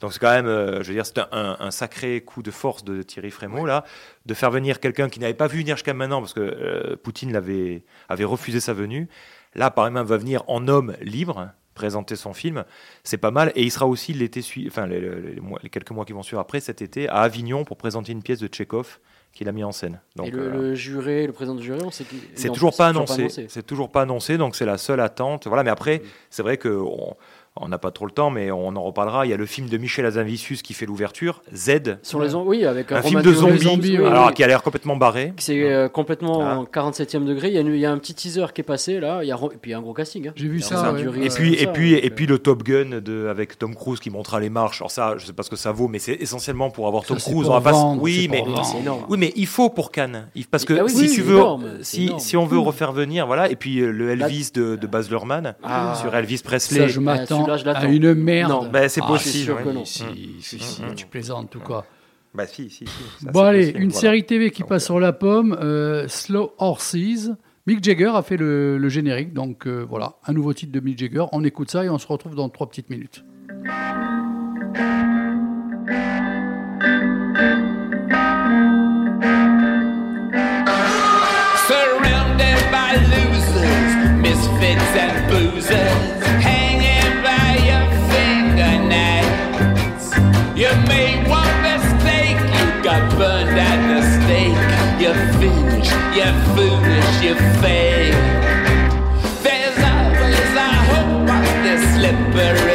Donc c'est quand même, euh, je veux dire, c'est un, un- un sacré coup de force de Thierry Frémaux là, de faire venir quelqu'un qui n'avait pas vu venir jusqu'à maintenant parce que euh, Poutine avait refusé sa venue. Là, par exemple, va venir en homme libre présenter son film, c'est pas mal. Et il sera aussi l'été sui- enfin les, les- les mois- les quelques mois qui vont suivre après cet été à Avignon pour présenter une pièce de Tchekhov qu'il a mis en scène. Donc Et le, euh, le juré, le président du jury, on sait qu'il c'est toujours pas annoncé. C'est toujours pas annoncé, donc c'est la seule attente. Voilà, mais après, c'est vrai que on on n'a pas trop le temps, mais on en reparlera. Il y a le film de Michel Azanavicius qui fait l'ouverture, Z. Sur les oui, avec un film de zombies, oui, alors oui. qui a l'air complètement barré. C'est euh, complètement Ah. en 47e degré. Il y, a, une- il y a un petit teaser qui est passé là. Il y a, et puis il y a un gros casting. hein. J'ai vu ça, ouais. Et puis, tout et ça, puis, et puis le Top Gun de, avec Tom Cruise qui montrera les marches. Alors ça, je sais pas ce que ça vaut, mais c'est essentiellement pour avoir Tom Cruise. pour On va pas oui, c'est mais oui, mais il faut pour Cannes. Parce que Ah oui, si tu veux, énorme, si, on veut refaire venir, voilà. Et puis euh, le Elvis de, Baz Luhrmann Ah. sur Elvis Presley. Ça, je m'attends celui-là, je l'attends. à une merde. Non. Ben, c'est Ah, possible. c'est sûr oui. que non. Mm. Si, si, si, Mm. tu plaisantes ou quoi. Bah si, si, si. ça, Bon, allez, possible, une voilà. série TV qui passe sur la pomme, euh, Slow Horses. Mick Jagger a fait le, le générique, donc euh, voilà, un nouveau titre de Mick Jagger. On écoute ça et on se retrouve dans trois petites minutes. Surrounded by losers, misfits and boozers, hanging you're foolish, you fail. There's always a hope on this slippery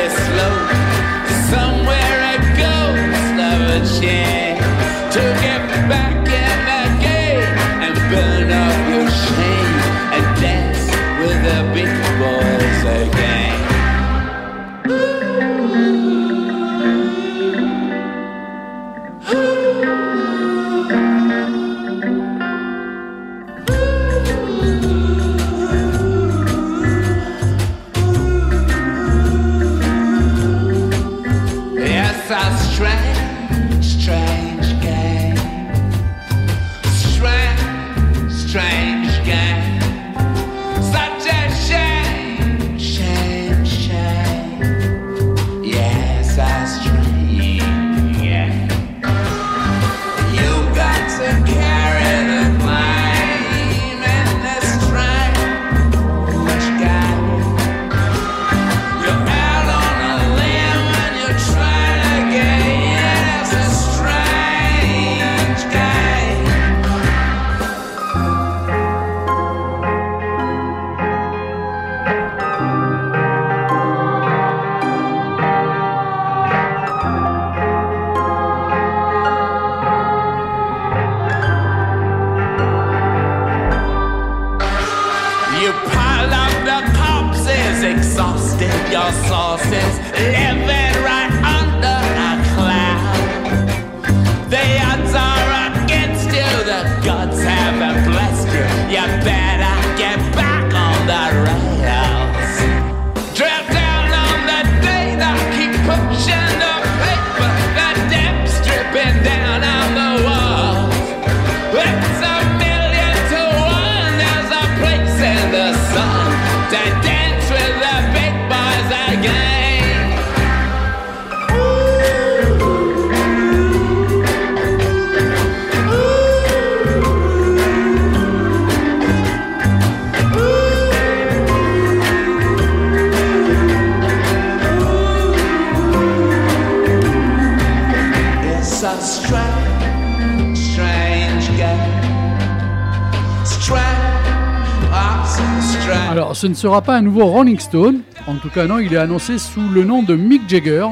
sera pas un nouveau Rolling Stone. En tout cas, non, il est annoncé sous le nom de Mick Jagger.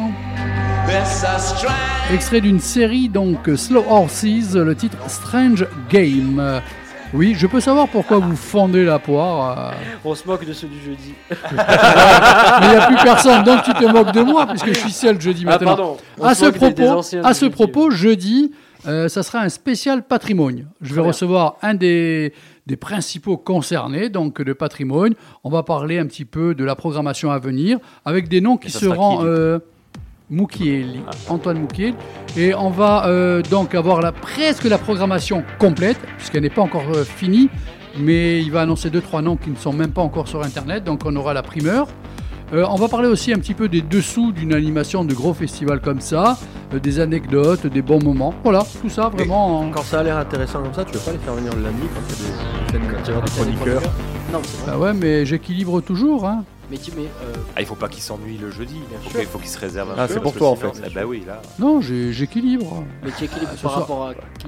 Extrait d'une série, donc Slow Horses, le titre Strange Game. Oui, je peux savoir pourquoi vous fendez la poire. euh, On se moque de ceux du jeudi. Mais il n'y a plus personne, donc tu te moques de moi, puisque je suis seul jeudi Ah, maintenant. pardon. On À ce des- propos, des à ce jeudi, propos jeudi, euh, ça sera un spécial patrimoine. Je vais recevoir un des, des principaux concernés, donc de patrimoine. On va parler un petit peu de la programmation à venir, avec des noms qui sera seront... qui, euh, Antoine Moukiel. Et on va euh, donc avoir la, presque la programmation complète, puisqu'elle n'est pas encore euh, finie, mais il va annoncer deux, trois noms qui ne sont même pas encore sur Internet, donc on aura la primeur. Euh, on va parler aussi un petit peu des dessous d'une animation de gros festivals comme ça, euh, des anecdotes, des bons moments. Voilà, tout ça vraiment. en- Quand ça a l'air intéressant comme ça, tu veux pas les faire venir le lundi quand il y a des scènes de chroniqueurs Non, c'est vrai. Bah ouais, mais j'équilibre toujours. Hein. Mais tu mais euh, Ah, il faut pas qu'il s'ennuie le jeudi. Il faut sûr. qu'il faut qu'il se réserve un Ah, c'est pour toi, en fait. Bah oui, là. Non, j'équilibre. mais tu équilibres Ce par soir. rapport à qui?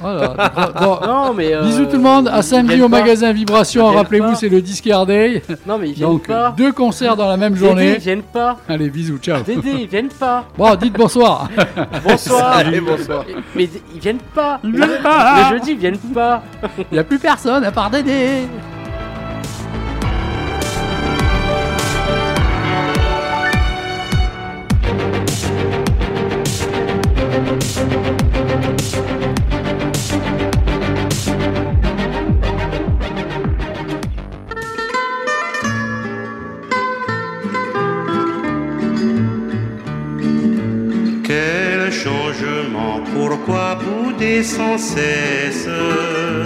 Voilà. bon, Non, mais. euh, Bisous tout le monde, à samedi au pas. magasin Vibration. Rappelez-vous, c'est le Discard Day. Non, mais ils viennent Donc, pas. deux concerts dans la même Dédé, journée. ils viennent pas. Allez, bisous, ciao. Dédé, ils viennent pas. Bon, dites bonsoir. Bonsoir. Salut, bonsoir. Mais ils viennent pas. Ils viennent pas. Le jeudi, ils viennent pas. Il n'y a plus personne à part Dédé. Bouder sans cesse